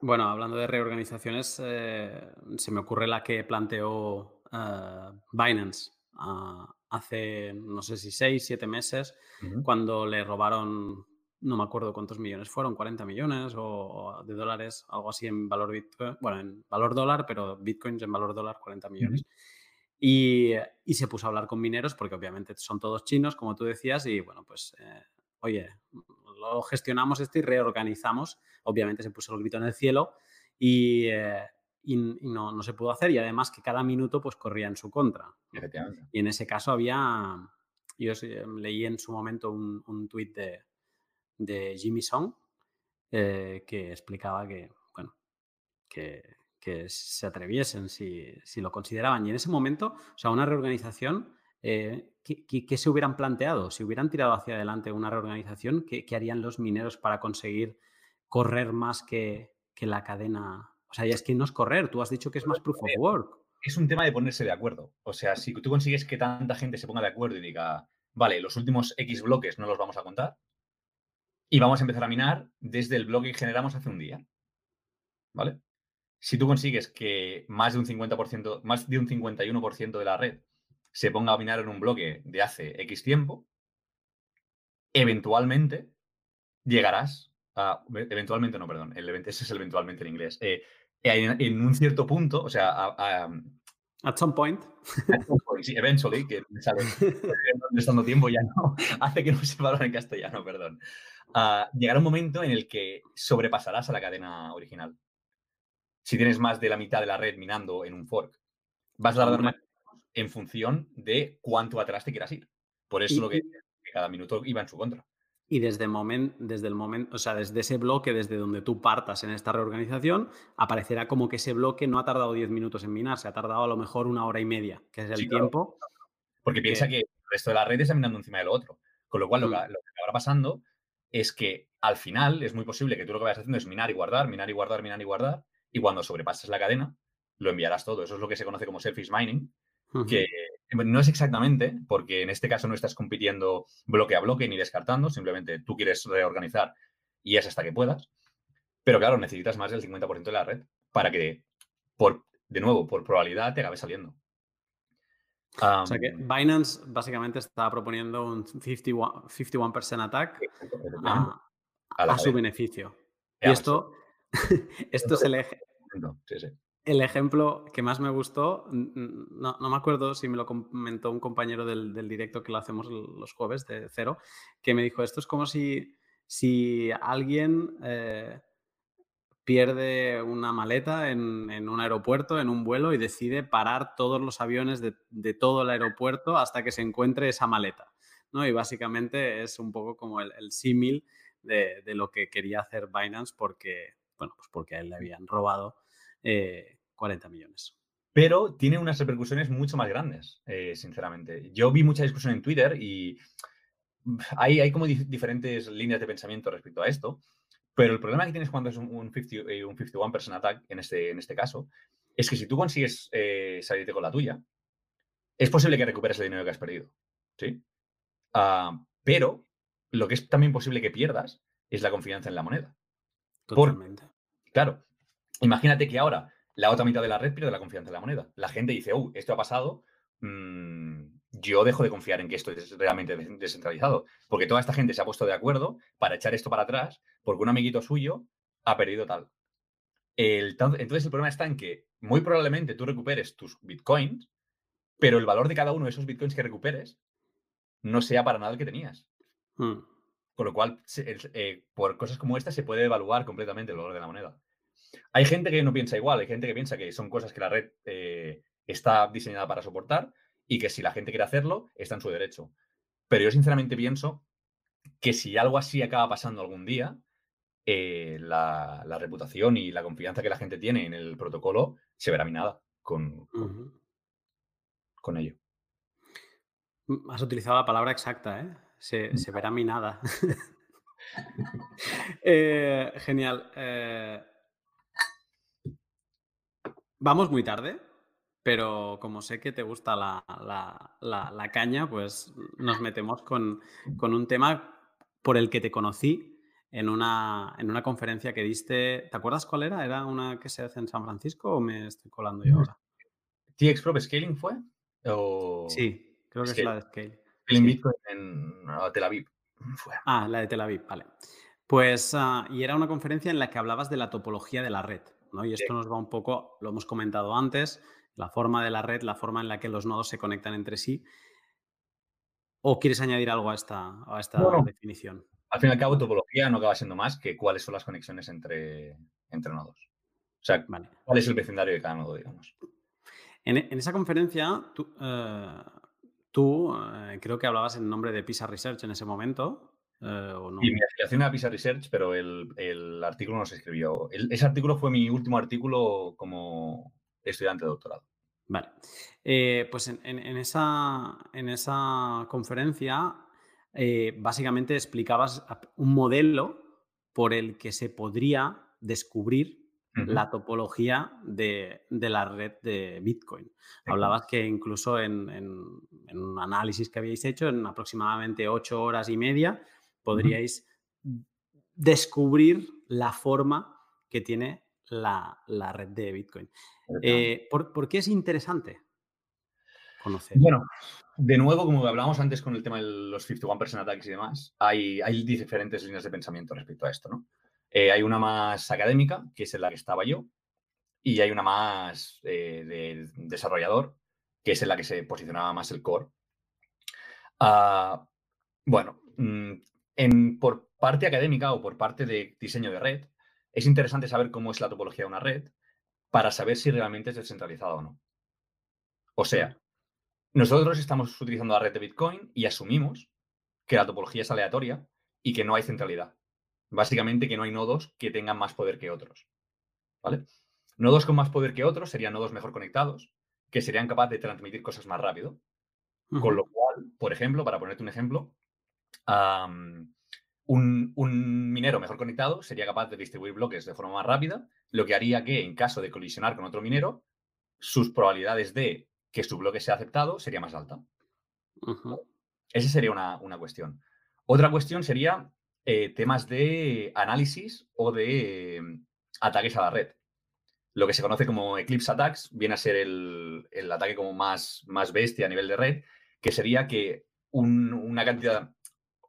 bueno, hablando de reorganizaciones, eh, se me ocurre la que planteó eh, Binance ah, hace, no sé si 6, 7 meses, cuando le robaron, no me acuerdo cuántos millones fueron, 40 millones o, de dólares, algo así en valor Bitcoin, bueno, en valor dólar, pero Bitcoins en valor dólar, 40 millones. Y, se puso a hablar con mineros porque obviamente son todos chinos, como tú decías, y bueno, pues, eh, oye, lo gestionamos esto y reorganizamos. Obviamente se puso el grito en el cielo y, eh, no, no, se pudo hacer y además que cada minuto pues corría en su contra. Y en ese caso había, yo leí en su momento un, un tuit de, de Jimmy Song eh, que explicaba que, bueno, que, que se atreviesen, si, si, lo consideraban. Y en ese momento, o sea, una reorganización, eh, ¿qué, se hubieran planteado? Si hubieran tirado hacia adelante una reorganización, ¿qué, harían los mineros para conseguir correr más que, que, la cadena? O sea, ya es que no es correr, tú has dicho que es más proof of work. Es un tema de ponerse de acuerdo. O sea, si tú consigues que tanta gente se ponga de acuerdo y diga, vale, los últimos X bloques no los vamos a contar y vamos a empezar a minar desde el bloque que generamos hace un día. ¿Vale? si tú consigues que más de un 50%, más de un 51% de la red se ponga a minar en un bloque de hace X tiempo, eventualmente llegarás a, eventualmente no, perdón, el, ese es el eventualmente en inglés, eh, en, un cierto punto, o sea, a, At some point. At some point, sí, eventually, que me sale estando tiempo ya no, hace que no se valore en castellano, perdón. llegará un momento en el que sobrepasarás a la cadena original si tienes más de la mitad de la red minando en un fork, vas a tardar más en función de cuánto atrás te quieras ir. Por eso lo que, cada minuto iba en su contra. Y desde, desde el momento, o sea, desde ese bloque, desde donde tú partas en esta reorganización, aparecerá como que ese bloque no ha tardado 10 minutos en minar, se ha tardado a lo mejor una hora y media, que es el tiempo. Porque piensa que el resto de la red está minando encima del otro. Con lo cual, lo, mm. que, lo que acabará pasando es que al final es muy posible que tú lo que vayas haciendo es minar y guardar, minar y guardar, minar y guardar, y cuando sobrepases la cadena, lo enviarás todo. Eso es lo que se conoce como selfish mining, que no es exactamente, porque en este caso no estás compitiendo bloque a bloque ni descartando, simplemente tú quieres reorganizar y es hasta que puedas. Pero claro, necesitas más del 50% de la red para que, por, de nuevo, por probabilidad te acabe saliendo. o sea que Binance básicamente está proponiendo un 51%, 51 attack a, su beneficio. Y esto Esto es el, el ejemplo que más me gustó. No, me acuerdo si me lo comentó un compañero del, directo que lo hacemos los jueves de cero, que me dijo, esto es como si, si alguien eh, pierde una maleta en, un aeropuerto, en un vuelo, y decide parar todos los aviones de, todo el aeropuerto hasta que se encuentre esa maleta. ¿no? Y básicamente es un poco como el, símil de, lo que quería hacer Binance porque bueno, pues porque a él le habían robado 40 eh, millones. Pero tiene unas repercusiones mucho más grandes, eh, sinceramente. Yo vi mucha discusión en Twitter y hay, hay como diferentes líneas de pensamiento respecto a esto. Pero el problema que tienes cuando es un, un, 50, eh, un 51% attack, en este, en este caso, es que si tú consigues salirte con la tuya, es posible que recuperes el dinero que has perdido. ¿sí? Ah, pero lo que es también posible que pierdas es la confianza en la moneda. Totalmente. claro, imagínate que ahora la otra mitad de la red pierde la confianza en la moneda. La gente dice, oh, esto ha pasado, mm, yo dejo de confiar en que esto es realmente descentralizado, porque toda esta gente se ha puesto de acuerdo para echar esto para atrás, porque un amiguito suyo ha perdido tal. entonces el problema está en que muy probablemente tú recuperes tus bitcoins, pero el valor de cada uno de esos bitcoins que recuperes no sea para nada el que tenías. Hmm. Con lo cual, eh, por cosas como esta se puede evaluar completamente el valor de la moneda. Hay gente que no piensa igual, hay gente que piensa que son cosas que la red eh, está diseñada para soportar y que si la gente quiere hacerlo, está en su derecho. Pero yo sinceramente pienso que si algo así acaba pasando algún día, eh, la, reputación y la confianza que la gente tiene en el protocolo se verá minada con, con ello. Has utilizado la palabra exacta, ¿eh? se, verá minada. eh, genial. Eh, vamos muy tarde, pero como sé que te gusta la, la, caña, pues nos metemos con, con, un tema por el que te conocí en una, en una conferencia que diste. ¿Te acuerdas cuál era? ¿Era una que se hace en San Francisco o me estoy colando yo ahora? ¿TX Prop Scaling fue? Sí, creo que es la de Scale. Scaling Bitcoin en Tel Aviv. Fue. Ah, la de Tel Aviv, vale. Pues, ah, y era una conferencia en la que hablabas de la topología de la red, ¿no? Y esto nos va un poco, lo hemos comentado antes, la forma de la red, la forma en la que los nodos se conectan entre sí. ¿O quieres añadir algo a esta, a esta definición? Al fin y al cabo, topología no acaba siendo más que cuáles son las conexiones entre, entre nodos. O sea, cuál es el vecindario de cada nodo, digamos. En, esa conferencia, tú, eh, tú eh, creo que hablabas en nombre de PISA Research en ese momento. Eh, ¿o no? Y mi afiliación a PISA Research, pero el, artículo no se escribió. ese artículo fue mi último artículo como estudiante de doctorado. Vale. pues en, esa, en esa conferencia básicamente explicabas un modelo por el que se podría descubrir la topología de, la red de Bitcoin. Hablabas que incluso en, un análisis que habíais hecho, en aproximadamente ocho horas y media, podríais descubrir la forma que tiene la, red de Bitcoin. Eh, ¿por, qué es interesante conocer? Bueno, de nuevo, como hablábamos antes con el tema de los 51% attacks y demás, hay, hay diferentes líneas de pensamiento respecto a esto, ¿no? Eh, hay una más académica, que es en la que estaba yo, y hay una más eh, de desarrollador, que es en la que se posicionaba más el core. Ah, bueno, mm, en, por parte académica o por parte de diseño de red, es interesante saber cómo es la topología de una red para saber si realmente es descentralizada o no. O sea, nosotros estamos utilizando la red de Bitcoin y asumimos que la topología es aleatoria y que no hay centralidad. Básicamente que no hay nodos que tengan más poder que otros. ¿Vale? Nodos con más poder que otros serían nodos mejor conectados, que serían capaces de transmitir cosas más rápido. Con lo cual, por ejemplo, para ponerte un ejemplo, un, minero mejor conectado sería capaz de distribuir bloques de forma más rápida, lo que haría que en caso de colisionar con otro minero, sus probabilidades de que su bloque sea aceptado sería más alta. Esa sería una, una, cuestión. Otra cuestión sería eh, temas de análisis o de mm, ataques a la red. Lo que se conoce como Eclipse Attacks viene a ser el, ataque como más, más bestia a nivel de red, que sería que una cantidad,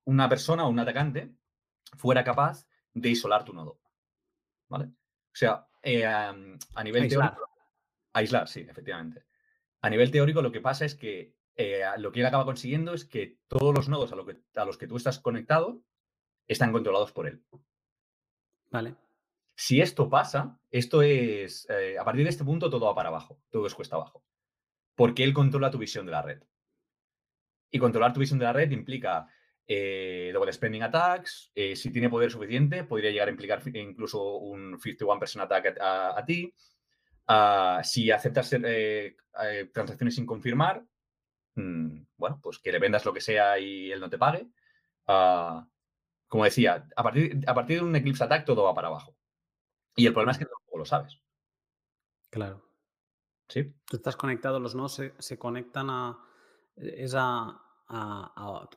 una persona o un atacante fuera capaz de isolar tu nodo. ¿Vale? O sea, eh, a nivel teórico. Aislar, sí, efectivamente. A nivel teórico, lo que pasa es que eh, lo que él acaba consiguiendo es que todos los nodos a, a los que tú estás conectado están controlados por él. Vale. Si esto pasa, esto es, eh, a partir de este punto todo va para abajo, todo es cuesta abajo, porque él controla tu visión de la red. Y controlar tu visión de la red implica eh, double spending attacks, eh, si tiene poder suficiente, podría llegar a implicar incluso un 51% attack a, ti. Ah, si aceptas transacciones sin confirmar, mm, bueno, pues que le vendas lo que sea y él no te pague. Ah, como decía, a partir, a partir de un Eclipse Attack todo va para abajo. Y el problema es que tampoco lo sabes. Claro. Sí. Tú estás conectado, los nodos se, conectan a.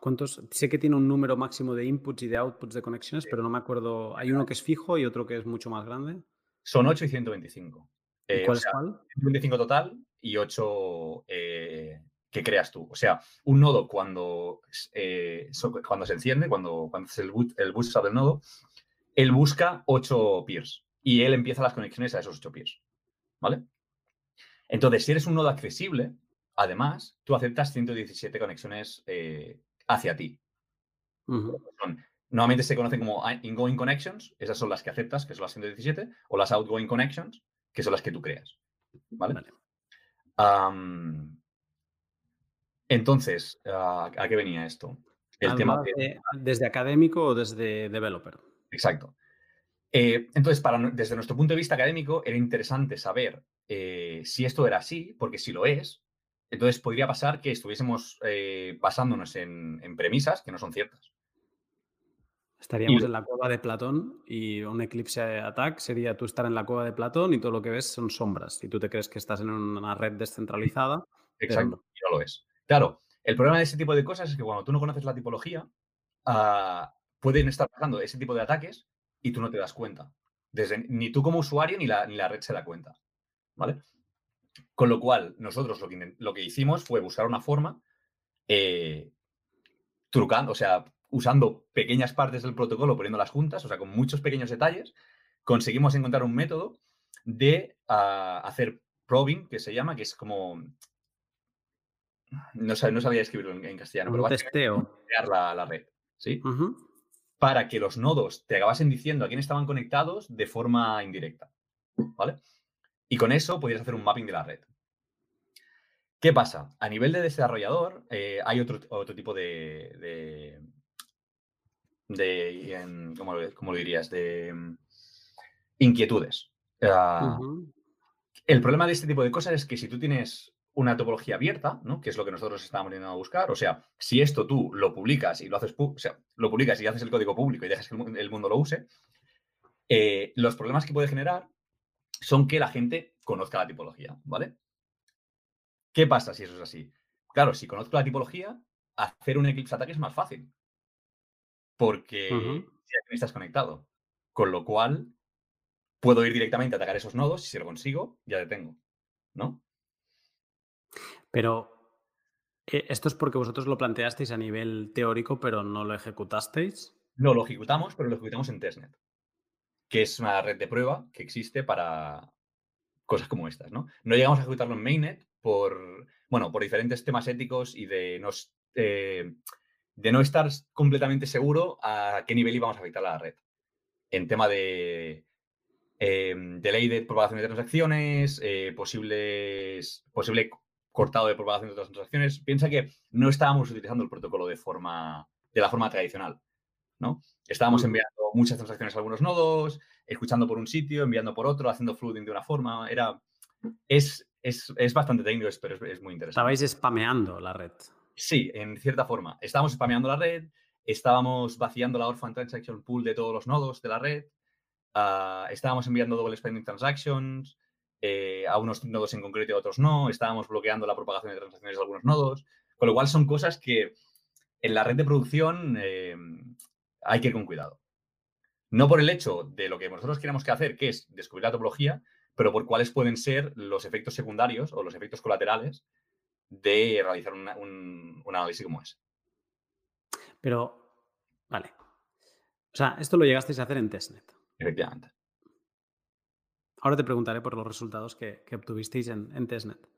¿Cuántos? Sé que tiene un número máximo de inputs y de outputs de conexiones, pero no me acuerdo. Hay uno que es fijo y otro que es mucho más grande. Son 8 y 125. ¿Y eh, cuál es cuál? 125 total y 8 que creas tú. O sea, un nodo cuando, eh, cuando se enciende, cuando, cuando el, boot, el bootstrap del nodo, él busca ocho peers y él empieza las conexiones a esos ocho peers. ¿Vale? Entonces, si eres un nodo accesible, además, tú aceptas 117 conexiones eh, hacia ti. normalmente se conocen como ingoing connections, esas son las que aceptas, que son las 117, o las outgoing connections, que son las que tú creas. ¿Vale? Entonces, ¿a, qué venía esto? El tema ¿Desde académico o desde developer? Exacto. Eh, entonces, para, desde nuestro punto de vista académico, era interesante saber eh, si esto era así, porque si lo es, entonces podría pasar que estuviésemos eh, basándonos en, premisas que no son ciertas. Estaríamos en la cueva de Platón y un eclipse attack sería tú estar en la cueva de Platón y todo lo que ves son sombras y tú te crees que estás en una red descentralizada. Exacto, y no lo es. Claro, el problema de ese tipo de cosas es que cuando tú no conoces la tipología, ah, pueden estar pasando ese tipo de ataques y tú no te das cuenta. Desde, ni tú como usuario ni la, ni la red se da cuenta. ¿Vale? Con lo cual, nosotros lo que, lo que hicimos fue buscar una forma eh, trucando, o sea, usando pequeñas partes del protocolo, poniéndolas juntas, o sea, con muchos pequeños detalles, conseguimos encontrar un método de ah, hacer probing, que se llama, que es como... No, no sabía escribirlo en, castellano, un pero testeo. crear la, la red, ¿sí? Para que los nodos te acabasen diciendo a quién estaban conectados de forma indirecta, ¿vale? Y con eso podrías hacer un mapping de la red. ¿Qué pasa? A nivel de desarrollador, eh, hay otro, otro tipo de, de, ¿cómo, lo dirías? De mm, inquietudes. Ah, el problema de este tipo de cosas es que si tú tienes una topología abierta, ¿no? que es lo que nosotros estábamos intentando buscar, o sea, si esto tú lo publicas y lo haces, o sea, lo publicas y haces el código público y dejas que el mundo lo use, eh, los problemas que puede generar son que la gente conozca la tipología, ¿vale? ¿Qué pasa si eso es así? Claro, si conozco la tipología, hacer un Eclipse ataque es más fácil. Porque ya estás conectado. Con lo cual, puedo ir directamente a atacar esos nodos y si lo consigo, ya detengo. ¿No? Pero eh, esto es porque vosotros lo planteasteis a nivel teórico, pero no lo ejecutasteis. No, lo ejecutamos, pero lo ejecutamos en testnet, que es una red de prueba que existe para cosas como estas, ¿no? No llegamos a ejecutarlo en mainnet por, bueno, por diferentes temas éticos y de no, eh, estar completamente seguro a qué nivel íbamos a afectar a la red. En tema de, eh, de ley de propagación de transacciones, eh, posible cortado de propagación de transacciones. Piensa que no estábamos utilizando el protocolo de la forma tradicional. ¿No? Estábamos enviando muchas transacciones a algunos nodos, escuchando por un sitio, enviando por otro, haciendo flooding de una forma. Era, es, es, bastante técnico, pero es, muy interesante. Estabais spameando la red. Sí, en cierta forma. Estábamos spameando la red, estábamos vaciando la Orphan Transaction Pool de todos los nodos de la red, ah, estábamos enviando double spending transactions eh, a unos nodos en concreto y a otros no, estábamos bloqueando la propagación de transacciones de algunos nodos, con lo cual son cosas que en la red de producción eh, hay que ir con cuidado. No por el hecho de lo que nosotros queremos que hacer, que es descubrir la topología, pero por cuáles pueden ser los efectos secundarios o los efectos colaterales de realizar un, análisis como ese. Pero, vale. O sea, esto lo llegasteis a hacer en testnet. Efectivamente. Ahora te preguntaré por los resultados que, obtuvisteis en, testnet.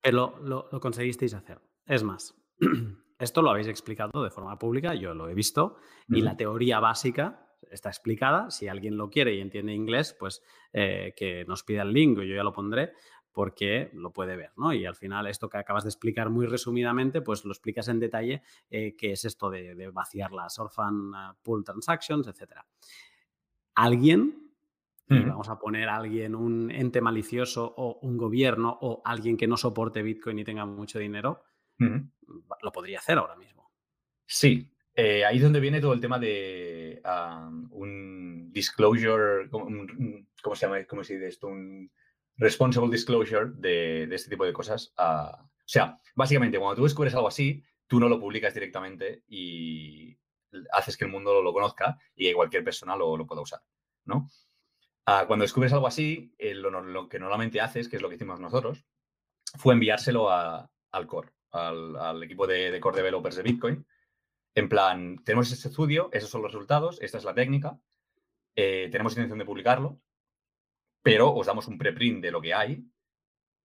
Pero lo, conseguisteis hacer. Es más, esto lo habéis explicado de forma pública, yo lo he visto, y la teoría básica está explicada. Si alguien lo quiere y entiende inglés, pues eh, que nos pida el link, yo ya lo pondré porque lo puede ver, ¿no? Y al final esto que acabas de explicar muy resumidamente, pues lo explicas en detalle eh, qué es esto de, vaciar las orphan pool transactions, etcétera. Alguien, vamos a poner a alguien, un ente malicioso o un gobierno o alguien que no soporte Bitcoin y tenga mucho dinero, lo podría hacer ahora mismo. Sí, eh, ahí es donde viene todo el tema de un disclosure, ¿cómo se llama? ¿Cómo se dice esto? Un responsible disclosure de, este tipo de cosas. o sea, básicamente, cuando tú descubres algo así, tú no lo publicas directamente y haces que el mundo lo, conozca y que cualquier persona lo, pueda usar, ¿no? Ah, cuando descubres algo así, eh, lo, que normalmente haces, que es lo que hicimos nosotros, fue enviárselo al core, al, equipo de, core developers de Bitcoin, en plan, tenemos este estudio, esos son los resultados, esta es la técnica, eh, tenemos intención de publicarlo, pero os damos un preprint de lo que hay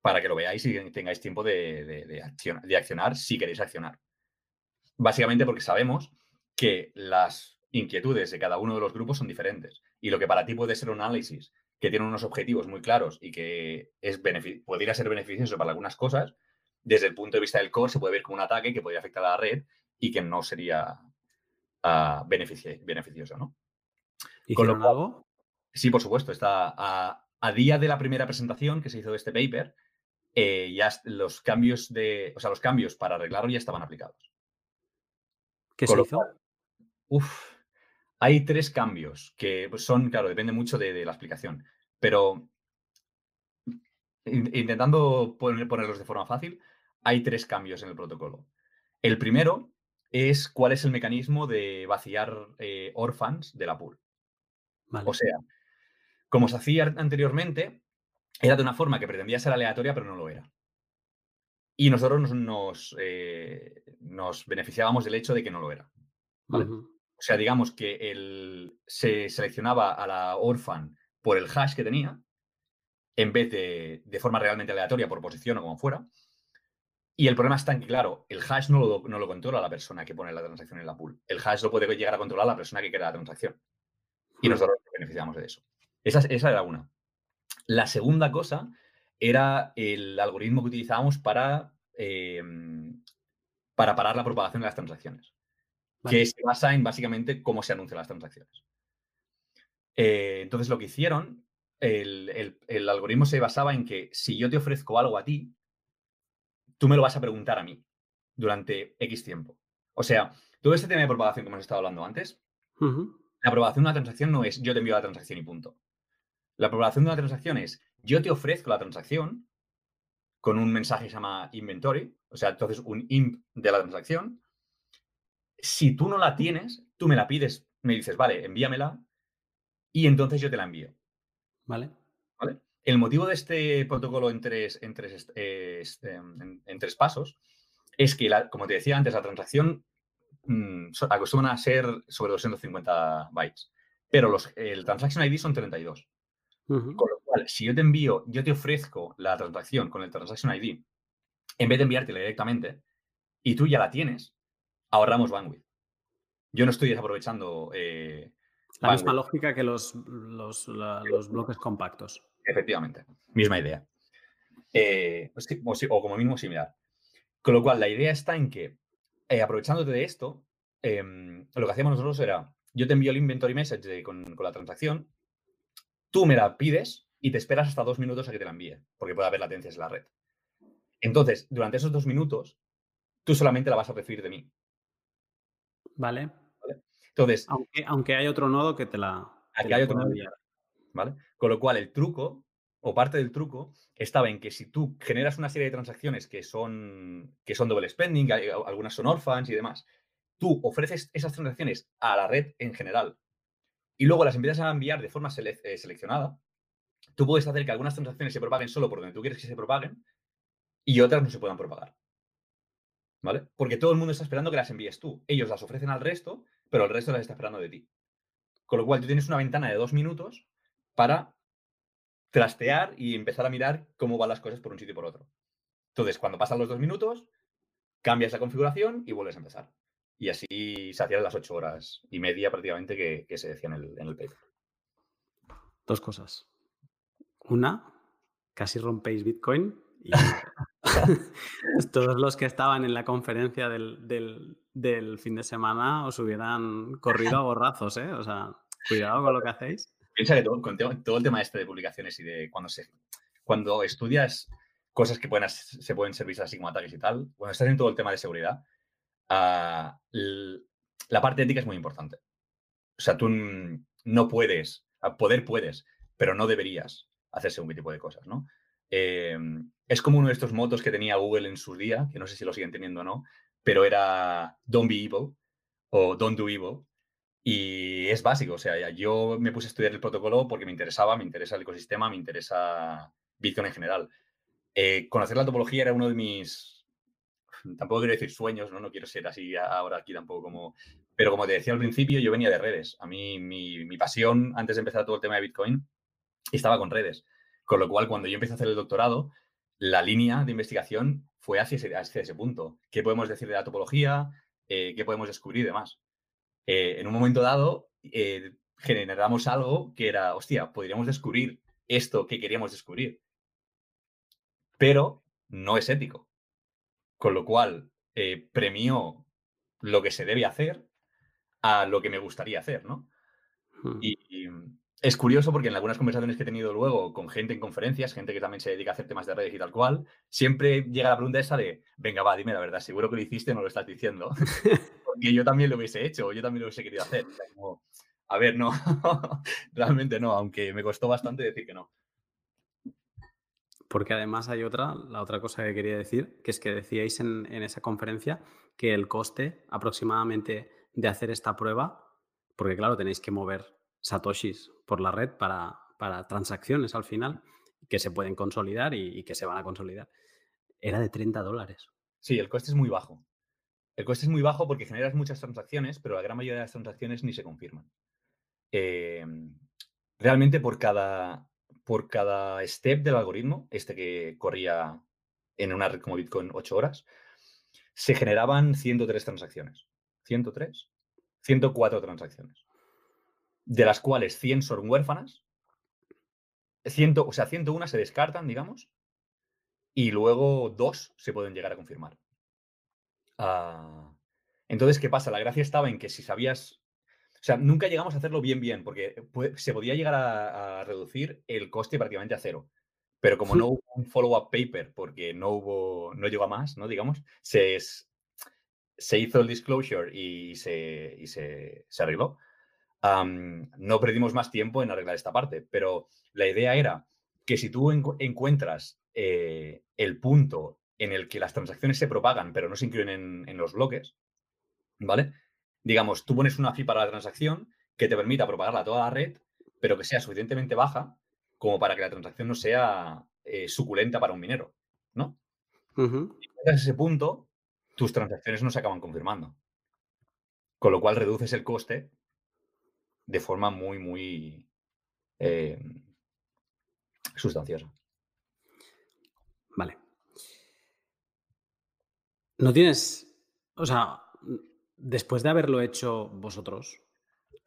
para que lo veáis y tengáis tiempo de, accionar, si queréis accionar. Básicamente porque sabemos que las inquietudes de cada uno de los grupos son diferentes y lo que para ti puede ser un análisis que tiene unos objetivos muy claros y que es podría ser beneficioso para algunas cosas, desde el punto de vista del core se puede ver como un ataque que podría afectar a la red y que no sería uh, beneficioso, ¿no? ¿Hicieron algo? Sí, por supuesto. Está a, día de la primera presentación que se hizo de este paper, eh, ya los cambios de, o sea, los cambios para arreglarlo ya estaban aplicados. ¿Qué se hizo? uf, Hay tres cambios que pues, son, claro, depende mucho de, la explicación, pero intentando ponerlos de forma fácil, hay tres cambios en el protocolo. El primero es cuál es el mecanismo de vaciar eh, orphans de la pool. O sea, como se hacía anteriormente, era de una forma que pretendía ser aleatoria, pero no lo era. Y nosotros nos, eh, nos, beneficiábamos del hecho de que no lo era. O sea, digamos que el, se seleccionaba a la orphan por el hash que tenía, en vez de de forma realmente aleatoria por posición o como fuera. Y el problema está en que, claro, el hash no lo, no lo controla la persona que pone la transacción en la pool. El hash lo puede llegar a controlar la persona que crea la transacción. Y hmm. nosotros nos beneficiamos de eso. Esa, esa era una. La segunda cosa era el algoritmo que utilizábamos para, em, para parar la propagación de las transacciones, que se basa en básicamente cómo se anuncian las transacciones. Eh, entonces, lo que hicieron, el, el algoritmo se basaba en que si yo te ofrezco algo a ti, tú me lo vas a preguntar a mí durante X tiempo. O sea, todo este tema de propagación que hemos estado hablando antes, la propagación de una transacción no es yo te envío la transacción y punto. La propagación de una transacción es yo te ofrezco la transacción con un mensaje que se llama inventory, o sea, entonces un imp de la transacción. Si tú no la tienes, tú me la pides, me dices, vale, envíamela, y entonces yo te la envío. Vale. El motivo de este protocolo en tres, en tres, en, tres pasos es que, como te decía antes, la transacción mmm, acostumbra a ser sobre 250 bytes, pero los, el transaction ID son 32. Con lo cual, si yo te envío, yo te ofrezco la transacción con el transaction ID, en vez de enviártela directamente, y tú ya la tienes, ahorramos bandwidth. Yo no estoy desaprovechando. Eh, la misma lógica que los, los, los bloques compactos. Efectivamente, misma idea. Eh, pues o, como mínimo similar. Con lo cual, la idea está en que, eh, aprovechándote de esto, em, lo que hacíamos nosotros era, yo te envío el inventory message con, la transacción, tú me la pides y te esperas hasta dos minutos a que te la envíe, porque puede haber latencias en la red. Entonces, durante esos dos minutos, tú solamente la vas a recibir de mí. Vale. Entonces. Aunque, aunque hay otro nodo que te la. Aquí hay otro nodo. ¿Vale? Con lo cual, el truco, o parte del truco, estaba en que si tú generas una serie de transacciones que son, que son double spending, algunas son orphans y demás, tú ofreces esas transacciones a la red en general y luego las empiezas a enviar de forma eh, seleccionada, tú puedes hacer que algunas transacciones se propaguen solo por donde tú quieres que se propaguen y otras no se puedan propagar. ¿Vale? Porque todo el mundo está esperando que las envíes tú. Ellos las ofrecen al resto, pero el resto las está esperando de ti. Con lo cual, tú tienes una ventana de dos minutos para trastear y empezar a mirar cómo van las cosas por un sitio y por otro. Entonces, cuando pasan los dos minutos, cambias la configuración y vuelves a empezar. Y así se hacían las ocho horas y media prácticamente que, se decía en el, en el paper. Dos cosas. Una, casi rompéis Bitcoin y todos los que estaban en la conferencia del, del, fin de semana os hubieran corrido a borrazos, ¿eh? O sea, cuidado con lo que hacéis. Piensa que todo, todo el tema este de publicaciones y de cuando, se, cuando estudias cosas que pueden, se pueden servir así como ataques y tal, cuando estás en todo el tema de seguridad, uh, la parte ética es muy importante. O sea, tú no puedes, poder puedes, pero no deberías hacer según qué tipo de cosas, ¿no? Eh, es como uno de estos motos que tenía Google en su día, que no sé si lo siguen teniendo o no, pero era Don't be evil o Don't do evil. Y es básico, o sea, yo me puse a estudiar el protocolo porque me interesaba, me interesa el ecosistema, me interesa Bitcoin en general. Eh, conocer la topología era uno de mis, tampoco quiero decir sueños, ¿no? No quiero ser así ahora aquí tampoco como, pero como te decía al principio, yo venía de redes. A mí mi, mi pasión antes de empezar todo el tema de Bitcoin estaba con redes. Con lo cual, cuando yo empecé a hacer el doctorado, la línea de investigación fue hacia ese, punto. ¿Qué podemos decir de la topología? Eh, ¿Qué podemos descubrir y demás? Eh, en un momento dado eh, generamos algo que era, hostia, podríamos descubrir esto que queríamos descubrir, pero no es ético. Con lo cual, eh, premió lo que se debe hacer a lo que me gustaría hacer, ¿no? Hmm. y, es curioso porque en algunas conversaciones que he tenido luego con gente en conferencias, gente que también se dedica a hacer temas de redes y tal cual, siempre llega la pregunta esa de, venga, va, dime la verdad, seguro que lo hiciste, no lo estás diciendo. porque yo también lo hubiese hecho, yo también lo hubiese querido hacer. A ver, no, realmente no, aunque me costó bastante decir que no. Porque además hay otra, la otra cosa que quería decir, que es que decíais en, esa conferencia que el coste aproximadamente de hacer esta prueba, porque claro, tenéis que mover satoshis por la red para, para transacciones al final, que se pueden consolidar y, que se van a consolidar, era de 30 dólares. Sí, el coste es muy bajo. El coste es muy bajo porque generas muchas transacciones, pero la gran mayoría de las transacciones ni se confirman. Em, realmente por cada, por cada step del algoritmo, este que corría en una red como Bitcoin 8 horas, se generaban 103 transacciones. ¿103? 104 transacciones. De las cuales 100 son huérfanas. 100, o sea, 101 se descartan, digamos. Y luego dos se pueden llegar a confirmar. Ah, entonces, ¿qué pasa? La gracia estaba en que si sabías o sea, nunca llegamos a hacerlo bien, bien, porque se podía llegar a, reducir el coste prácticamente a cero. Pero como no hubo un follow-up paper, porque no hubo, no llegó a más, ¿no? Digamos, se, se hizo el disclosure y se, y se, arregló. no perdimos más tiempo en arreglar esta parte, pero la idea era que si tú encuentras eh, el punto en el que las transacciones se propagan, pero no se incluyen en, en los bloques, ¿vale? digamos, tú pones una fee para la transacción que te permita propagarla a toda la red, pero que sea suficientemente baja como para que la transacción no sea eh, suculenta para un minero, ¿no? Y ese punto, tus transacciones no se acaban confirmando. Con lo cual reduces el coste de forma muy, muy eh, sustanciosa. Vale. No tienes, o sea, después de haberlo hecho vosotros,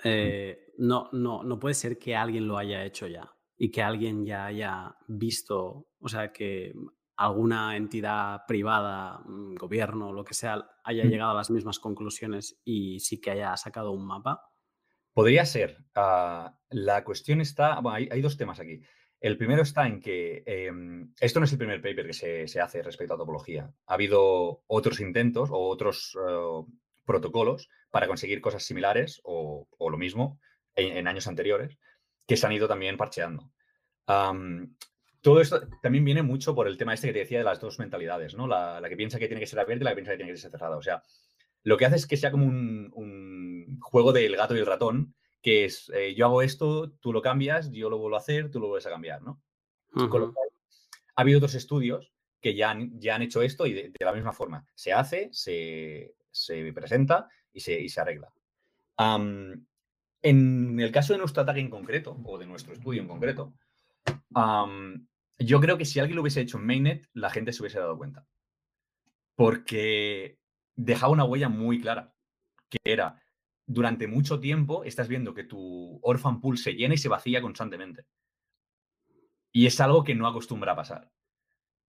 eh, no, no, no puede ser que alguien lo haya hecho ya y que alguien ya haya visto, o sea, que alguna entidad privada, mm, gobierno, lo que sea, haya llegado a las mismas conclusiones y sí que haya sacado un mapa? Podría ser. Ah, la cuestión está, bueno, hay, dos temas aquí. El primero está en que em, esto no es el primer paper que se, hace respecto a topología. Ha habido otros intentos o otros eh, protocolos para conseguir cosas similares o, lo mismo en, años anteriores que se han ido también parcheando. todo esto también viene mucho por el tema este que te decía de las dos mentalidades, ¿no? La, que piensa que tiene que ser abierta y la que piensa que tiene que ser cerrada. O sea, lo que hace es que sea como un, juego del gato y el ratón, que es eh, yo hago esto, tú lo cambias, yo lo vuelvo a hacer, tú lo vuelves a cambiar, ¿no? ha habido otros estudios que ya han, ya han hecho esto y de, la misma forma. Se hace, se, se presenta y se, se arregla. en el caso de nuestro ataque en concreto, o de nuestro estudio en concreto, yo creo que si alguien lo hubiese hecho en Mainnet, la gente se hubiese dado cuenta. Porque dejaba una huella muy clara, que era, durante mucho tiempo estás viendo que tu orphan pool se llena y se vacía constantemente. Y es algo que no acostumbra a pasar.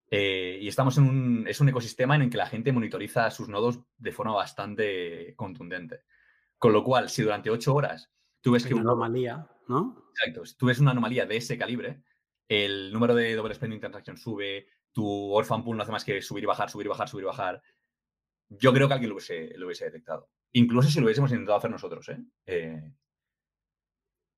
Eh, y estamos en un, es un ecosistema en el que la gente monitoriza sus nodos de forma bastante contundente. Con lo cual, si durante ocho horas tú ves que... Una anomalía, ¿no? Exacto. Tú ves una anomalía de ese calibre, el número de doble spending transaction sube, tu orphan pool no hace más que subir y bajar, subir y bajar, subir y bajar. Yo creo que alguien lo hubiese, lo hubiese detectado. Incluso si lo hubiésemos intentado hacer nosotros. ¿eh? Eh,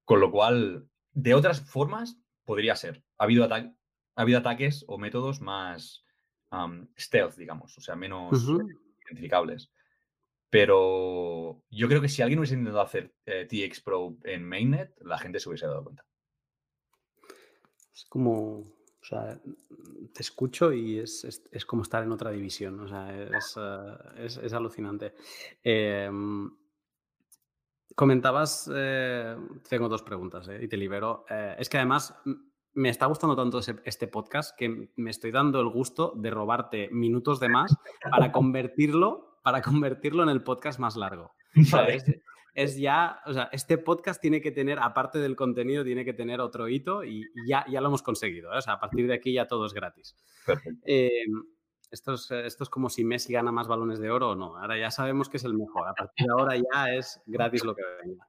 con lo cual, de otras formas, podría ser. Ha habido, ha habido ataques o métodos más stealth, digamos, o sea, menos identificables. Pero yo creo que si alguien hubiese intentado hacer eh, TX Pro en mainnet, la gente se hubiese dado cuenta. Es como, o sea, te escucho y es, como estar en otra división, o sea, es, eh, alucinante. Em, comentabas, eh, tengo dos preguntas y te libero. es que además me está gustando tanto este podcast que me estoy dando el gusto de robarte minutos de más para convertirlo, para convertirlo en el podcast más largo. Es, ya, o sea, este podcast tiene que tener, aparte del contenido, tiene que tener otro hito y, ya, ya lo hemos conseguido. ¿eh? O sea, a partir de aquí ya todo es gratis. Em, esto, es, esto es como si Messi gana más balones de oro o no. Ahora ya sabemos que es el mejor. A partir de ahora ya es gratis lo que venga.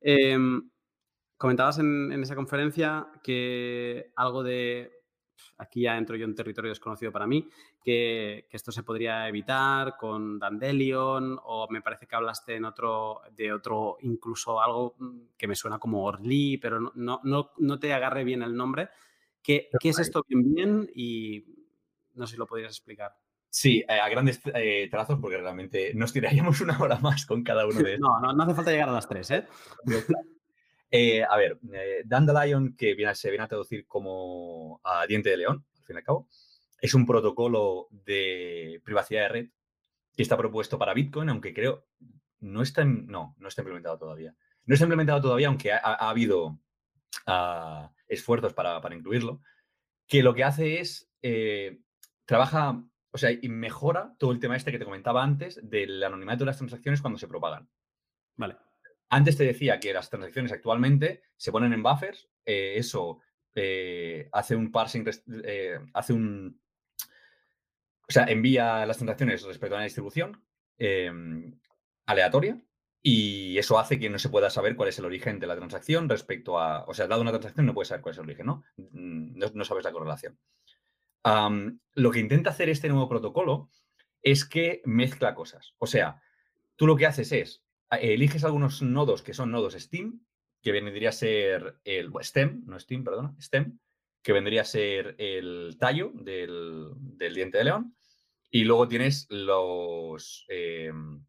Eh, Comentabas en, esa conferencia que algo de aquí ya entro yo en territorio desconocido para mí, que, esto se podría evitar con Dandelion o me parece que hablaste en otro, de otro, incluso algo mm, que me suena como Orly, pero no, no, no, te agarre bien el nombre. ¿Qué, ¿Qué, es esto bien bien? Y no sé si lo podrías explicar. Sí, eh, a grandes eh, trazos, porque realmente nos tiraríamos una hora más con cada uno de ellos. no, no, hace falta llegar a las tres, ¿eh? Eh a ver, Dandelion, que viene, se viene a traducir como a diente de león, al fin y al cabo, es un protocolo de privacidad de red que está propuesto para Bitcoin, aunque creo no está, no, no está implementado todavía. No está implementado todavía, aunque ha, habido ah, esfuerzos para, para, incluirlo, que lo que hace es, trabaja o sea, y mejora todo el tema este que te comentaba antes del anonimato de las transacciones cuando se propagan. Vale. Antes te decía que las transacciones actualmente se ponen en buffers, eh, eso eh, hace un parsing, eh, hace un... O sea, envía las transacciones respecto a una distribución em, aleatoria y eso hace que no se pueda saber cuál es el origen de la transacción respecto a... O sea, dado una transacción no puedes saber cuál es el origen, ¿no? Mm, no, no sabes la correlación lo que intenta hacer este nuevo protocolo es que mezcla cosas. O sea, tú lo que haces es, eliges algunos nodos que son nodos Steam, que vendría a ser el STEM, no Steam, perdón, STEM, que vendría a ser el tallo del, diente de león. Y luego tienes los, em,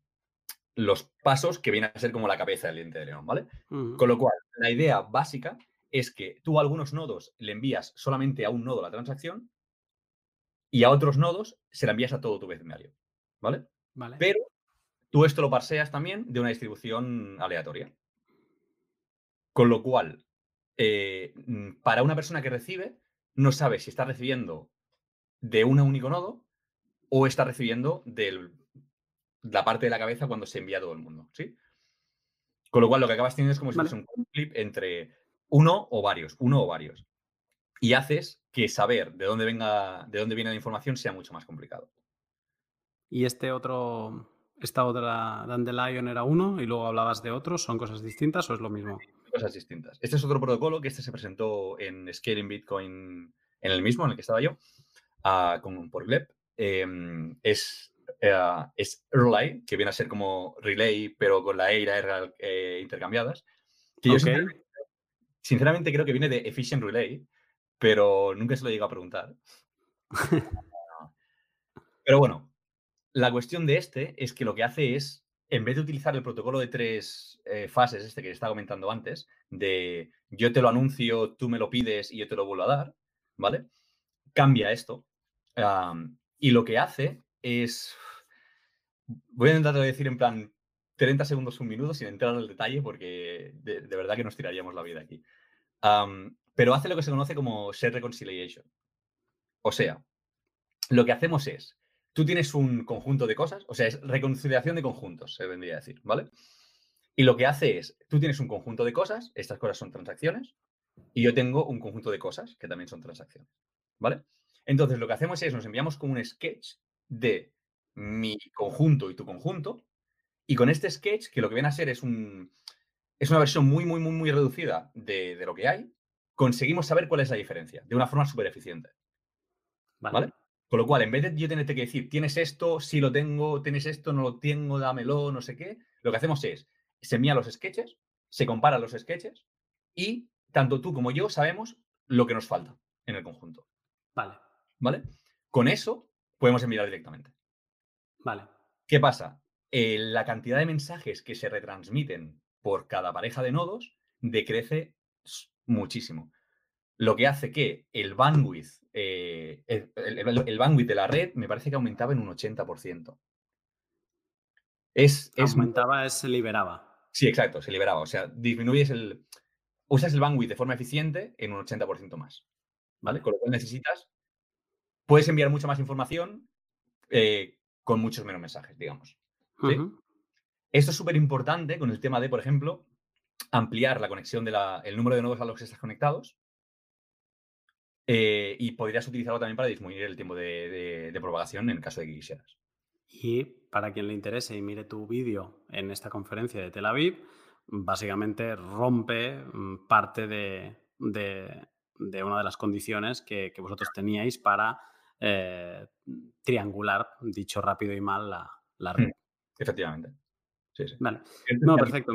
los pasos que vienen a ser como la cabeza del diente de león, ¿vale? Con lo cual, la idea básica es que tú a algunos nodos le envías solamente a un nodo la transacción y a otros nodos se la envías a todo tu vecindario. ¿Vale? Vale. Pero tú esto lo parseas también de una distribución aleatoria. Con lo cual, eh, mm, para una persona que recibe, no sabe si está recibiendo de un único nodo o está recibiendo de la parte de la cabeza cuando se envía a todo el mundo. ¿sí? Con lo cual, lo que acabas teniendo es como si fuese un clip entre uno o varios, uno o varios y haces que saber de dónde venga, de dónde viene la información sea mucho más complicado. Y este otro, esta otra Dandelion era uno y luego hablabas de otros, ¿son cosas distintas o es lo mismo? Cosas distintas. Este es otro protocolo que este se presentó en Scaling Bitcoin, en el mismo en el que estaba yo, con, por Gleb. Em, es, uh, es Relay, que viene a ser como Relay, pero con la E y la R eh, intercambiadas. Que yo sinceramente, creo que viene de Efficient Relay, pero nunca se lo he llegado a preguntar. pero bueno, la cuestión de este es que lo que hace es, en vez de utilizar el protocolo de tres eh, fases, este que estaba comentando antes, de yo te lo anuncio, tú me lo pides y yo te lo vuelvo a dar, ¿vale? Cambia esto. y lo que hace es, voy a intentar decir en plan 30 segundos, un minuto, sin entrar en el detalle, porque de, verdad que nos tiraríamos la vida aquí pero hace lo que se conoce como set reconciliation. O sea, lo que hacemos es, tú tienes un conjunto de cosas, o sea, es reconciliación de conjuntos, se vendría a decir, ¿vale? Y lo que hace es, tú tienes un conjunto de cosas, estas cosas son transacciones, y yo tengo un conjunto de cosas que también son transacciones, ¿vale? Entonces, lo que hacemos es, nos enviamos como un sketch de mi conjunto y tu conjunto, y con este sketch, que lo que viene a ser es un, es una versión muy, muy, muy, muy reducida de, de lo que hay, conseguimos saber cuál es la diferencia de una forma súper eficiente. Vale. Con lo cual, en vez de yo tenerte que decir, tienes esto, si lo tengo, tienes esto, no lo tengo, dámelo, no sé qué, lo que hacemos es, se envían los sketches, se comparan los sketches y tanto tú como yo sabemos lo que nos falta en el conjunto. Vale. ¿Vale? Con eso podemos enviar directamente. Vale. ¿Qué pasa? Eh, la cantidad de mensajes que se retransmiten por cada pareja de nodos decrece muchísimo. Lo que hace que el bandwidth, eh, el, bandwidth de la red me parece que aumentaba en un 80%. Es, es aumentaba, es, se liberaba. Sí, exacto, se liberaba. O sea, disminuyes el. Usas el bandwidth de forma eficiente en un 80% más. ¿Vale? Con lo cual necesitas. Puedes enviar mucha más información eh, con muchos menos mensajes, digamos. Esto es súper importante con el tema de, por ejemplo, ampliar la conexión del número de nodos a los que estás conectados. Eh, y podrías utilizarlo también para disminuir el tiempo de, propagación en el caso de que quisieras. Y para quien le interese y mire tu vídeo en esta conferencia de Tel Aviv, básicamente rompe mm, parte de, de una de las condiciones que, vosotros teníais para eh, triangular, dicho rápido y mal, la, la red. Mm, efectivamente. Sí, sí. Vale. No, perfecto.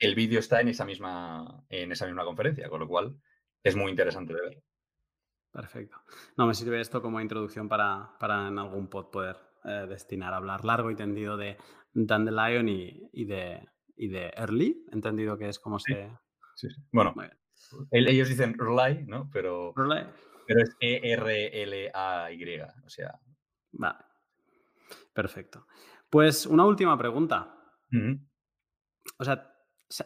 El vídeo está en esa, misma, en esa misma conferencia, con lo cual es muy interesante de ver. Perfecto. No, me sirve esto como introducción para, para en algún pod poder eh, destinar a hablar largo y tendido de Dandelion y, y, de, y de Early, entendido que es como se... Sí, sí. Bueno, ellos dicen Rely, ¿no? Pero, pero es E-R-L-A-Y, o sea... Vale. Perfecto. Pues una última pregunta. O sea,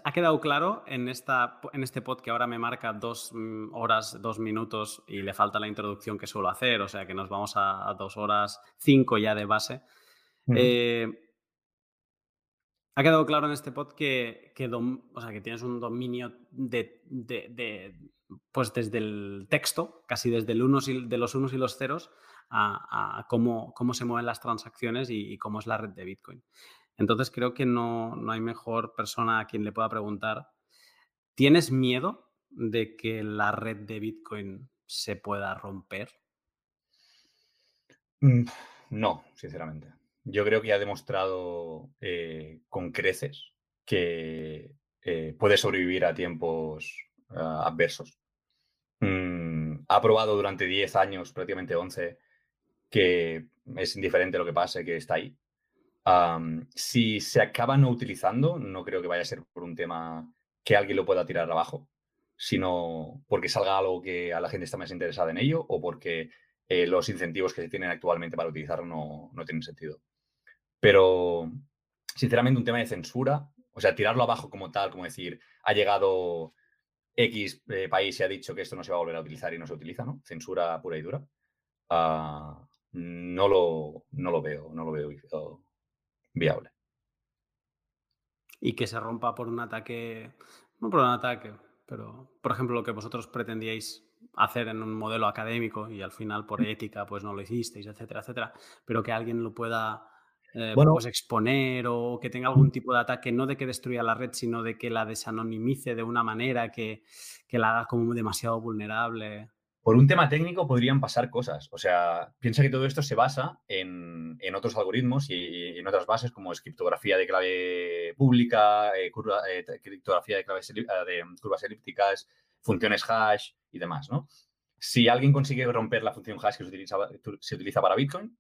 ¿Ha quedado claro en, esta, en este pod que ahora me marca dos mm, horas, dos minutos y le falta la introducción que suelo hacer? O sea que nos vamos a, dos horas, cinco ya de base. Eh, ha quedado claro en este pod que, que, o sea, que tienes un dominio de, de, pues desde el texto, casi desde el unos y, de los unos y los ceros, a, cómo, cómo, se mueven las transacciones y, y, cómo es la red de Bitcoin. Entonces creo que no, hay mejor persona a quien le pueda preguntar, ¿tienes miedo de que la red de Bitcoin se pueda romper? Mm, no, sinceramente. Yo creo que ha demostrado eh, con creces que eh, puede sobrevivir a tiempos ah, adversos. Mm, ha probado durante 10 años, prácticamente 11, que es indiferente lo que pase, que está ahí si se acaba no utilizando, no creo que vaya a ser por un tema que alguien lo pueda tirar abajo, sino porque salga algo que a la gente está más interesada en ello o porque eh, los incentivos que se tienen actualmente para utilizarlo no, tienen sentido. Pero, sinceramente, un tema de censura, o sea, tirarlo abajo como tal, como decir, ha llegado X eh, país y ha dicho que esto no se va a volver a utilizar y no se utiliza, ¿no? Censura pura y dura. Ah, no, lo, no lo veo, no lo veo viable. Y que se rompa por un ataque, no por un ataque, pero por ejemplo lo que vosotros pretendíais hacer en un modelo académico y al final por ética pues no lo hicisteis, etcétera, etcétera, pero que alguien lo pueda eh, pues exponer o que tenga algún tipo de ataque, no de que destruya la red, sino de que la desanonimice de una manera que, que la haga como demasiado vulnerable por un tema técnico podrían pasar cosas. O sea, piensa que todo esto se basa en, otros algoritmos y, en otras bases como criptografía de clave pública, eh, eh, criptografía de, claves, eh, de curvas elípticas, funciones hash y demás, ¿no? Si alguien consigue romper la función hash que se utiliza, se utiliza para Bitcoin,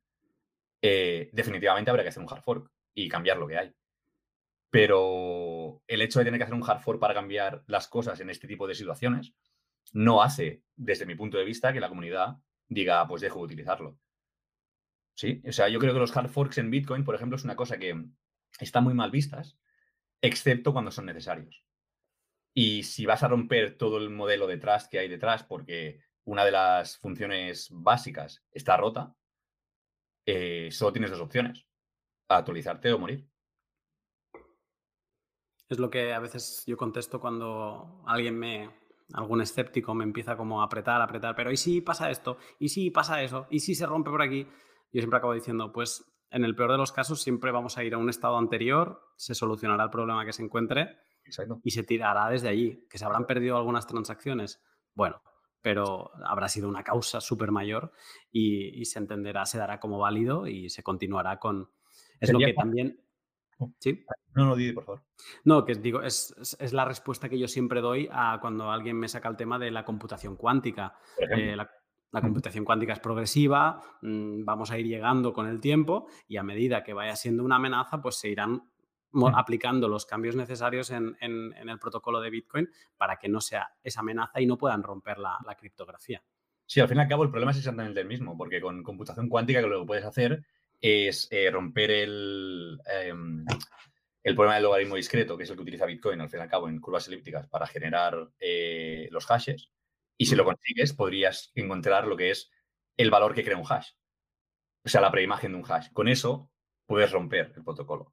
definitivamente habrá que hacer un hard fork y cambiar lo que hay. Pero el hecho de tener que hacer un hard fork para cambiar las cosas en este tipo de situaciones no hace, desde mi punto de vista, que la comunidad diga, pues dejo de utilizarlo. ¿Sí? O sea, yo creo que los hard forks en Bitcoin, por ejemplo, es una cosa que está muy mal vistas, excepto cuando son necesarios. Y si vas a romper todo el modelo de trust que hay detrás porque una de las funciones básicas está rota, eh, solo tienes dos opciones, actualizarte o morir. Es lo que a veces yo contesto cuando alguien me, algún escéptico me empieza como a apretar, apretar, pero ¿y si pasa esto? ¿Y si pasa eso? ¿Y si se rompe por aquí? Yo siempre acabo diciendo, pues en el peor de los casos siempre vamos a ir a un estado anterior, se solucionará el problema que se encuentre y se tirará desde allí. Que se habrán perdido algunas transacciones, bueno, pero habrá sido una causa súper mayor y, se entenderá, se dará como válido y se continuará con... Es lo que también... ¿Sí? No, no, Didi, por favor. No, que digo, es, la respuesta que yo siempre doy a cuando alguien me saca el tema de la computación cuántica. Eh, la, computación cuántica es progresiva, mm, vamos a ir llegando con el tiempo y a medida que vaya siendo una amenaza, pues se irán aplicando los cambios necesarios en, el protocolo de Bitcoin para que no sea esa amenaza y no puedan romper la, criptografía. Sí, al fin y al cabo el problema es exactamente el mismo, porque con computación cuántica lo que puedes hacer es eh, romper el, em, el problema del logaritmo discreto, que es el que utiliza Bitcoin al fin y al cabo en curvas elípticas para generar eh, los hashes. Y si lo consigues, podrías encontrar lo que es el valor que crea un hash. O sea, la preimagen de un hash. Con eso puedes romper el protocolo.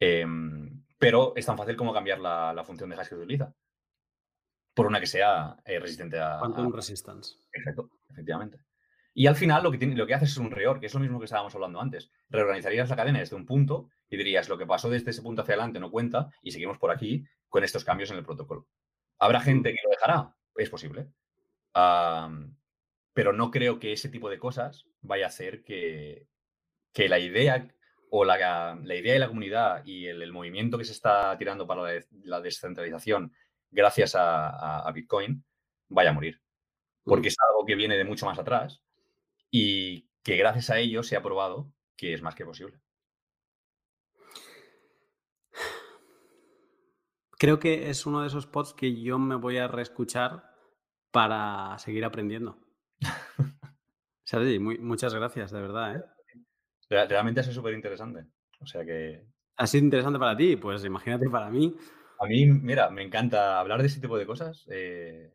Em, pero es tan fácil como cambiar la, función de hash que se utiliza. Por una que sea eh, resistente a. Quantum resistance. Exacto, efectivamente. Y al final lo que, tiene, lo que haces es un reorg, que es lo mismo que estábamos hablando antes. Reorganizarías la cadena desde un punto y dirías lo que pasó desde ese punto hacia adelante no cuenta y seguimos por aquí con estos cambios en el protocolo. ¿Habrá gente que lo dejará? Es posible. pero no creo que ese tipo de cosas vaya a hacer que, que la idea o la, la, idea de la comunidad y el, movimiento que se está tirando para la, descentralización gracias a, Bitcoin vaya a morir. Porque es algo que viene de mucho más atrás y que gracias a ello se ha probado que es más que posible. Creo que es uno de esos pods que yo me voy a reescuchar para seguir aprendiendo. muchas gracias, de verdad. ¿eh? Realmente es súper interesante. O sea que. ¿Ha sido interesante para ti? Pues imagínate para mí. A mí, mira, me encanta hablar de ese tipo de cosas. Eh,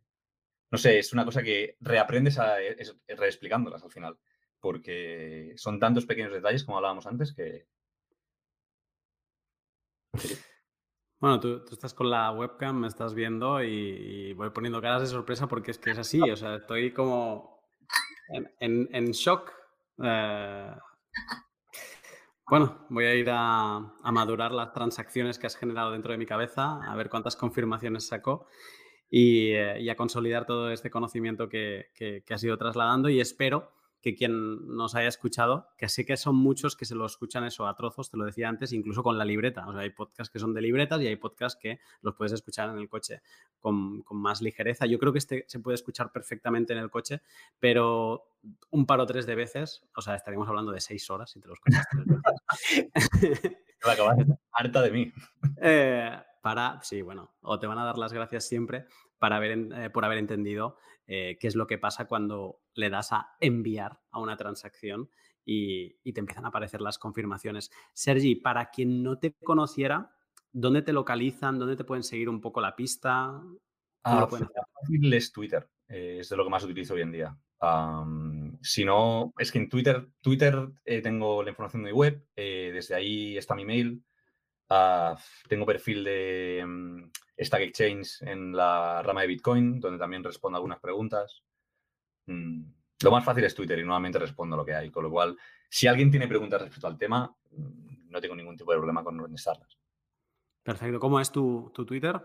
no sé, es una cosa que reaprendes a, reexplicándolas al final. Porque son tantos pequeños detalles, como hablábamos antes, que. Bueno, tú, estás con la webcam, me estás viendo y, voy poniendo caras de sorpresa porque es que es así. O sea, estoy como en, shock. Eh, bueno, voy a ir a, madurar las transacciones que has generado dentro de mi cabeza, a ver cuántas confirmaciones sacó y, eh, a consolidar todo este conocimiento que, que, has ido trasladando y espero que quien nos haya escuchado, que sé que son muchos que se lo escuchan eso a trozos, te lo decía antes, incluso con la libreta. O sea, hay podcasts que son de libretas y hay podcasts que los puedes escuchar en el coche con, más ligereza. Yo creo que este se puede escuchar perfectamente en el coche, pero un par o tres de veces, o sea, estaríamos hablando de seis horas si te lo escuchas tres veces. harta de mí. Eh, para, sí, bueno, o te van a dar las gracias siempre para haber, eh, por haber entendido eh, qué es lo que pasa cuando le das a enviar a una transacción y, te empiezan a aparecer las confirmaciones. Sergi, para quien no te conociera, ¿dónde te localizan? ¿Dónde te pueden seguir un poco la pista? Ah, fácil es Twitter, eh, es de lo que más utilizo hoy en día. si no, es que en Twitter, Twitter tengo la información de mi web, desde ahí está mi mail, Ah, tengo perfil de um, Stack Exchange en la rama de Bitcoin, donde también respondo algunas preguntas. Mm, lo más fácil es Twitter y normalmente respondo lo que hay. Con lo cual, si alguien tiene preguntas respecto al tema, mm, no tengo ningún tipo de problema con contestarlas. Perfecto. ¿Cómo es tu, Twitter?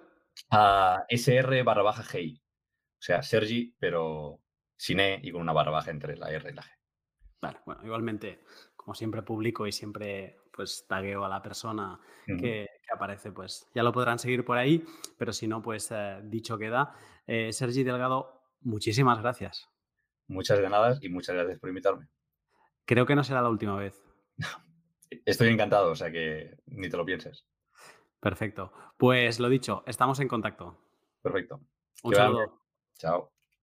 Uh, SR barra baja G. O sea, Sergi, pero sin E y con una barra baja entre la R y la G. Vale, bueno, igualmente, como siempre publico y siempre pues tagueo a la persona que, aparece, pues ya lo podrán seguir por ahí, pero si no, pues eh, dicho queda. Eh, Sergi Delgado, muchísimas gracias. Muchas de nada y muchas gracias por invitarme. Creo que no será la última vez. Estoy encantado, o sea que ni te lo pienses. Perfecto. Pues lo dicho, estamos en contacto. Perfecto. Un saludo. Chao.